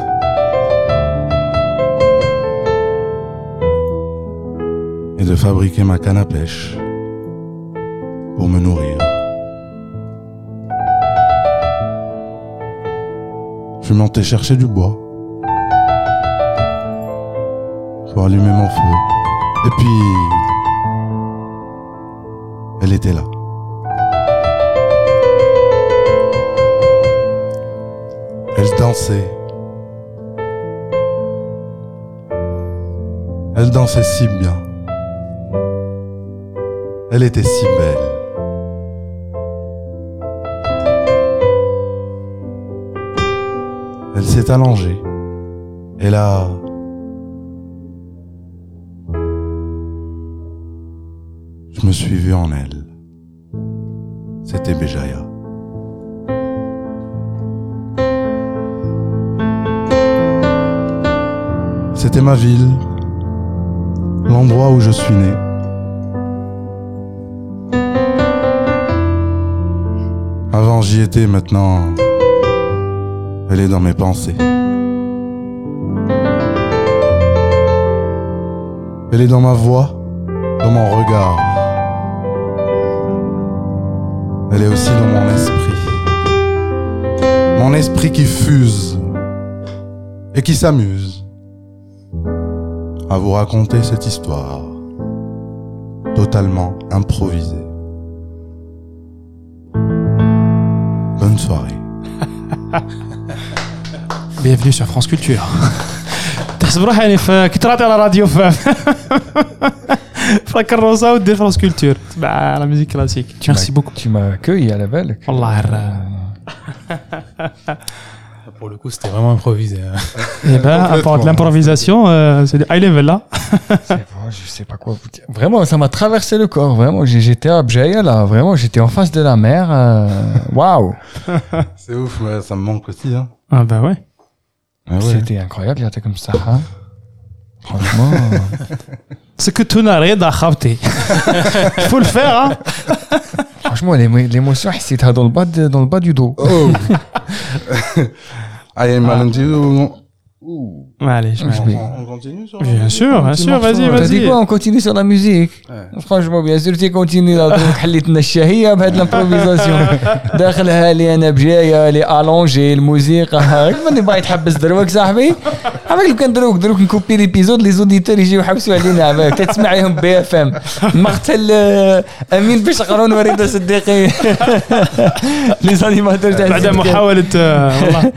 Et de fabriquer ma canne à pêche pour me nourrir. Je monté chercher du bois pour allumer mon feu. Et puis, elle était là. Elle dansait. Elle dansait si bien. Elle était si belle. Elle s'est allongée. Et là, je me suis vu en elle. C'était Béjaïa. C'était ma ville, l'endroit où je suis né. Avant j'y étais, maintenant elle est dans mes pensées. Elle est dans ma voix, dans mon regard Elle est aussi dans mon esprit. Mon esprit qui fuse et qui s'amuse à vous raconter cette histoire totalement improvisée. Bonne soirée. (laughs) Bienvenue sur France Culture. تحسب روحي يعني في كي تراطي على راديو في في الكروسه ودير فرانس كولتور تبع لا ميوزيك كلاسيك ميرسي بوكو Tu m'as accueilli à la belle. والله الر- (laughs) Pour le coup, c'était vraiment improvisé. hein. Eh ben, à part de l'improvisation, euh, c'est du high level là. C'est bon, je sais pas quoi vous dire. Vraiment, ça m'a traversé le corps. Vraiment, J'ai- j'étais à Bjaïa là. Vraiment, j'étais en face de la mer. euh, (laughs) Waouh. C'est ouf, ouais, ça me manque aussi. Hein. Ah bah ouais. Ah ouais. C'était incroyable, il était comme ça. hein. Franchement. (laughs) C'est que tout n'arrête d'achapter. (laughs) Faut le faire, hein. Franchement, l'émo- l'émotion, c'était dans le bas, de- dans le bas du dos. Oh (laughs) Ah, il Ouh. Allez, je On, on continue sur Bien sûr, bien sûr, vas-y, T'as dit vas-y. quoi On continue sur la musique Ouais. Franchement, bien sûr, tu continues là. Donc, حليتنا الشهية بهاد l'improvisation. داخلها لي أنا بجايه لي الونجي الموسيقى ماني باغي تحبس دروك صاحبي عمرك لو كان دروك دروك نكوبي ليبيزود لي زوديتور يجيو يحبسوا علينا عماك تسمع عليهم بي اف ام مقتل امين بشقرون وريده صديقي لي زانيماتور تاع بعد. محاولة والله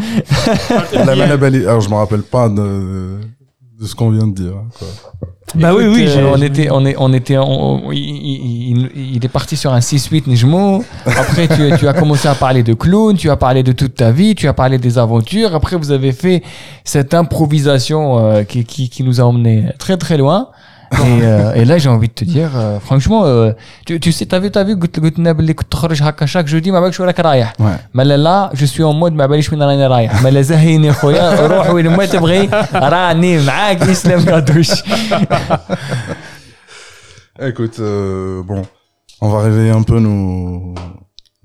La Manabali- Alors, je me rappelle pas de, de ce qu'on vient de dire. hein, quoi. Bah oui, oui, euh, on était, on est, on était, on- on- il, il- il- il est parti sur un 6-8 Nejmo. Après, tu, tu as commencé à parler de clown, tu as parlé de toute ta vie, tu as parlé des aventures. Après, vous avez fait cette improvisation euh, qui, qui, qui nous a emmené très très loin. Euh, et, là, j'ai envie de te dire, euh, franchement, euh, tu, tu, sais, t'as vu, t'as vu, chaque jeudi, ma je suis à la carrière. Mais là, je suis en mode, ma je suis dans la carrière. Mais les zahini, khoya, roh, ou moi, t'es vrai, rani, ma'ak, islam, gadouche. Écoute, bon, on va réveiller un peu nos.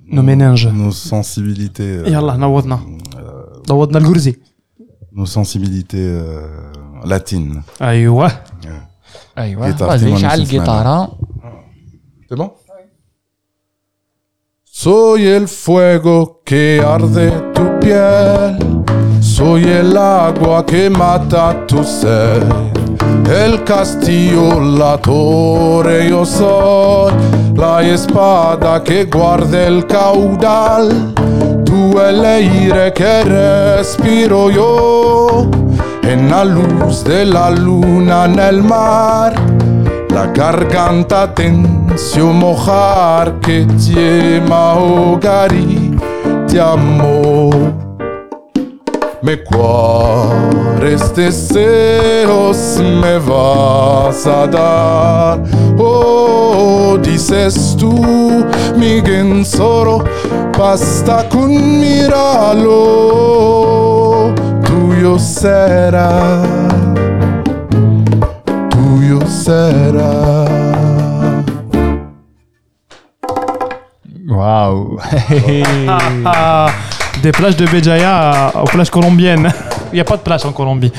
Nos méninges. Nos sensibilités. Et Allah, nawadna. Nawadna le gourzi. Nos sensibilités latines. Aïe, ouais. ايوه Guitar, فازي Timon شعل Smith, الجيتارة C'est bon Soy el fuego que arde tu piel. Soy el agua que mata tu sed. El del castillo la torre io soy la espada que guarda el caudal tú el aire que respiro yo en la luz de la luna en el mar la garganta tensio mojar que te mahogari ti amo me cuores deseos me vas a dar. Oh, dices tú, mi solo basta con mirarlo. Tuyo será, tuyo será. Waouh. (laughs) Des plages de Béjaïa aux plages colombiennes. Il n'y a pas de plage en Colombie.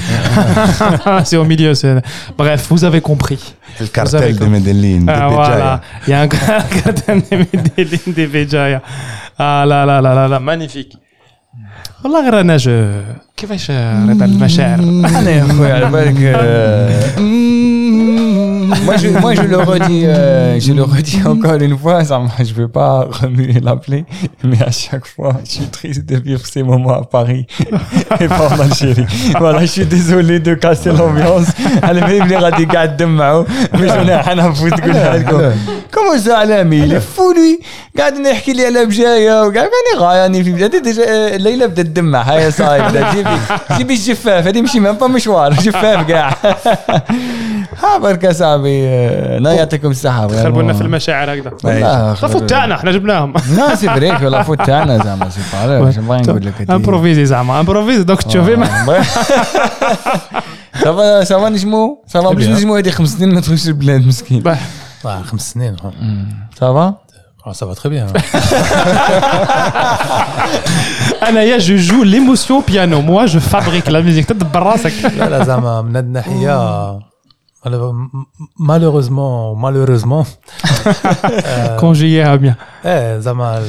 (laughs) c'est au milieu. c'est- Bref, vous avez compris. Avez cartel de de Ah, voilà. Il y a un (laughs) cartel de Medellín de Béjaïa. Ah là là là là là, magnifique. والله غير أنا جو كيفاش رضا المشاعر؟ أنا يا خويا على بالك (laughs) euh, (laughs) moi, je, moi, je le redis, euh, je le redis (laughs) encore une fois, ça, m'a- je veux pas remuer la plaie, mais à chaque fois, je suis triste de vivre ces moments à Paris (laughs) et pas en Algérie. Voilà, je suis désolé de casser l'ambiance. على ما يبلي غادي قاعد تدمعوا مش انا انا نفوت تقولها لكم كومون سا علامي il est fou lui قاعد إنه يحكي لي على بجايه وقاعد يعني غاياني في بجايه ديجا ليلى بدات تدمع هيا صايب بدات جيبي جيبي الجفاف هذه مشي مام با مشوار جفاف كاع ها برك صاحبي آه، الله يعطيكم الصحه خربوا لنا في المشاعر هكذا. والله صافو تاعنا إحنا جبناهم. لا سي فريك (laughs) ولا فوت تاعنا زعما سي با نقول لك. امبروفيزي زعما امبروفيزي دوك تشوفي ما- (laughs) صافا صافا نجمو صافا باش. نجمو هذه خمس سنين ما تخرجش البلاد مسكين. خمس سنين. صافا Ah, ça va très bien. انايا جو جو ليموسيون بيانو موا جو فابريك لا ميوزيك تدبر راسك. لا لا زعما من هاد الناحية Alors, malheureusement, malheureusement. Quand j'y ai à bien. Eh, Zama,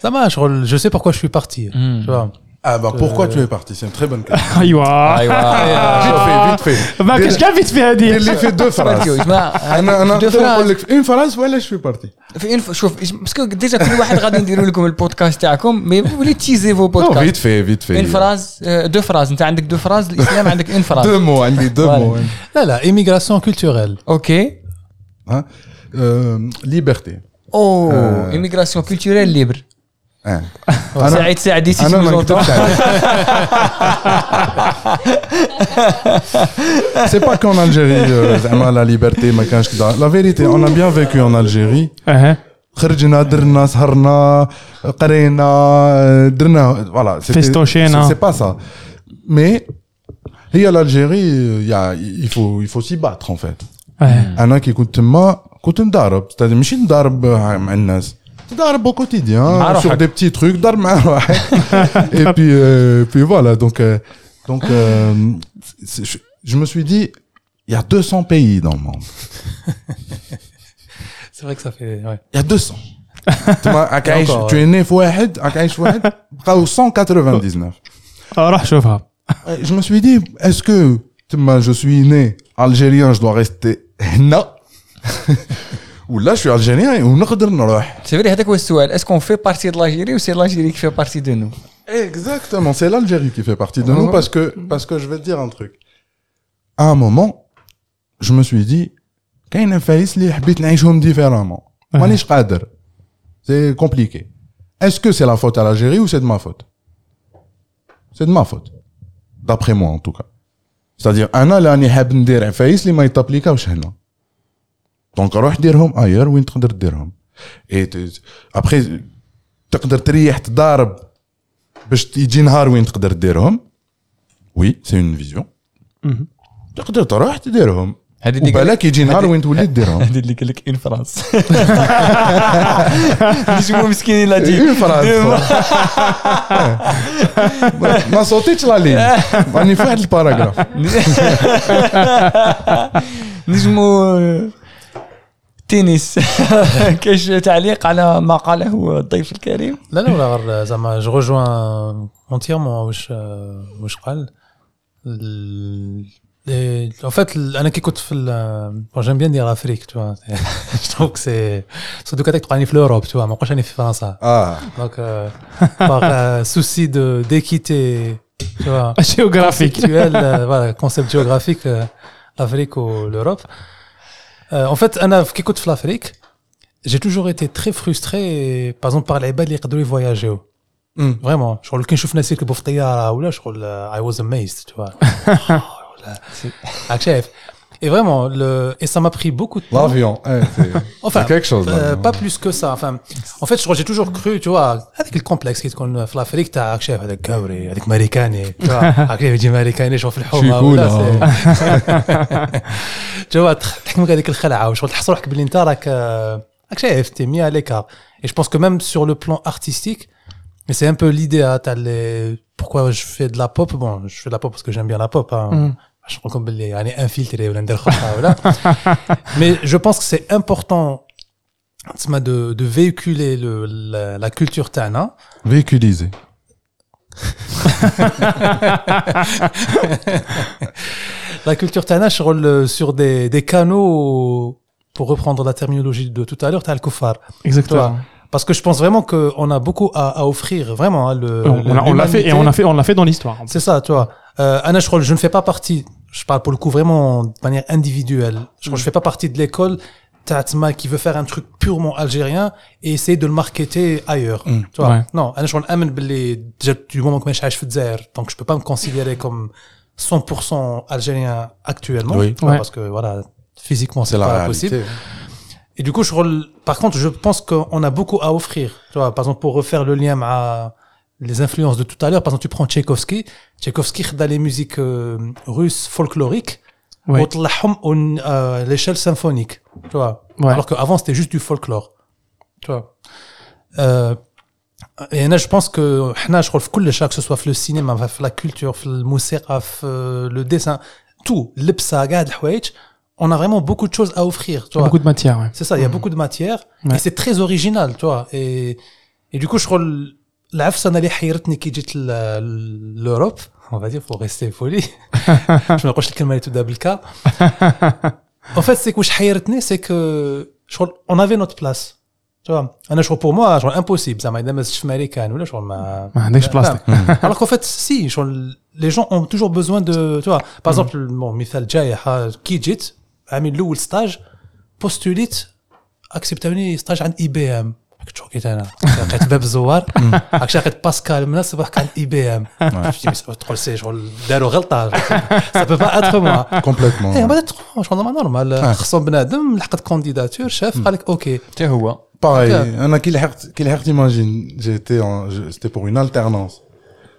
Zama, je sais pourquoi je suis parti. Hmm. Tu vois. Ah bah pourquoi tu es parti C'est une très bonne question. ايوا (laughs) ايوا vite fait, vite fait. ما كاش كاع فيت في هذه اللي في deux (laughs) phrases. اسمع انا انا دو نقدر نقول فراز. لك اون فراز ولا شو بارتي في انف شوف إيش- باسكو ديجا كل واحد غادي نديروا لكم البودكاست تاعكم مي ولي تيزي فو نو بودكاست فيت في فيت في اون فراز آه، دو فراز انت عندك دو فراز الاسلام عندك اون فراز دو مو عندي دو مو لا لا immigration culturelle اوكي ليبرتي او آه. ايميغراسيون كولتوريل ليبر (laughs) انا سعيد سعدي سي انا tu ما nous نكتبش entends. C'est pas qu'en Algérie, euh, زعما la liberté ما كانش كدا. La vérité, on a bien vécu en Algérie. اها خرجنا درنا سهرنا قرينا درنا فوالا Festochena. c'est pas ça mais هي l'Algérie il y a il faut il faut s'y battre en fait اه انا كي كنت تما كنت ندارب ستادي ماشي ندارب مع الناس ندارب au quotidien مع sur روحك. des petits trucs ضرب (laughs) مع روحك et puis euh, puis voilà donc euh, donc euh, c'est- je, je me suis dit il y a 200 pays dans le monde (laughs) c'est vrai que ça fait ouais. il y a 200 (laughs) تما راك عايش Encore, tu es né في واحد راك عايش في واحد بقاو 199 روح شوفها je me suis dit est-ce que تما je suis né algérien je dois rester هنا ولا je suis algérien ونقدر نروح سي فري هذاك هو السؤال اسكو في بارتي دو لاجيري و سي لاجيري كي في بارتي دو نو Exactement, c'est l'Algérie qui fait partie de nous Mhm. parce que, parce que je vais te dire un truc. À un moment, je me suis dit, كاين فايس اللي حبيت نعيشهم différemment. مانيش قادر. C'est compliqué. Est-ce que c'est la faute à l'Algérie ou c'est de ma faute? C'est de ma faute. D'après moi, en tout cas. C'est-à-dire, انا اللي راني حاب ندير عفايس اللي ما يتابليكاوش هنا. دونك روح ديرهم اير وين تقدر ديرهم. Après, تقدر تريح تضارب باش يجي نهار وين تقدر ديرهم وي سي اون فيزيون. تقدر تروح تديرهم هذه اللي يجي نهار وين تولي ديرهم هذه اللي قال لك ان فرانس نجمو مسكين لا دي اون فراس ما صوتيتش لا لين راني في واحد الباراغراف نجمو تنس كاش تعليق على ما قاله الضيف الكريم لا لا ولا غير زعما جو (laughs) rejoins entièrement واش واش قال ال- Et en fait, انا كي كنت في ال- bon, j'aime bien dire l'Afrique, tu (laughs) vois. je trouve que c'est surtout quand tu es في l'Europe, tu vois. ما نقولش راني في فرنسا. Ah, Donc euh, par euh, souci de d'équité, tu (laughs) vois. géographique. conceptuel, euh, voilà, concept géographique, euh, l'Afrique ou l'Europe. Euh, en fait, Anna, qu'écoute l'Afrique, j'ai toujours été très frustré, par exemple, par les balles qui voyager. Mm. Vraiment. Je crois que quand je suis venu à ou là, je crois I was amazed, tu vois. (laughs) oh, là. Ah, Et vraiment, le, et ça m'a pris beaucoup de temps. l'avion, eh, c'est (laughs) Enfin, c'est quelque chose. Euh, l'avion. pas plus que ça. Enfin, en fait, je crois que j'ai toujours cru, tu vois, avec le complexe qui est في l'Afrique, t'as شايف هذاك كوري هذاك ماريكاني tu vois (laughs) هاك يجي ماريكاني شوف الحومه شي ولا كولا. سي- (laughs) tu vois تخ- تحكمك هذيك الخلعه وشغل تحس روحك باللي انت راك آه، راك شايف تي مي à l'écart. Et je pense que même sur le plan artistique, mais c'est un peu l'idée, hein, t'as les... pourquoi je fais de la pop. Bon, je fais de la pop parce que j'aime bien la pop. Hein. Mm. (laughs) mais je pense que c'est important de, de véhiculer le, la, la, culture tana. Véhiculiser. (laughs) La culture tana euh, sur des, des canaux pour reprendre la terminologie de tout à l'heure t'as le koufar exactement. Parce que je pense vraiment qu'on a beaucoup à, à offrir vraiment hein, le, euh, on l'a fait et on l'a fait on l'a fait dans l'histoire c'est ça tu vois. Euh, Anna, je ne fais pas partie, je parle pour le coup vraiment de manière individuelle. Je crois que je fais pas partie de l'école Tatma qui veut faire un truc purement algérien et essayer de le marketer ailleurs. Mm. Tu vois. Ouais. Non, Anna, que déjà du moment que je suis donc je peux pas me considérer comme 100% algérien actuellement. Oui. tu vois, Ouais. Parce que voilà, physiquement, c'est pas réalité. possible. Et du coup, je, par contre, je pense qu'on a beaucoup à offrir. Tu vois, par exemple, pour refaire le lien à les influences de tout à l'heure. Par exemple, tu prends Tchaïkovski. Tchaïkovski dans les musiques euh, russes folkloriques. Ouais. On euh, l'échelle symphonique. Tu vois. Alors qu'avant, c'était juste du folklore. Tu vois. Euh, et là, je pense que, je trouve cool les que ce soit le cinéma, la culture, le musique, euh, le dessin, tout, le on a vraiment beaucoup de choses à offrir. Tu vois. Beaucoup de matière, ouais. C'est ça, il y a mm. beaucoup de matière. Et c'est très original, tu vois. Et, et du coup, je trouve العفسه انا اللي حيرتني كي جيت ل- l'Europe, on va dire, pour rester poli. je (laughs) ما نقولش الكلمه اللي تبدا بالكا. (laughs) En fait, c'est que واش حيرتني, c'est que je crois on avait notre place. Tu vois. انا je crois pour moi, genre impossible, زعما اذا ما زدتش في امريكان ولا شغل ما ما عندكش بلاصتك. (laughs) alors qu'en fait, si, genre, les gens ont toujours besoin de, tu vois, par exemple, bon, مثال جاي كي جيت عامل الاول ستاج بوستوليت اكسبتوني ستاج عند اي بي ام كنت شوكيت انا لقيت باب الزوار هاك شاقيت باسكال من الصباح كان اي بي ام تقول سي شغل داروا غلطه سا بو با اتر موا Complètement. ايه بعد شغل نورمال خصهم بنادم لحقت كونديداتور شاف قال لك اوكي حتى هو Pareil, Ok. un qui l'hert- qui l'hert, imagine, j'ai été en, je- c'était pour une alternance.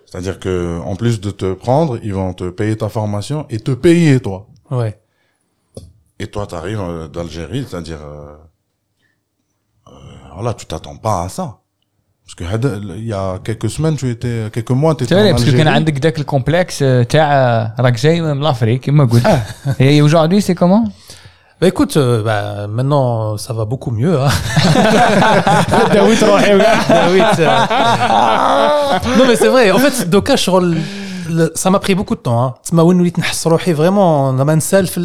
C'est-à-dire que, en plus de te prendre, ils vont te payer ta formation et te payer toi. ouais Et toi, t'arrives euh, d'Algérie, c'est-à-dire, euh, euh, voilà, tu t'attends pas à ça. Parce que هذا- il y a quelques semaines, tu étais, quelques mois, tu étais تاني en باسكو كان Algérie. عندك داك الكومبلكس آه، تاع آه، راك جاي من الافريك كما قلت اي aujourd'hui c'est comment Bah écoute, euh, bah, maintenant ça va beaucoup mieux. Hein. (laughs) داويت روحي وكاع. Ah oui, c'est vrai. non mais c'est vrai. En fait, Doka, je rôle- le- ça m'a pris beaucoup de temps. Hein. تسمى وين وليت نحس روحي vraiment لما نسال في,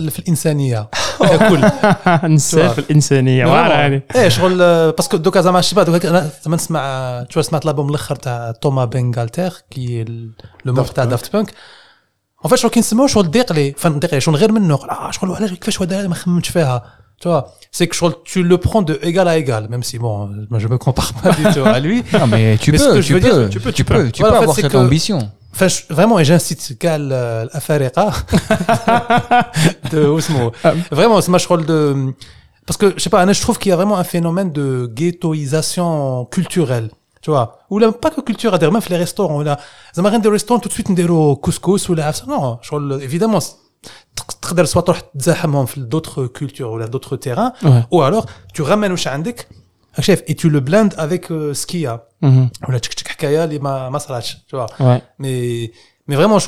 (laughs) ال- في الانسانيه كل نسال في الانسانيه فوالا هذه ايه شغل آه، باسكو دوكا زعما شباب دوكا انا زعما نسمع تو سمعت الالبوم الاخر تاع توما بنغالتر كي لو مور تاع دافت بانك ان فيت شغل كي نسمعو شغل ضيق لي فن ضيق لي شغل غير منه قال اه شغل علاش كيفاش هو دار ما خممتش فيها tu vois c'est que شغل tu le prends de égal à égal même si bon moi, je me compare pas du tout à lui Non mais tu Mais ce peux, que je tu veux dire, peux, tu peux, tu tu peux, peux. tu Voilà, peux en fait, avoir c'est cette que- ambition. Enfin, je- vraiment, et j'incite qu'à l'Afariqa de Osmo. Vraiment, c'est ma rôle de. Parce que, je sais pas, Anna, je trouve qu'il y a vraiment un phénomène de ghettoisation culturelle. Tu vois Ou là, pas que culturelle, d'ailleurs, même les restaurants. Là, ça m'a rien des restaurants, tout de suite, نديرو couscous ou là. Non, je rôle, évidemment, تقدر soit تروح تزاحمهم في d'autres cultures ou là, d'autres terrains. Ouais. Ou alors, tu ramènes واش عندك chef et tu le blindes avec ce qu'il y a. tu vois. Ouais. Mais, mais vraiment, je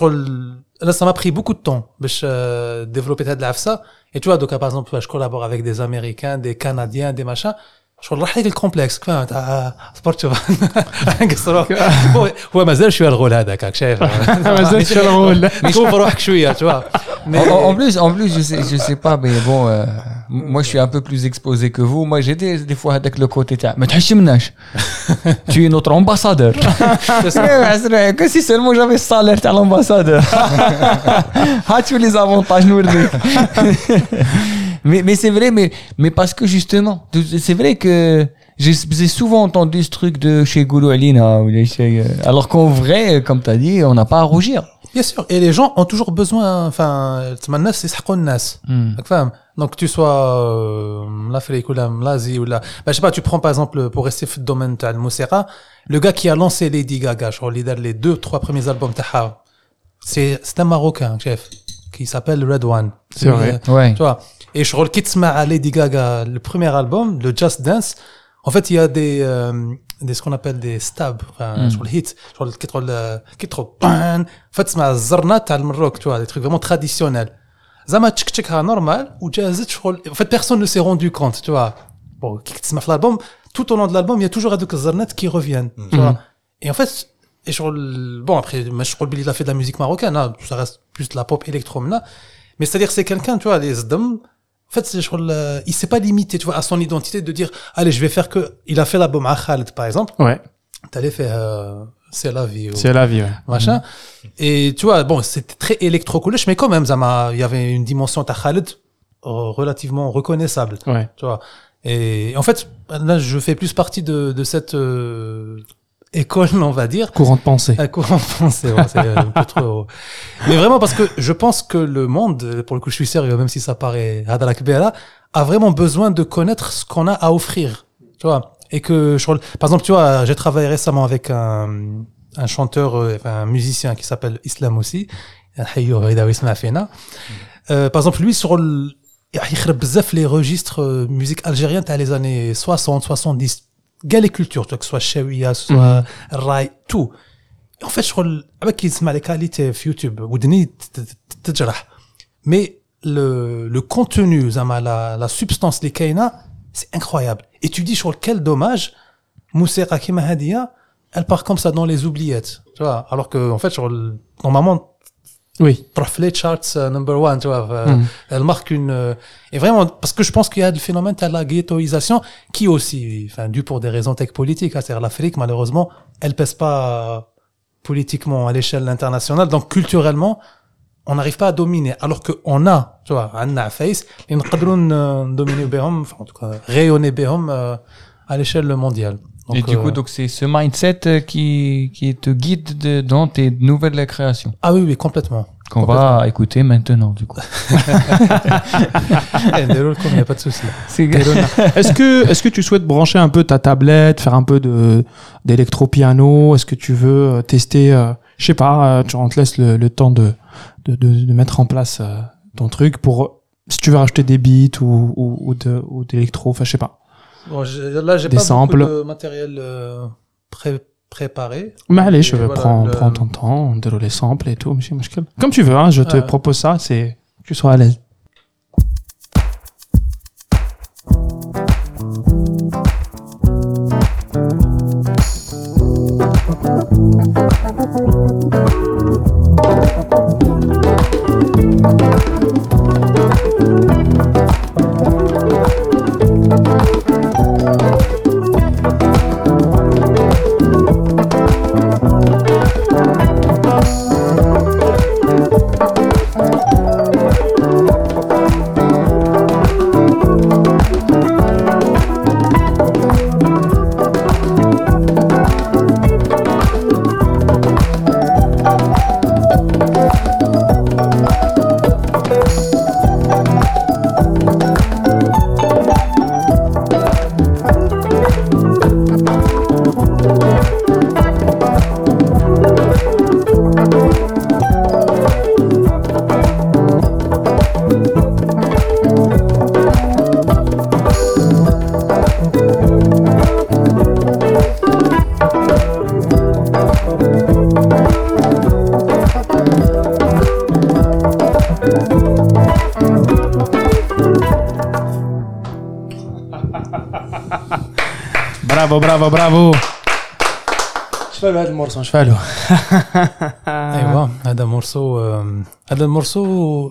là, ça m'a pris beaucoup de temps de développer ça. Et tu vois, donc, par exemple, je collabore avec des Américains, des Canadiens, des machins. شغل راح لك الكومبلكس كفاهم تاع صبرت شوف نقصروا هو هو مازال شوية الغول هذاك راك شايف مازال شغل شوف روحك شوية tu vois En, plus, en plus, je sais, je sais pas, mais bon, euh, moi je suis un peu plus exposé que vous. Moi j'ai des, des fois avec le côté تاع ما تحشمناش. Tu es notre ambassadeur. Eh, Que si seulement j'avais ce salaire تاع l'ambassadeur. Ah, tu les avantages نوريك. mais, mais c'est vrai, mais, mais parce que justement, c'est vrai que j'ai souvent entendu ce truc de chez Goulou Alina, euh, alors qu'en vrai, comme tu as dit, on n'a pas à rougir. Bien sûr, et les gens ont toujours besoin, enfin, c'est ça qu'on hmm. donc tu sois la ou l'Asie ou je sais pas tu prends par exemple pour rester dans le domaine de le gars qui a lancé Lady Gaga genre les deux trois premiers albums c'est un marocain chef qui s'appelle Red One c'est vrai. Euh, tu vois. Et je Kitsma à Lady Gaga, le premier album, le Just Dance, en fait, il y a des, euh, des ce qu'on appelle des stabs, enfin, sur le hit, sur le le qui trop en fait, c'est ma zarnat al Maroc, tu vois, des trucs vraiment traditionnels. Zama tchik tchik normal, ou jazz, en fait, personne ne s'est rendu compte, tu vois. Bon, qui l'album, tout au long de l'album, il y a toujours des zarnat qui reviennent, tu vois. Et en fait, et je crois- bon, après, je crois il a fait de la musique marocaine, hein, ça reste plus de la pop électro. Mais c'est-à-dire, c'est quelqu'un, tu vois, les Zdom, en fait, c'est, je crois, le- il s'est pas limité, tu vois, à son identité de dire, allez, je vais faire que, il a fait l'album à Khaled, par exemple, Ouais, t'allais faire, euh, c'est la vie. c'est la vie. ouais. machin. Et tu vois, bon, c'était très électro mais quand même, ça m'a, il y avait une dimension à Khaled euh, relativement reconnaissable, Ouais. tu vois. Et en fait, là, je fais plus partie de, de cette euh, école, on va dire. Courant de pensée. Euh, courant de pensée, ouais, c'est euh, un peu trop. Mais vraiment, parce que je pense que le monde, pour le coup, je suis sérieux, même si ça paraît hadalakbéala, a vraiment besoin de connaître ce qu'on a à offrir. Tu vois. Et que, par exemple, tu vois, j'ai travaillé récemment avec un, un chanteur, euh, un musicien qui s'appelle Islam aussi. Euh, par exemple, lui, sur le, il les registres musique algérienne, t'as les années 60, 70, قال les cultures tu vois que ce soit Shawiya que ce soit Rai tout et en fait je crois avec qui يسمع les qualités في يوتيوب ودني ت- ت- تجرح mais le le contenu زعما la la substance اللي كاينه c'est incroyable et tu dis sur quel dommage موسيقى كيما هادية elle part comme ça dans les oubliettes tu vois alors que en fait sur le- normalement oui. les charts euh, number one, tu vois. Euh, mm. Elle marque une. Euh, et vraiment, parce que je pense qu'il y a le phénomène de la ghettoisation qui aussi, enfin, dû pour des raisons tech politiques, hein, c'est-à-dire l'Afrique, malheureusement, elle pèse pas politiquement à l'échelle internationale. Donc, culturellement, on n'arrive pas à dominer. Alors qu'on a, tu vois, on a face, et nous dominer Béhom, enfin, en tout cas, rayonner Béhom à l'échelle mondiale. Et du coup, euh, donc c'est ce mindset euh, qui, qui te guide de, dans tes nouvelles euh, créations. Ah oui, oui, complètement. Qu'on va écouter maintenant, du coup. (laughs) Eh, il n'y a pas de souci. (laughs) Est-ce que, est-ce que tu souhaites brancher un peu ta tablette, faire un peu de, d'électro-piano? Est-ce que tu veux tester, euh, je sais pas, tu, on te laisse le, le temps de, de, de, mettre en place ton truc pour, si tu veux racheter des beats ou, ou, ou d'électro, enfin, je sais pas. Bon, je- là, j'ai Des pas samples. beaucoup de matériel euh, pré- préparé. Mais allez, je voilà, prends, le- prends ton temps, déroule les samples et tout, monsieur Mouchkel. Comme tu veux, hein, je te Ouais. propose ça, c'est que tu sois à l'aise. برافو برافو برافو شفالو هذا المورسون شفالو ايوا هذا مورسو آم، هذا المورسو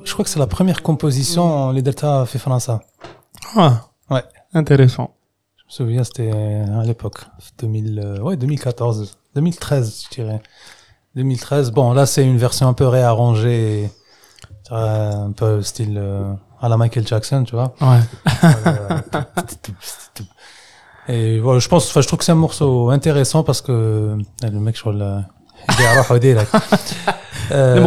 جو كوا سي لا بروميير كومبوزيسيون اللي درتها في فرنسا اه Ouais. انتريسون Je me souviens, c'était à l'époque, 2000, euh, ouais, 2014, 2013, je dirais. 2013. Bon, là, c'est une version un peu réarrangée, tu vois, un peu style euh, à la Michael Jackson, tu vois. ouais (laughs) Et voilà, je pense, enfin, je trouve que c'est un morceau intéressant parce que euh, le mec, je crois, là, euh,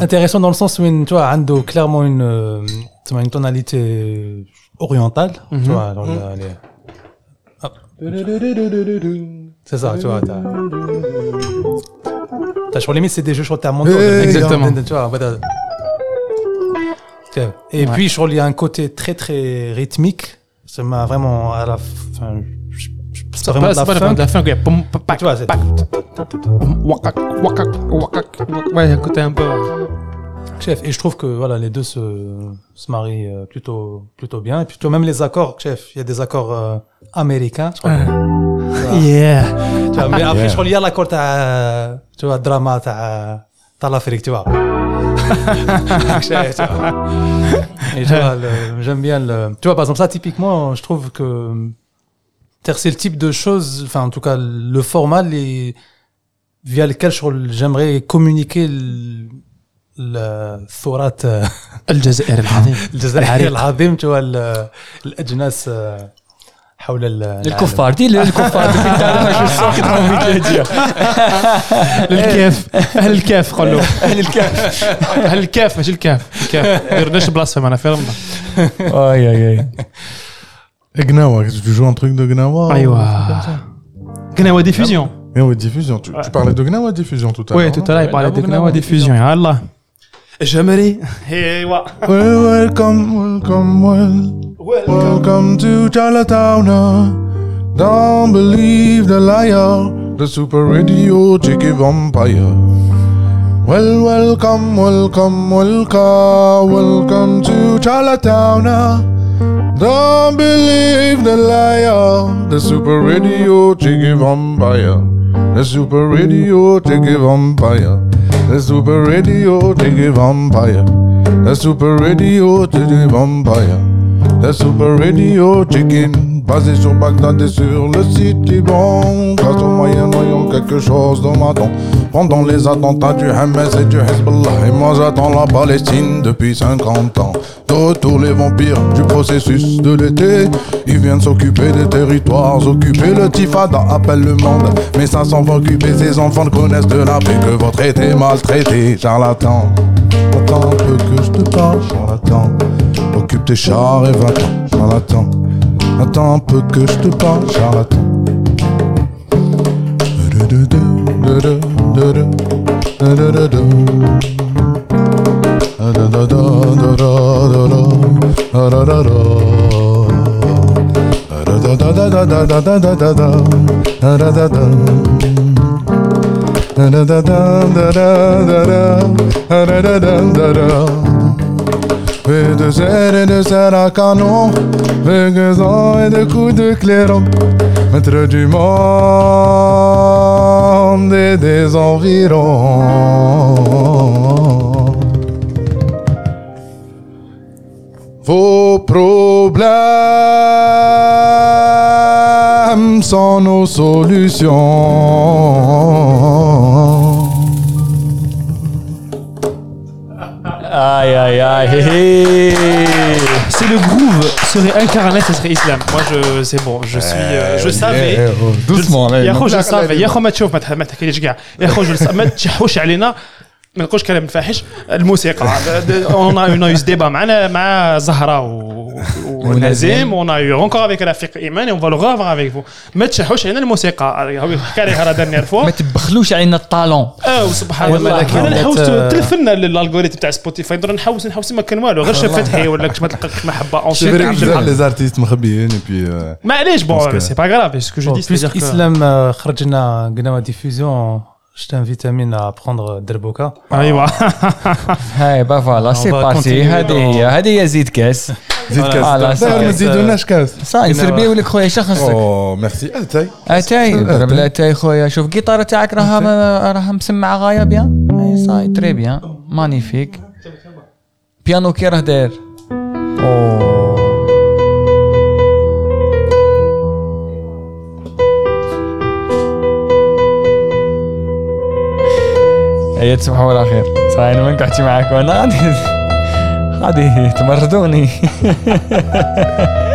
intéressant dans le sens où tu vois, Ando, clairement une, euh, une tonalité orientale, tu vois, alors mm. les... C'est ça, tu vois, t'as... T'as, sur limite, c'est des jeux, je crois, t'as monté. Exactement. Tu vois, euh, et puis, je crois, il y a un côté très, très rythmique ça m'a vraiment, à la fin, je- je- c'est vraiment de la pas funk. de la fin Pom, pa- pa- Tu vois, c'est- wakak wakak wakak ouais écoutez un peu Chef, et je trouve que voilà, les deux se, se marient euh, plutôt, plutôt bien. Et puis, tu vois, même les accords, chef, il y a des accords euh, américains. Je crois que- yeah tu vois, mais après, Yeah. je crois qu'il y a l'accord, t'as, tu vois, drama, t'as, t'as l'Afrique, tu vois. (laughs) Chef, tu vois. (laughs) Et tu vois, le- j'aime bien le, tu vois, par exemple, ça, typiquement, je trouve que, c'est-à-dire, c'est le type de choses, enfin, en tout cas, le format, les, via lequel je crois, j'aimerais communiquer le, الثورات الجزائر العظيم الجزائريه العظيم تو ال- الاجناس آه، حول ال- العالم. الكفار دي الكفار دي (laughs) je sens que t'as envie de le dire الكاف اهل الكاف قول له اهل الكهف اهل الكاف ماشي الكاف الكاف ما ديرناش بلاصفهم انا في رمضان اي اي اي (laughs) Et (laughs) Gnawa, tu joues un truc de Gnawa ايوا ou comme ça قناوه ديفوزيون Et oui, diffusion. Tu, tu parlais de Gnawa diffusion tout à l'heure. وي تو non ترى يبقى على قناوه ديفوزيون يا الله جمري ايوا Well, welcome, welcome, Well, welcome to Chinatown. uh. Don't believe the liar, the super radio chicky vampire. Well, welcome, welcome, welcome, welcome to Chinatown. uh. Don't believe the liar, the super radio chicky vampire. The super radio chicky vampire. The super radio chicky vampire. The super radio chicky vampire. The super radio chicken. Basé sur Bagdad et sur le site Liban. Grâce au moyen noyant quelque chose dans ma dent. Pendant les attentats du Hamas et du Hezbollah. Et moi j'attends la Palestine depuis 50 ans. De les vampires du processus de l'été. Ils viennent s'occuper des territoires occupés. Le Tifada appelle le monde. Mais ça s'en va occuper. Ces enfants ne connaissent de la paix que votre été maltraité. Charlatan. Attends un peu que je te parle, charlatan. Occupe tes chars et va-t'en, charlatan. Attends un peu que je te parle, charlatan. De serre et de serre à canon, Vegaison et de coups de clairon, Maître du monde et des environs. Vos problèmes sont nos solutions. aïe aïe aïe Si le groove serait incarné, ce serait Islam. Moi, je, c'est bon, je suis, euh, je savais. doucement là يا خو جو سافي يا خو ما تشوف ما تح- ما تحكيليش كاع يا خو جو ما تشحوش علينا ما نقولش كلام فاحش الموسيقى اون اون يوز ديبا معنا مع زهره و- ونزيم اون يو اونكور افيك رفيق ايمان اون فالو غافر افيك فو ما تشحوش علينا الموسيقى حكى لي هذا دانيير فوا ما تبخلوش علينا الطالون آه والله الله أنا نحوس تلفنا الالغوريثم تاع سبوتيفاي نضر نحوس نحوس ما كان والو غير شاف فتحي ولا كش ما تلقاك محبه اون que les artistes مخبيين euh, معليش بون سي با غراف سكو جو دي euh, خرجنا قناة ديفوزيون je t'invite Amine à prendre Derboka. ايوا هاي با فوالا سي continuer هذه هي هذه هي زيد كاس زيد كاس ما. تزيدوناش كاس صح نسربيو لك خويا شخصك اوه ميرسي اتاي اتاي ضرب اتاي خويا شوف الجيتار تاعك راها راها مسمعه غايه بيان اي صاي تري بيان مانيفيك بيانو كي راه داير اوه عياد صباح على خير. صراحة أنا وين احكي معاكم أنا غادي غادي تمردوني. (laughs)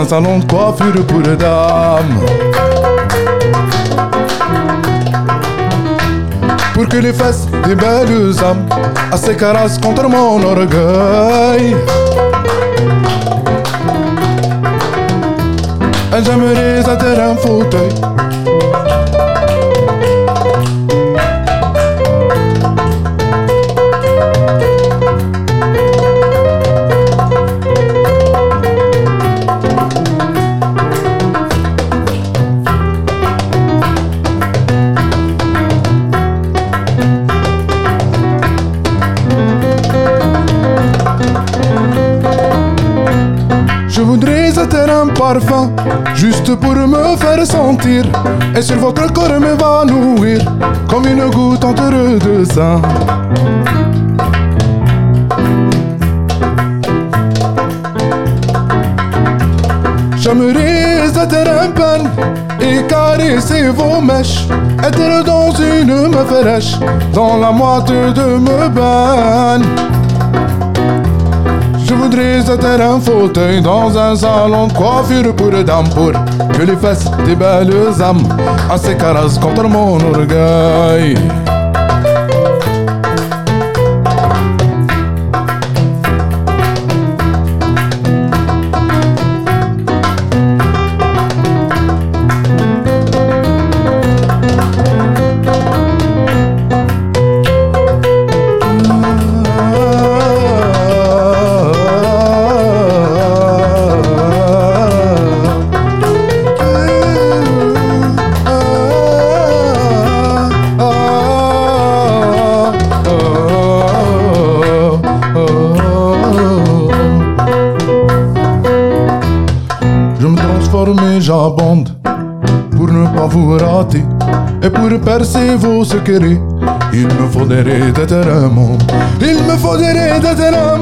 un salon de coiffure pour dames. Pour que les fesses des belles âmes assez caressent contre mon orgueil. J'aimerais un fauteuil juste pour me faire sentir. Et sur votre corps m'évanouir, comme une goutte entre deux seins. J'aimerais être un pan et caresser vos mèches. Être dans une meuf fraîche, dans la moitié de me bain. Voudrais être un fauteuil dans un salon de coiffure pour dames pour que les fesses des belles âmes assez caressent contre mon orgueil. Percer vos secrets. Il me faudrait d'être un monde. Il me faudrait d'être un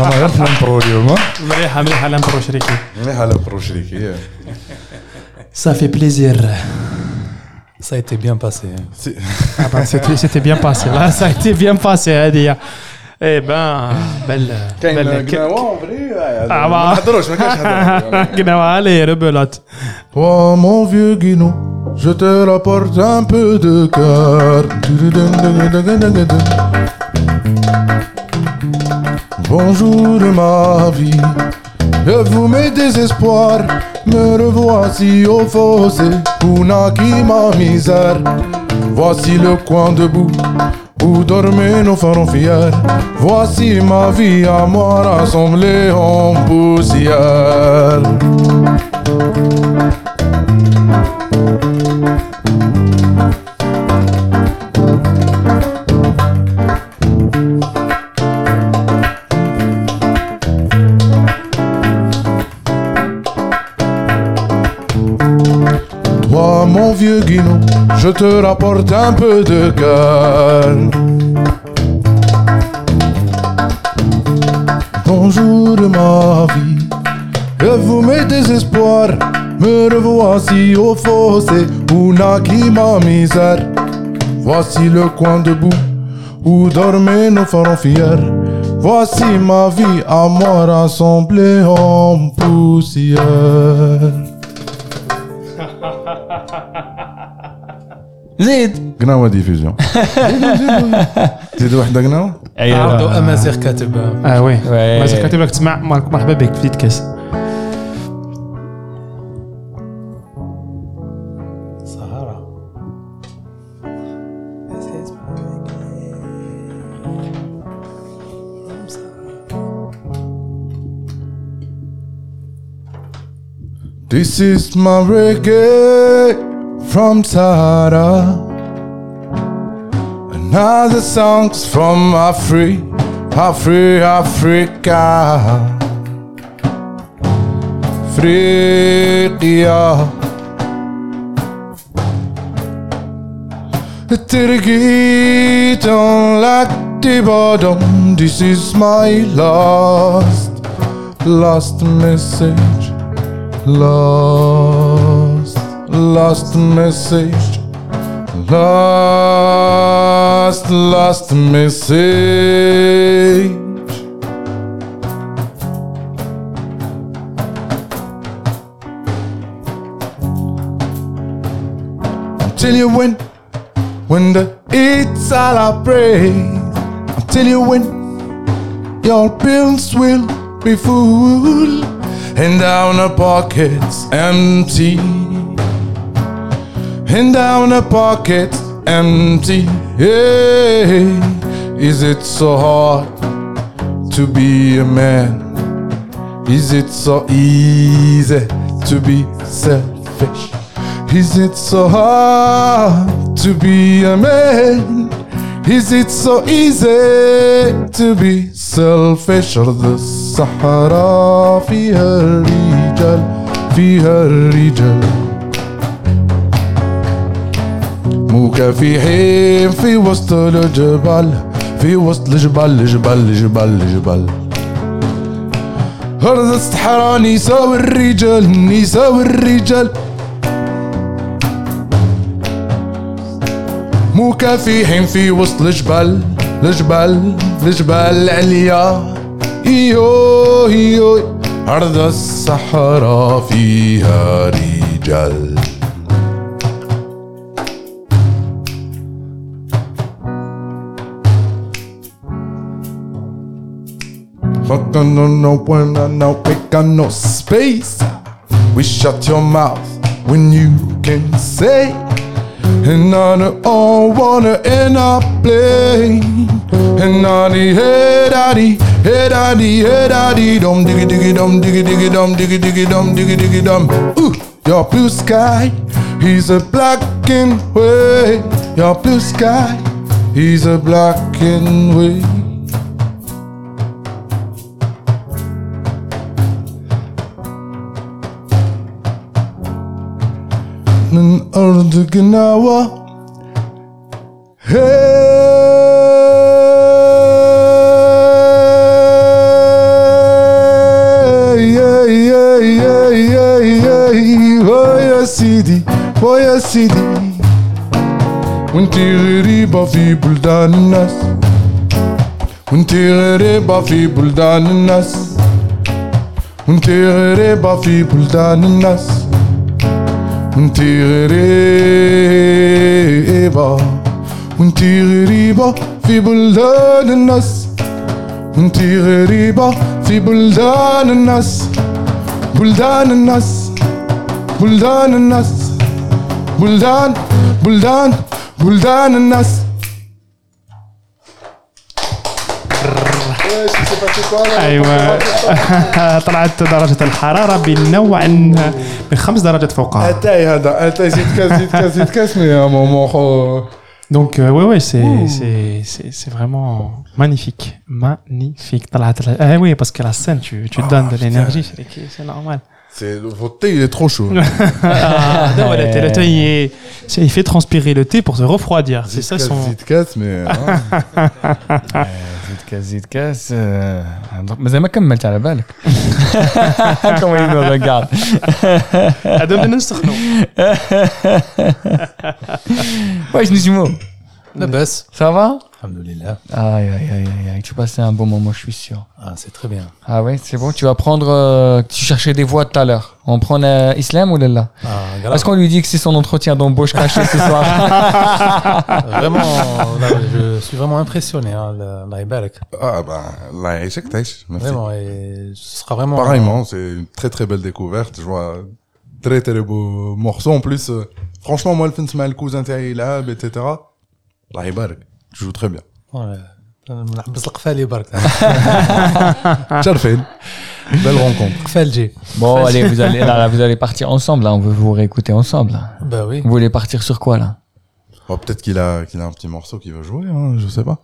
انا غير في الامبرو اليوم مليحه مليحه الامبرو شريكي مليحه الامبرو شريكي Ça fait plaisir. Ça a été bien passé. hein. سي- Ah bah, c'était c'était bien passé. Là, ça a été bien passé, هذه. Eh ben, belle. كاين belle- قناوه فري آه، ما ما- نحضروش ما كاينش حضور قناوة allez, rebelote. Oh mon vieux Guinou, je te rapporte un peu de cœur. Bonjour ma vie, vous mes désespoirs, me revoici au fossé où naquit ma misère. Voici le coin debout où dormaient nos fiers. Voici ma vie à moi rassemblée en poussière. Je te rapporte un peu de calme. Bonjour ma vie, vous mes désespoirs, me revoici au fossé où naquit ma misère. Voici le coin debout où dormaient nos parents fiers. Voici ma vie à moi rassemblée en poussière. (laughs) زيد قناوة ديفيزيون زيدوا واحدة قناوة عرضوا امازيغ كاتبها اه وي وي. مازال كاتب لك تسمع مر- مرحبا بك في كاس سهرة This is my reggae From Sahara. Another songs from Afri, Afri, Africa. Afrika. Tirgit on like the bottom. This is my last, last message. Lost, lost message. Lost, lost message. Until you win, when the it's all I pray. Until you win, your bills will be full and down the pockets empty and down the pockets empty hey, is it so hard to be a man is it so easy to be selfish is it so hard to be a man is it so easy to be selfish أرض الصحراء فيها الرجال فيها الرجال مكافحين في وسط الجبال في وسط الجبال الجبال الجبال الجبال أرض الصحراء نساء والرجال نساء والرجال مكافحين في وسط الجبال الجبال الجبال العليا ايو ايو أرض الصحراء فيها رجال. Fuck no no no when I know we got no space. We shut your mouth when you can say and I don't wanna end up playing. And I the head daddy, head daddy, head daddy Dum diggy diggy dum diggy diggy dum diggy diggy dum diggy diggy dum. Ooh, your blue sky, he's a black and white. Your blue sky, he's a black and white من أرض قناوة هاي هاي هاي هاي هاي هاي ويا سيدي ويا سيدي وانتي غريبة في بلدان الناس وانتي غريبة في بلدان الناس وانتي غريبة في بلدان الناس وانتي غريبة وانتي غريبة في بلدان الناس انتي غريبة في بلدان الناس بلدان الناس بلدان الناس بلدان بلدان بلدان الناس (laughs) ايوه طلعت درجه الحراره بنوع بخمس درجات فوقها اتاي هذا اتاي زيد كاس زيد كاس زيد كاس مي يا مومون خو Donc, euh, ouais, ouais, c'est, c'est, c'est, c'est vraiment magnifique. Magnifique. طلعت ال- Ah oui, parce que la scène, tu, tu donnes de l'énergie, c'est, c'est normal. C'est votre thé il est trop chaud. (laughs) Ah, non, le thé, le thé, il, est- c'est- il fait transpirer le thé pour se refroidir. C'est ça son. (laughs) زيد كاس مي زيد كاس زيد كاس آه، مازال ما كملت على بالك. (laughs) me regarde (laughs) هذا بدنا نسخنوا. (laughs) واش نجمو La mm. baisse. Ça va? Alhamdoulilah. Aïe, aïe, aïe, aïe. Tu passais un bon moment, je suis sûr. Ah, c'est très bien. Ah oui, c'est bon. Tu vas prendre. euh, tu cherchais des voix tout à l'heure. On prend euh, Islam ou Lella? Ah. Est-ce qu'on lui dit que c'est son entretien d'embauche caché ce soir? (laughs) Vraiment, je suis vraiment impressionné. Hein, le- Ah, bah, là, Aïcha, Vraiment, et ce sera vraiment. Pareillement, euh, c'est une très très belle découverte. Je vois très très beau morceau. En plus, euh, franchement, moi, le film, c'est cousin, t'es etc. الله يبارك. Tu joues très bien. Ouais. نحبس القفالي برك Tcharfin. Belle rencontre. قفال جي Bon, allez, vous allez, là, là, vous allez partir ensemble. Là, on veut vous réécouter ensemble. là. bah oui Vous voulez partir sur quoi là Bon, peut-être qu'il a, qu'il a un petit morceau qu'il veut jouer, hein, je sais pas.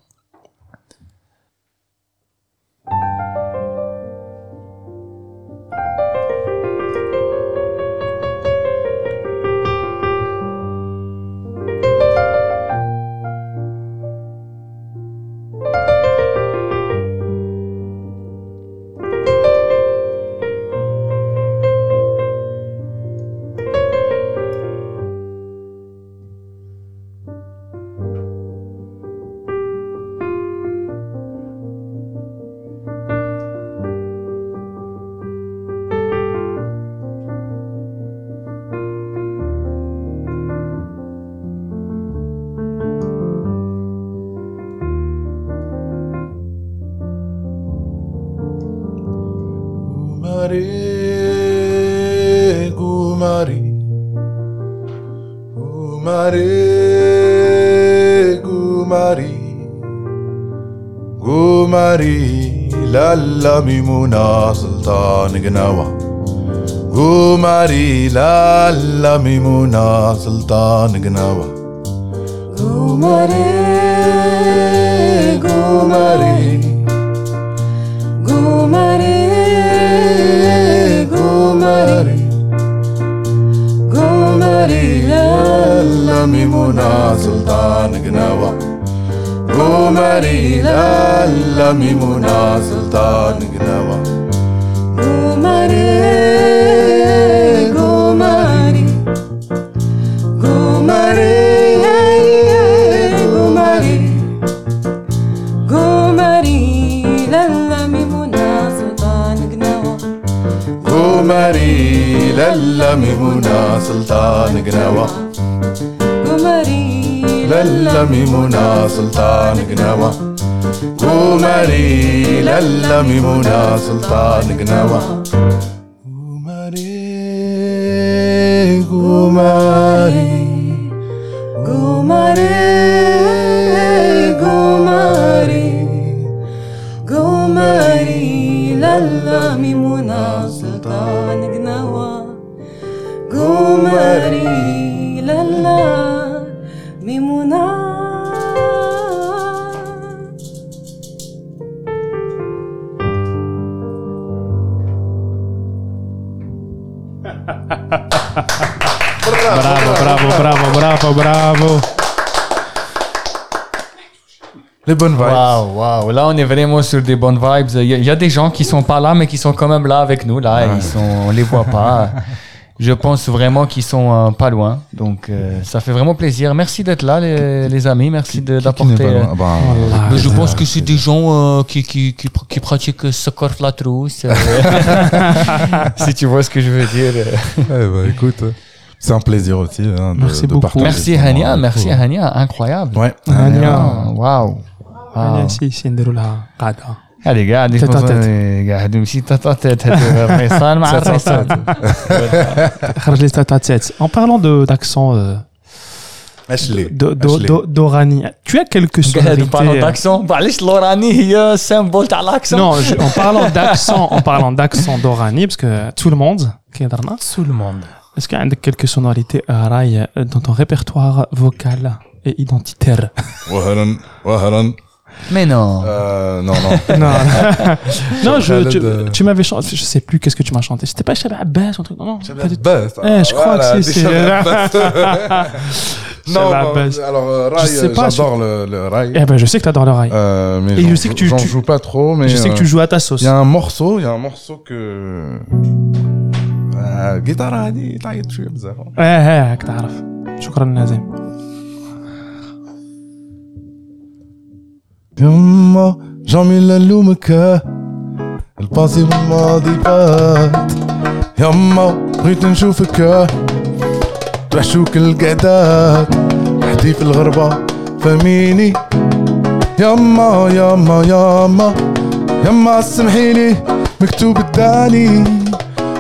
mimuna sultan ginawa Umari lala mimuna sultan ginawa Umari gumari gumari gumari gumari lala mimuna. ميمونة سلطان قناوة قمري للا ميمونة سلطان قناوة قمري للا ميمونة سلطان قناوة bonnes vibes. Waouh, waouh. Là, on est vraiment sur des bonnes vibes. Il y, a- il y a des gens qui sont pas là, mais qui sont quand même là avec nous. Là, ils sont, on les voit pas. (laughs) Je pense vraiment qu'ils sont euh, pas loin. Donc, euh, ça fait vraiment plaisir. Merci d'être là, les, les amis. Merci d'apporter. euh, Bah, je pense que c'est des gens euh, qui, qui, qui, pr- qui pratiquent ce corps la trousse. euh. (laughs) si tu vois ce que je veux dire. eh bah, écoute, c'est un plaisir aussi hein, de, Merci de beaucoup. partager Merci Hania, merci. Hania, incroyable. Ouais. Hania. Waouh. يعني Waouh. سي سي نديروا لها قاعده هذه قاعد تيت ا تيت. قاعد يمشي تاتات هذا الريسان مع الريسان خرج لي تاتا تيت (laughs) en parlant de d'accent euh, اشلي do- do- اشلي. do- d'oranie tu as quelques قاعد بارلون sonorités داكسون معليش لوراني هي السيمبول تاع الاكسون non je- en parlant d'accent en parlant d'accent d'oranie parce que tout le monde كيهضرنا Tout le monde. est-ce qu'il y a quelques sonorités راي dans ton répertoire vocal et identitaire وهرا وهرا Euh, مي نو آه، نو نو (laughs) (laughs) non non je, tu, Khaled, tu m'avais chanté je sais plus qu'est-ce que tu m'as chanté c'était pas Shabab Abbas ou un truc non non pas du tout. Abbas. Eh, je crois Voilà, que si, des c'est- (laughs) Shabab Abbas. Non, Shabab non, Abbas. alors euh, Rai, Je sais pas, j'adore le, le Rai. eh ben je sais que t'adores le rail Euh, mais Et j'en je sais que joue- tu- j'en tu- joue pas trop, mais je sais que tu euh, joues à ta sauce Il y a un morceau, il y a un morceau que آه، guitare هذه تعيط شويه بزاف ايه ايه هاك تعرف شكرا نازم يما جميل نلومك الباسي والماضي فات يما بغيت نشوفك. توحشوك القعدات وحدي في الغربة فهميني. يما يما يما. يما سمحيلي مكتوب الداني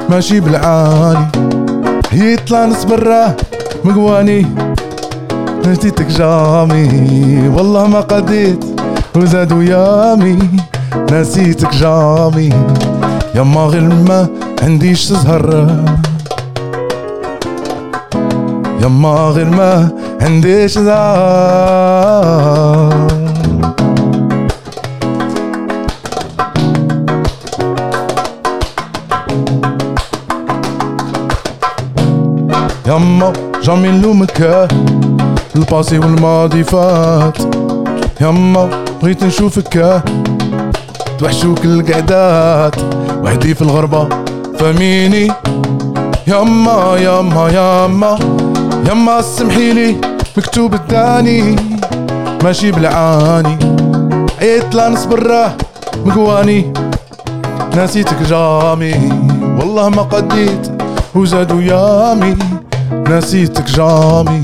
ماشي بالعاني. يطلع نص برا مقواني. نسيتك جامي والله ما قديت. وزادوا يامي نسيتك جامي. يما غير ما عنديش تزهر. يما غير ما عنديش تزهر. يما جامي نلومك الباسي والماضي فات. يما بغيت نشوفك توحشوك القعدات. وحدي في الغربة فهميني. يما يما يما يما سمحيلي مكتوب الداني ماشي بالعاني. عيت لا نصبر مقواني. نسيتك جامي. والله ما قديت وزادوا يامي نسيتك جامي.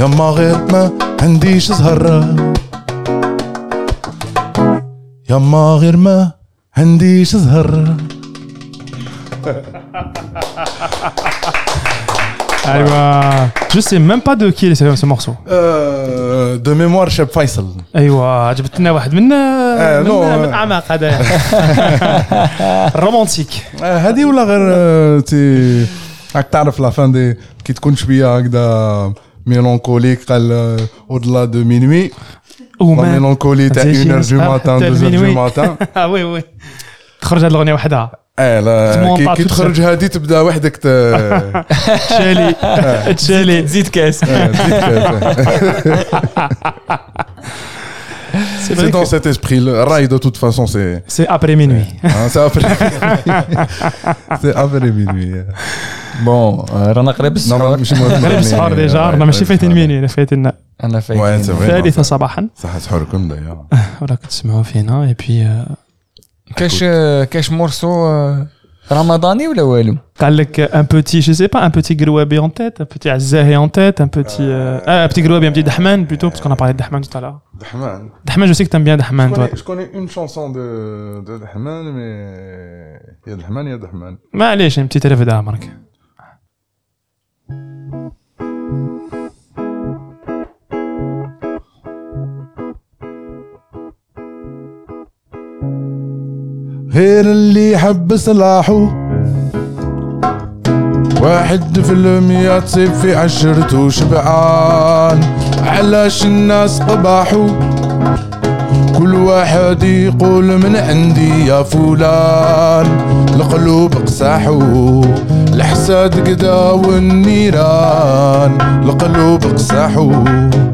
يما غير ما عنديش زهر يما غير ما عنديش زهر (laughs) ايوا sais même pas de qui est ce morceau. دو ميموار شاب فيصل ايوا جبت لنا واحد من آه،. من أعماق هذا. (laughs) رومانتيك آه، هذه ولا غير آه، تي راك تعرف لا فان دي كي تكون شوية هكذا ميلانكوليك قال اودلا دو مينوي لا ميلانكولي تاع 1 تجي heure du نصبح matin حتى 2 heures du matin. آه وي وي تخرج هذه الأغنية وحدها. آه لا تمونطا كي, تخرج هذه تبدا وحدك. (laughs) تشالي. (laughs) تشالي. زيد كاس. (laughs) آه، تزيد C'est C'est vrai dans que cet esprit. Le rail, de toute façon, c'est. c'est après minuit. (laughs) hein, c'est après (laughs) C'est après minuit. بون رانا قريب Non, السحور مش مهم. غير السحور ديجا رانا ماشي فايتين (laughs) minuit فايتين انا Ouais, فايت c'est vrai. الثالثة صباحا صح سحوركم d'ailleurs. وراك تسمعوا فينا اي بي كاش كاش مورسو آه، رمضاني ولا والو قال لك ان بوتي جو سي با ان بوتي غروابي اون تيت ان بوتي عزاهي اون تيت ان بوتي اه ان بوتي غروابي ان بوتي دحمان بلوتو باسكو انا بارلي دحمان tout à l'heure Dahman. دحمان جو سي que t'aimes bien دحمان Je toi connais, je connais une chanson de, de Dahman, mais. Il y a Dahman, il y a Dahman. معليش une petite rêve غير اللي حب صلاحه واحد في المية تصيب في عشرته شبعان. علاش الناس قباحو كل واحد يقول من عندي يا فلان. القلوب قساحو الحساد قدا والنيران القلوب قساحو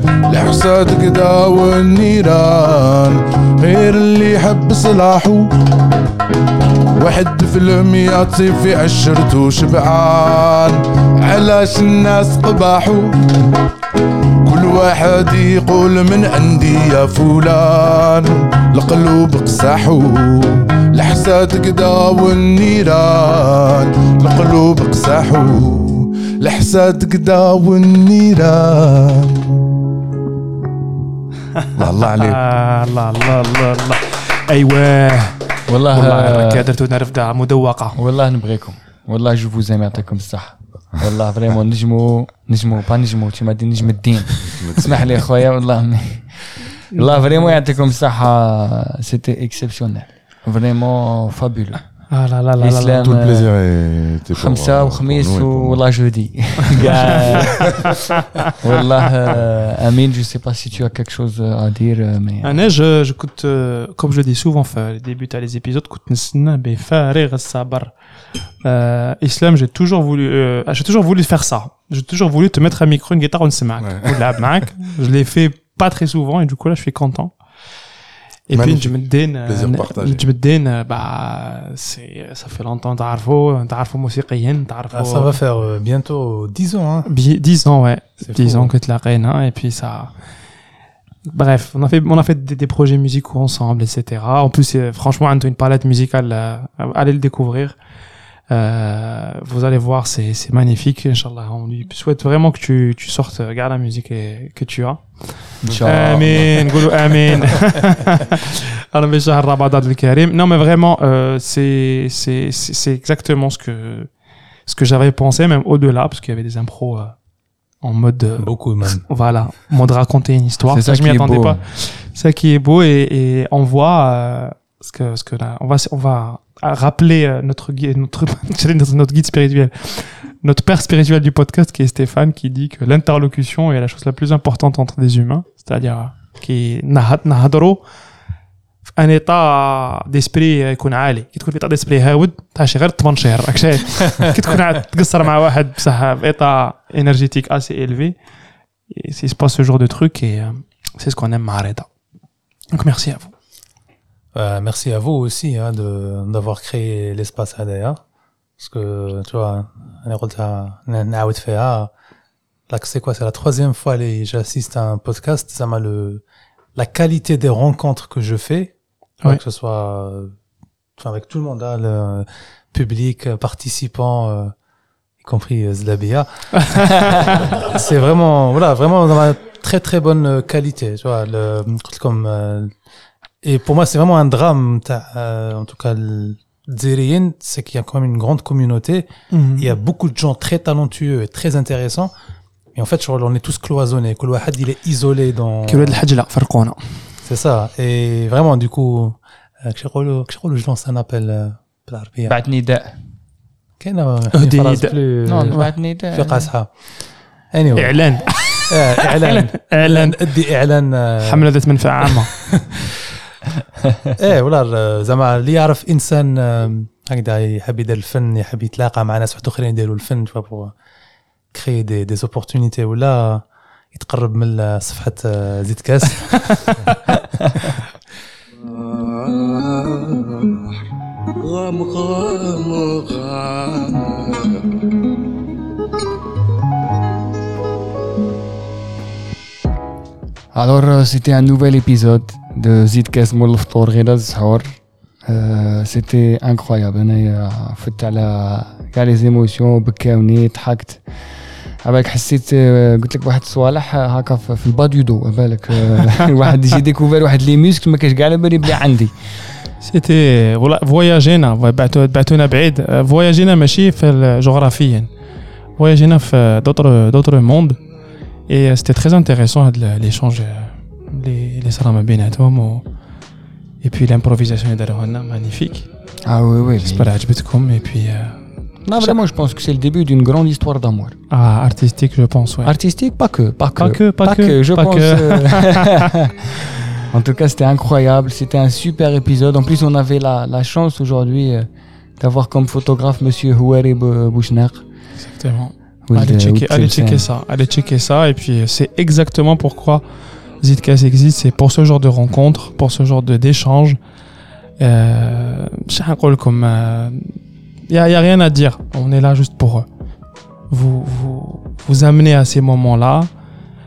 الحساد قدا والنيران غير اللي حب صلاحو واحد في المية تصيب في عشرته شبعان علاش الناس قباحو كل واحد يقول من عندي يا فلان القلوب قساحو الحساد قدا والنيران القلوب قساحو الحساد قدا والنيران. (laughs) الله الله عليك. الله الله الله الله. أيوه. والله والله راك درتو نرفده مدوقه والله نبغيكم. والله جو فوز يعطيكم الصحة والله فريمون نجمو نجمو با نجمو كيما دي نجم الدين. اسمح لي خويا والله (laughs) والله فريمون يعطيكم الصحة سيتي اكسبسيونيل فريمون فابولو اه لا لا لا لا, لا. الاسلام Tout le plaisir était pour, خمسة pour وخميس nous et pour moi. (laughs) (laughs) والله جودي كاع والله آه، امين جو سي با سي tu as quelque chose à dire euh, mais انا je, je كنت euh, comme je le dis souvent في les débuts تاع les épisodes كنت نستنى بفارغ الصبر euh, Islam j'ai toujours voulu euh, j'ai toujours voulu faire ça j'ai toujours voulu te mettre un micro une guitare ونسمعك Ouais. ونلعب معك (laughs) je l'ai fait pas très souvent et du coup là je suis content et puis Magnifique. نجم الدين Plaisir partagé. نجم الدين bah c'est ça fait longtemps تعرفوا تعرفوا موسيقيين Ah, تعرفوا ça va faire euh, bientôt 10 ans. Hein. Bi- 10 ans ouais C'est 10 fou, ans hein. que tu la reine, hein, et puis ça. Bref, on a fait, on a fait des, des projets musicaux ensemble, etc. En plus, euh, franchement, on a une palette musicale, euh, allez le découvrir. Euh, vous allez voir, c'est, c'est magnifique, Inch'Allah. On lui souhaite vraiment que tu, tu sortes, euh, regarde la musique et, que tu as. Amen, amen. (laughs) Non, mais vraiment, euh, c'est, c'est, c'est exactement ce que, ce que j'avais pensé, même au-delà, parce qu'il y avait des impros. Euh, en mode euh, beaucoup même (laughs) voilà mode raconter une histoire c'est ça, ça je m'y attendais beau. pas hein. ça qui est beau et, et on voit euh, ce que, ce que là, on va, on va rappeler euh, notre guide, notre, (laughs) j'allais dire notre guide spirituel, notre père spirituel du podcast qui est Stéphane, qui dit que l'interlocution est la chose la plus importante entre des humains, c'est-à-dire euh, qui نهضروا في ان ايطا ديسبري يكون عالي كي تكون في ايطا ديسبري هاود تاع شي غير 8 شهر راك شايف كي تكون عاد تقصر مع واحد بصح في ايطا énergétique assez élevé et il se passe ce genre de truc et euh, c'est ce qu'on aime à Reda. Donc merci à vous. Euh, merci à vous aussi hein, d'avoir créé l'espace ADA. Parce que, tu vois, là, c'est quoi C'est la troisième fois que j'assiste à un podcast. Ça m'a le, la qualité des rencontres que je fais, que ce soit enfin, avec tout le monde, hein, le public, participant, euh, y compris euh, Zlabia. (laughs) c'est vraiment, voilà, vraiment dans la très très bonne qualité. Tu vois, le, comme. Euh, et pour moi, c'est vraiment un drame. t'as, euh, en tout cas, le Dzérien, c'est qu'il y a quand même une grande communauté. Il y a beaucoup de gens très talentueux et très intéressants. Et en fait, je crois qu'on est tous cloisonnés. كل واحد, il est isolé dans. كي ولاد الحج لا فرقونا. C'est ça. Et vraiment, du coup, euh, كش يقولوا- كش يقولوا je lance un appel euh, بالعربية. بعد نداء كاين une أهدي phrase نداء. plus- نو بعد في نداء قاصحة. Anyway. إعلان آه، اعلان إعلان ادي اعلان آه، حملة ذات منفعة عامة. (laughs) إيه ولا زعما اللي يعرف إنسان هكذا يحب يدير الفن يحب يتلاقى مع ناس واحد آخرين يديروا الفن بور كري دي دي زوبورتونيتي ولا يتقرب من صفحة آه، زيت كاس غام (laughs) غام Alors, euh, c'était un nouvel épisode. de Zidkes Moloftor Ghida Zhour. Euh, C'était incroyable. أنا فت على كاع لي زيموسيون بكاوني ضحكت عبالك حسيت آه، قلت لك واحد الصوالح آه، هكا في في البا دو دو بالك واحد يجي ديكوفير واحد لي ميوسك ما كاش كاع على بالي بلي عندي سيتي فوالا فواياجينا بعتو بعتونا بعيد آه، فواياجينا ماشي في ال- جغرافيا فواياجينا في دوتر دوتر موند اي سيتي تري انتريسون هاد ليشونج اللي اللي صرا ما بيناتهم و اي بي لامبروفيزاسيون اللي داروها لنا مانيفيك اه وي وي جيسبر عجبتكم اي بي Non, vraiment, je pense que c'est le début d'une grande histoire d'amour. اه ارتستيك جو بونس وي Artistique, pas que, pas que. Pas que, pas que, je pas pense. que. euh, (laughs) (laughs) en tout cas, c'était incroyable. C'était un super épisode. En plus, on avait la, la chance aujourd'hui euh, d'avoir comme photographe Monsieur Houari Bou- Bouchner. Exactement. Ou allez de- checker, ou de allez Tlemcen. checker ça, allez checker ça, et puis euh, c'est exactement pourquoi Zitcast existe, c'est pour ce genre de rencontre, pour ce genre de d'échange. Euh, je sais pas quoi, comme il y, a y a rien à dire, on est là juste pour euh, vous vous vous amener à ces moments-là.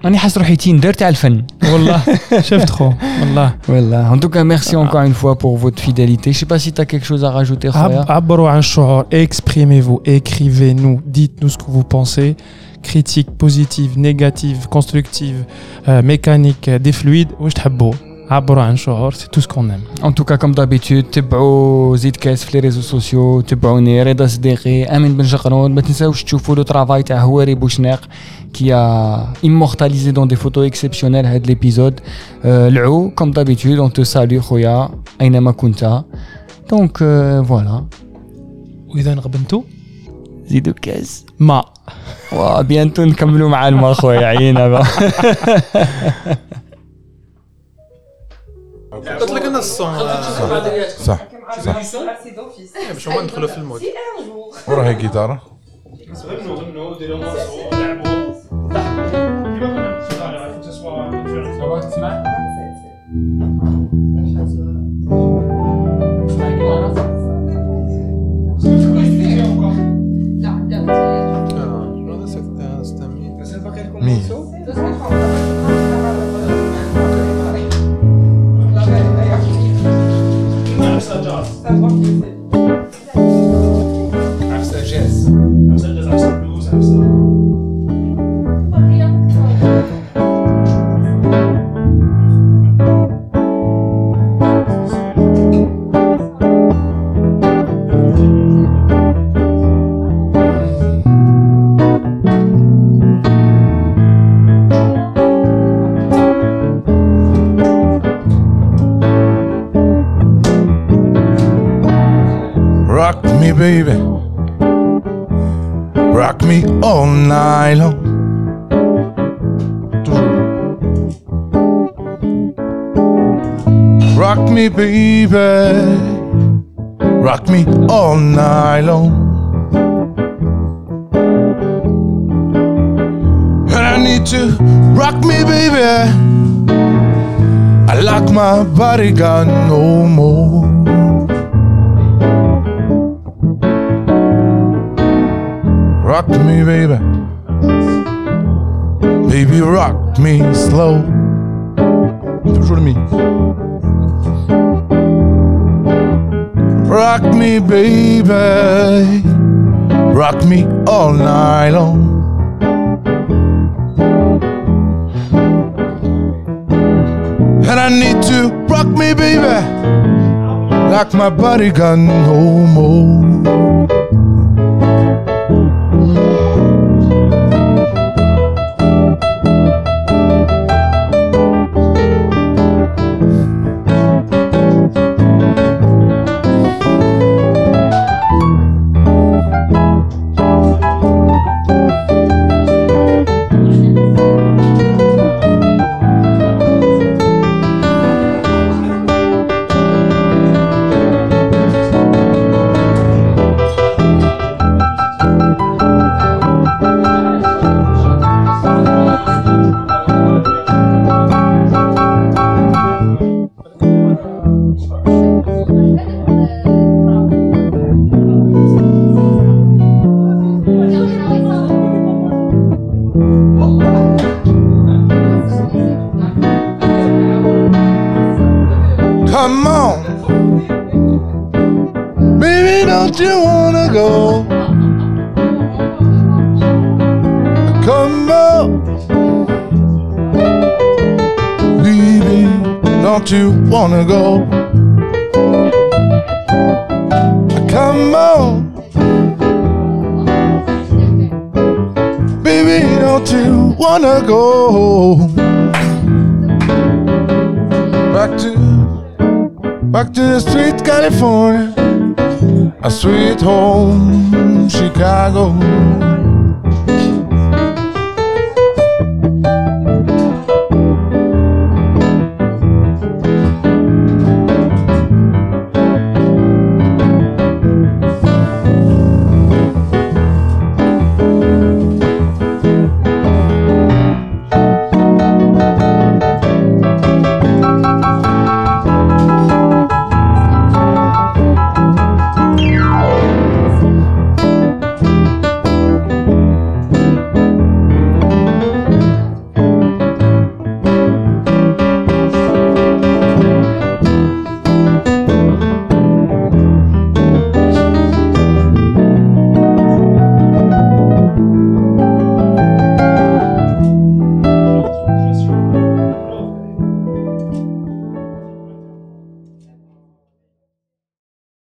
راني حاس روحي تيندر تاع الفن. والله شفت خو والله Voilà. En tout cas, merci encore une fois pour votre fidélité. Je sais pas si tu as quelque chose à rajouter, Khoya. عب- عبروا عن الشعور exprimez-vous écrivez-nous dites-nous ce que vous pensez critique positive négative constructive euh, mécanique euh, des fluides واش تحبوا عبروا عن شعور سي تو سكون ام En tout cas, comme d'habitude, تبعوا زيد كاس في لي ريزو سوسيو تبعوني رضا صديقي امين بن جقرون ما تنساوش تشوفوا لو ترافاي تاع هواري بوشناق qui a immortalisé dans des photos exceptionnelles هاد ليبيزود العو comme d'habitude on te salue خويا اينما كنت دونك فوالا واذا غبنتوا زيدوا كاس ما وابي أنتم تكملوا معنا أخوي عينا قلت لك أنا الصون. صح صح. إيه، باش هما أيوة. ندخلوا في المود. وراها جيتارة. غنوا غنوا ديروا لعبوا ضحكوا كيما كنا نتسوى Rock me, baby. Rock me all night long. Rock me, baby. Rock me all night long. I need to rock me, baby. I like my body got no more. Rock me, baby. Baby, rock me slow. Toujours me. Rock me, baby. Rock me all night long. And I need to rock me, baby. Like my body got no more. Wanna go? Come on. Baby, don't you wanna go? Back to Back to the street, California. A sweet home, Chicago.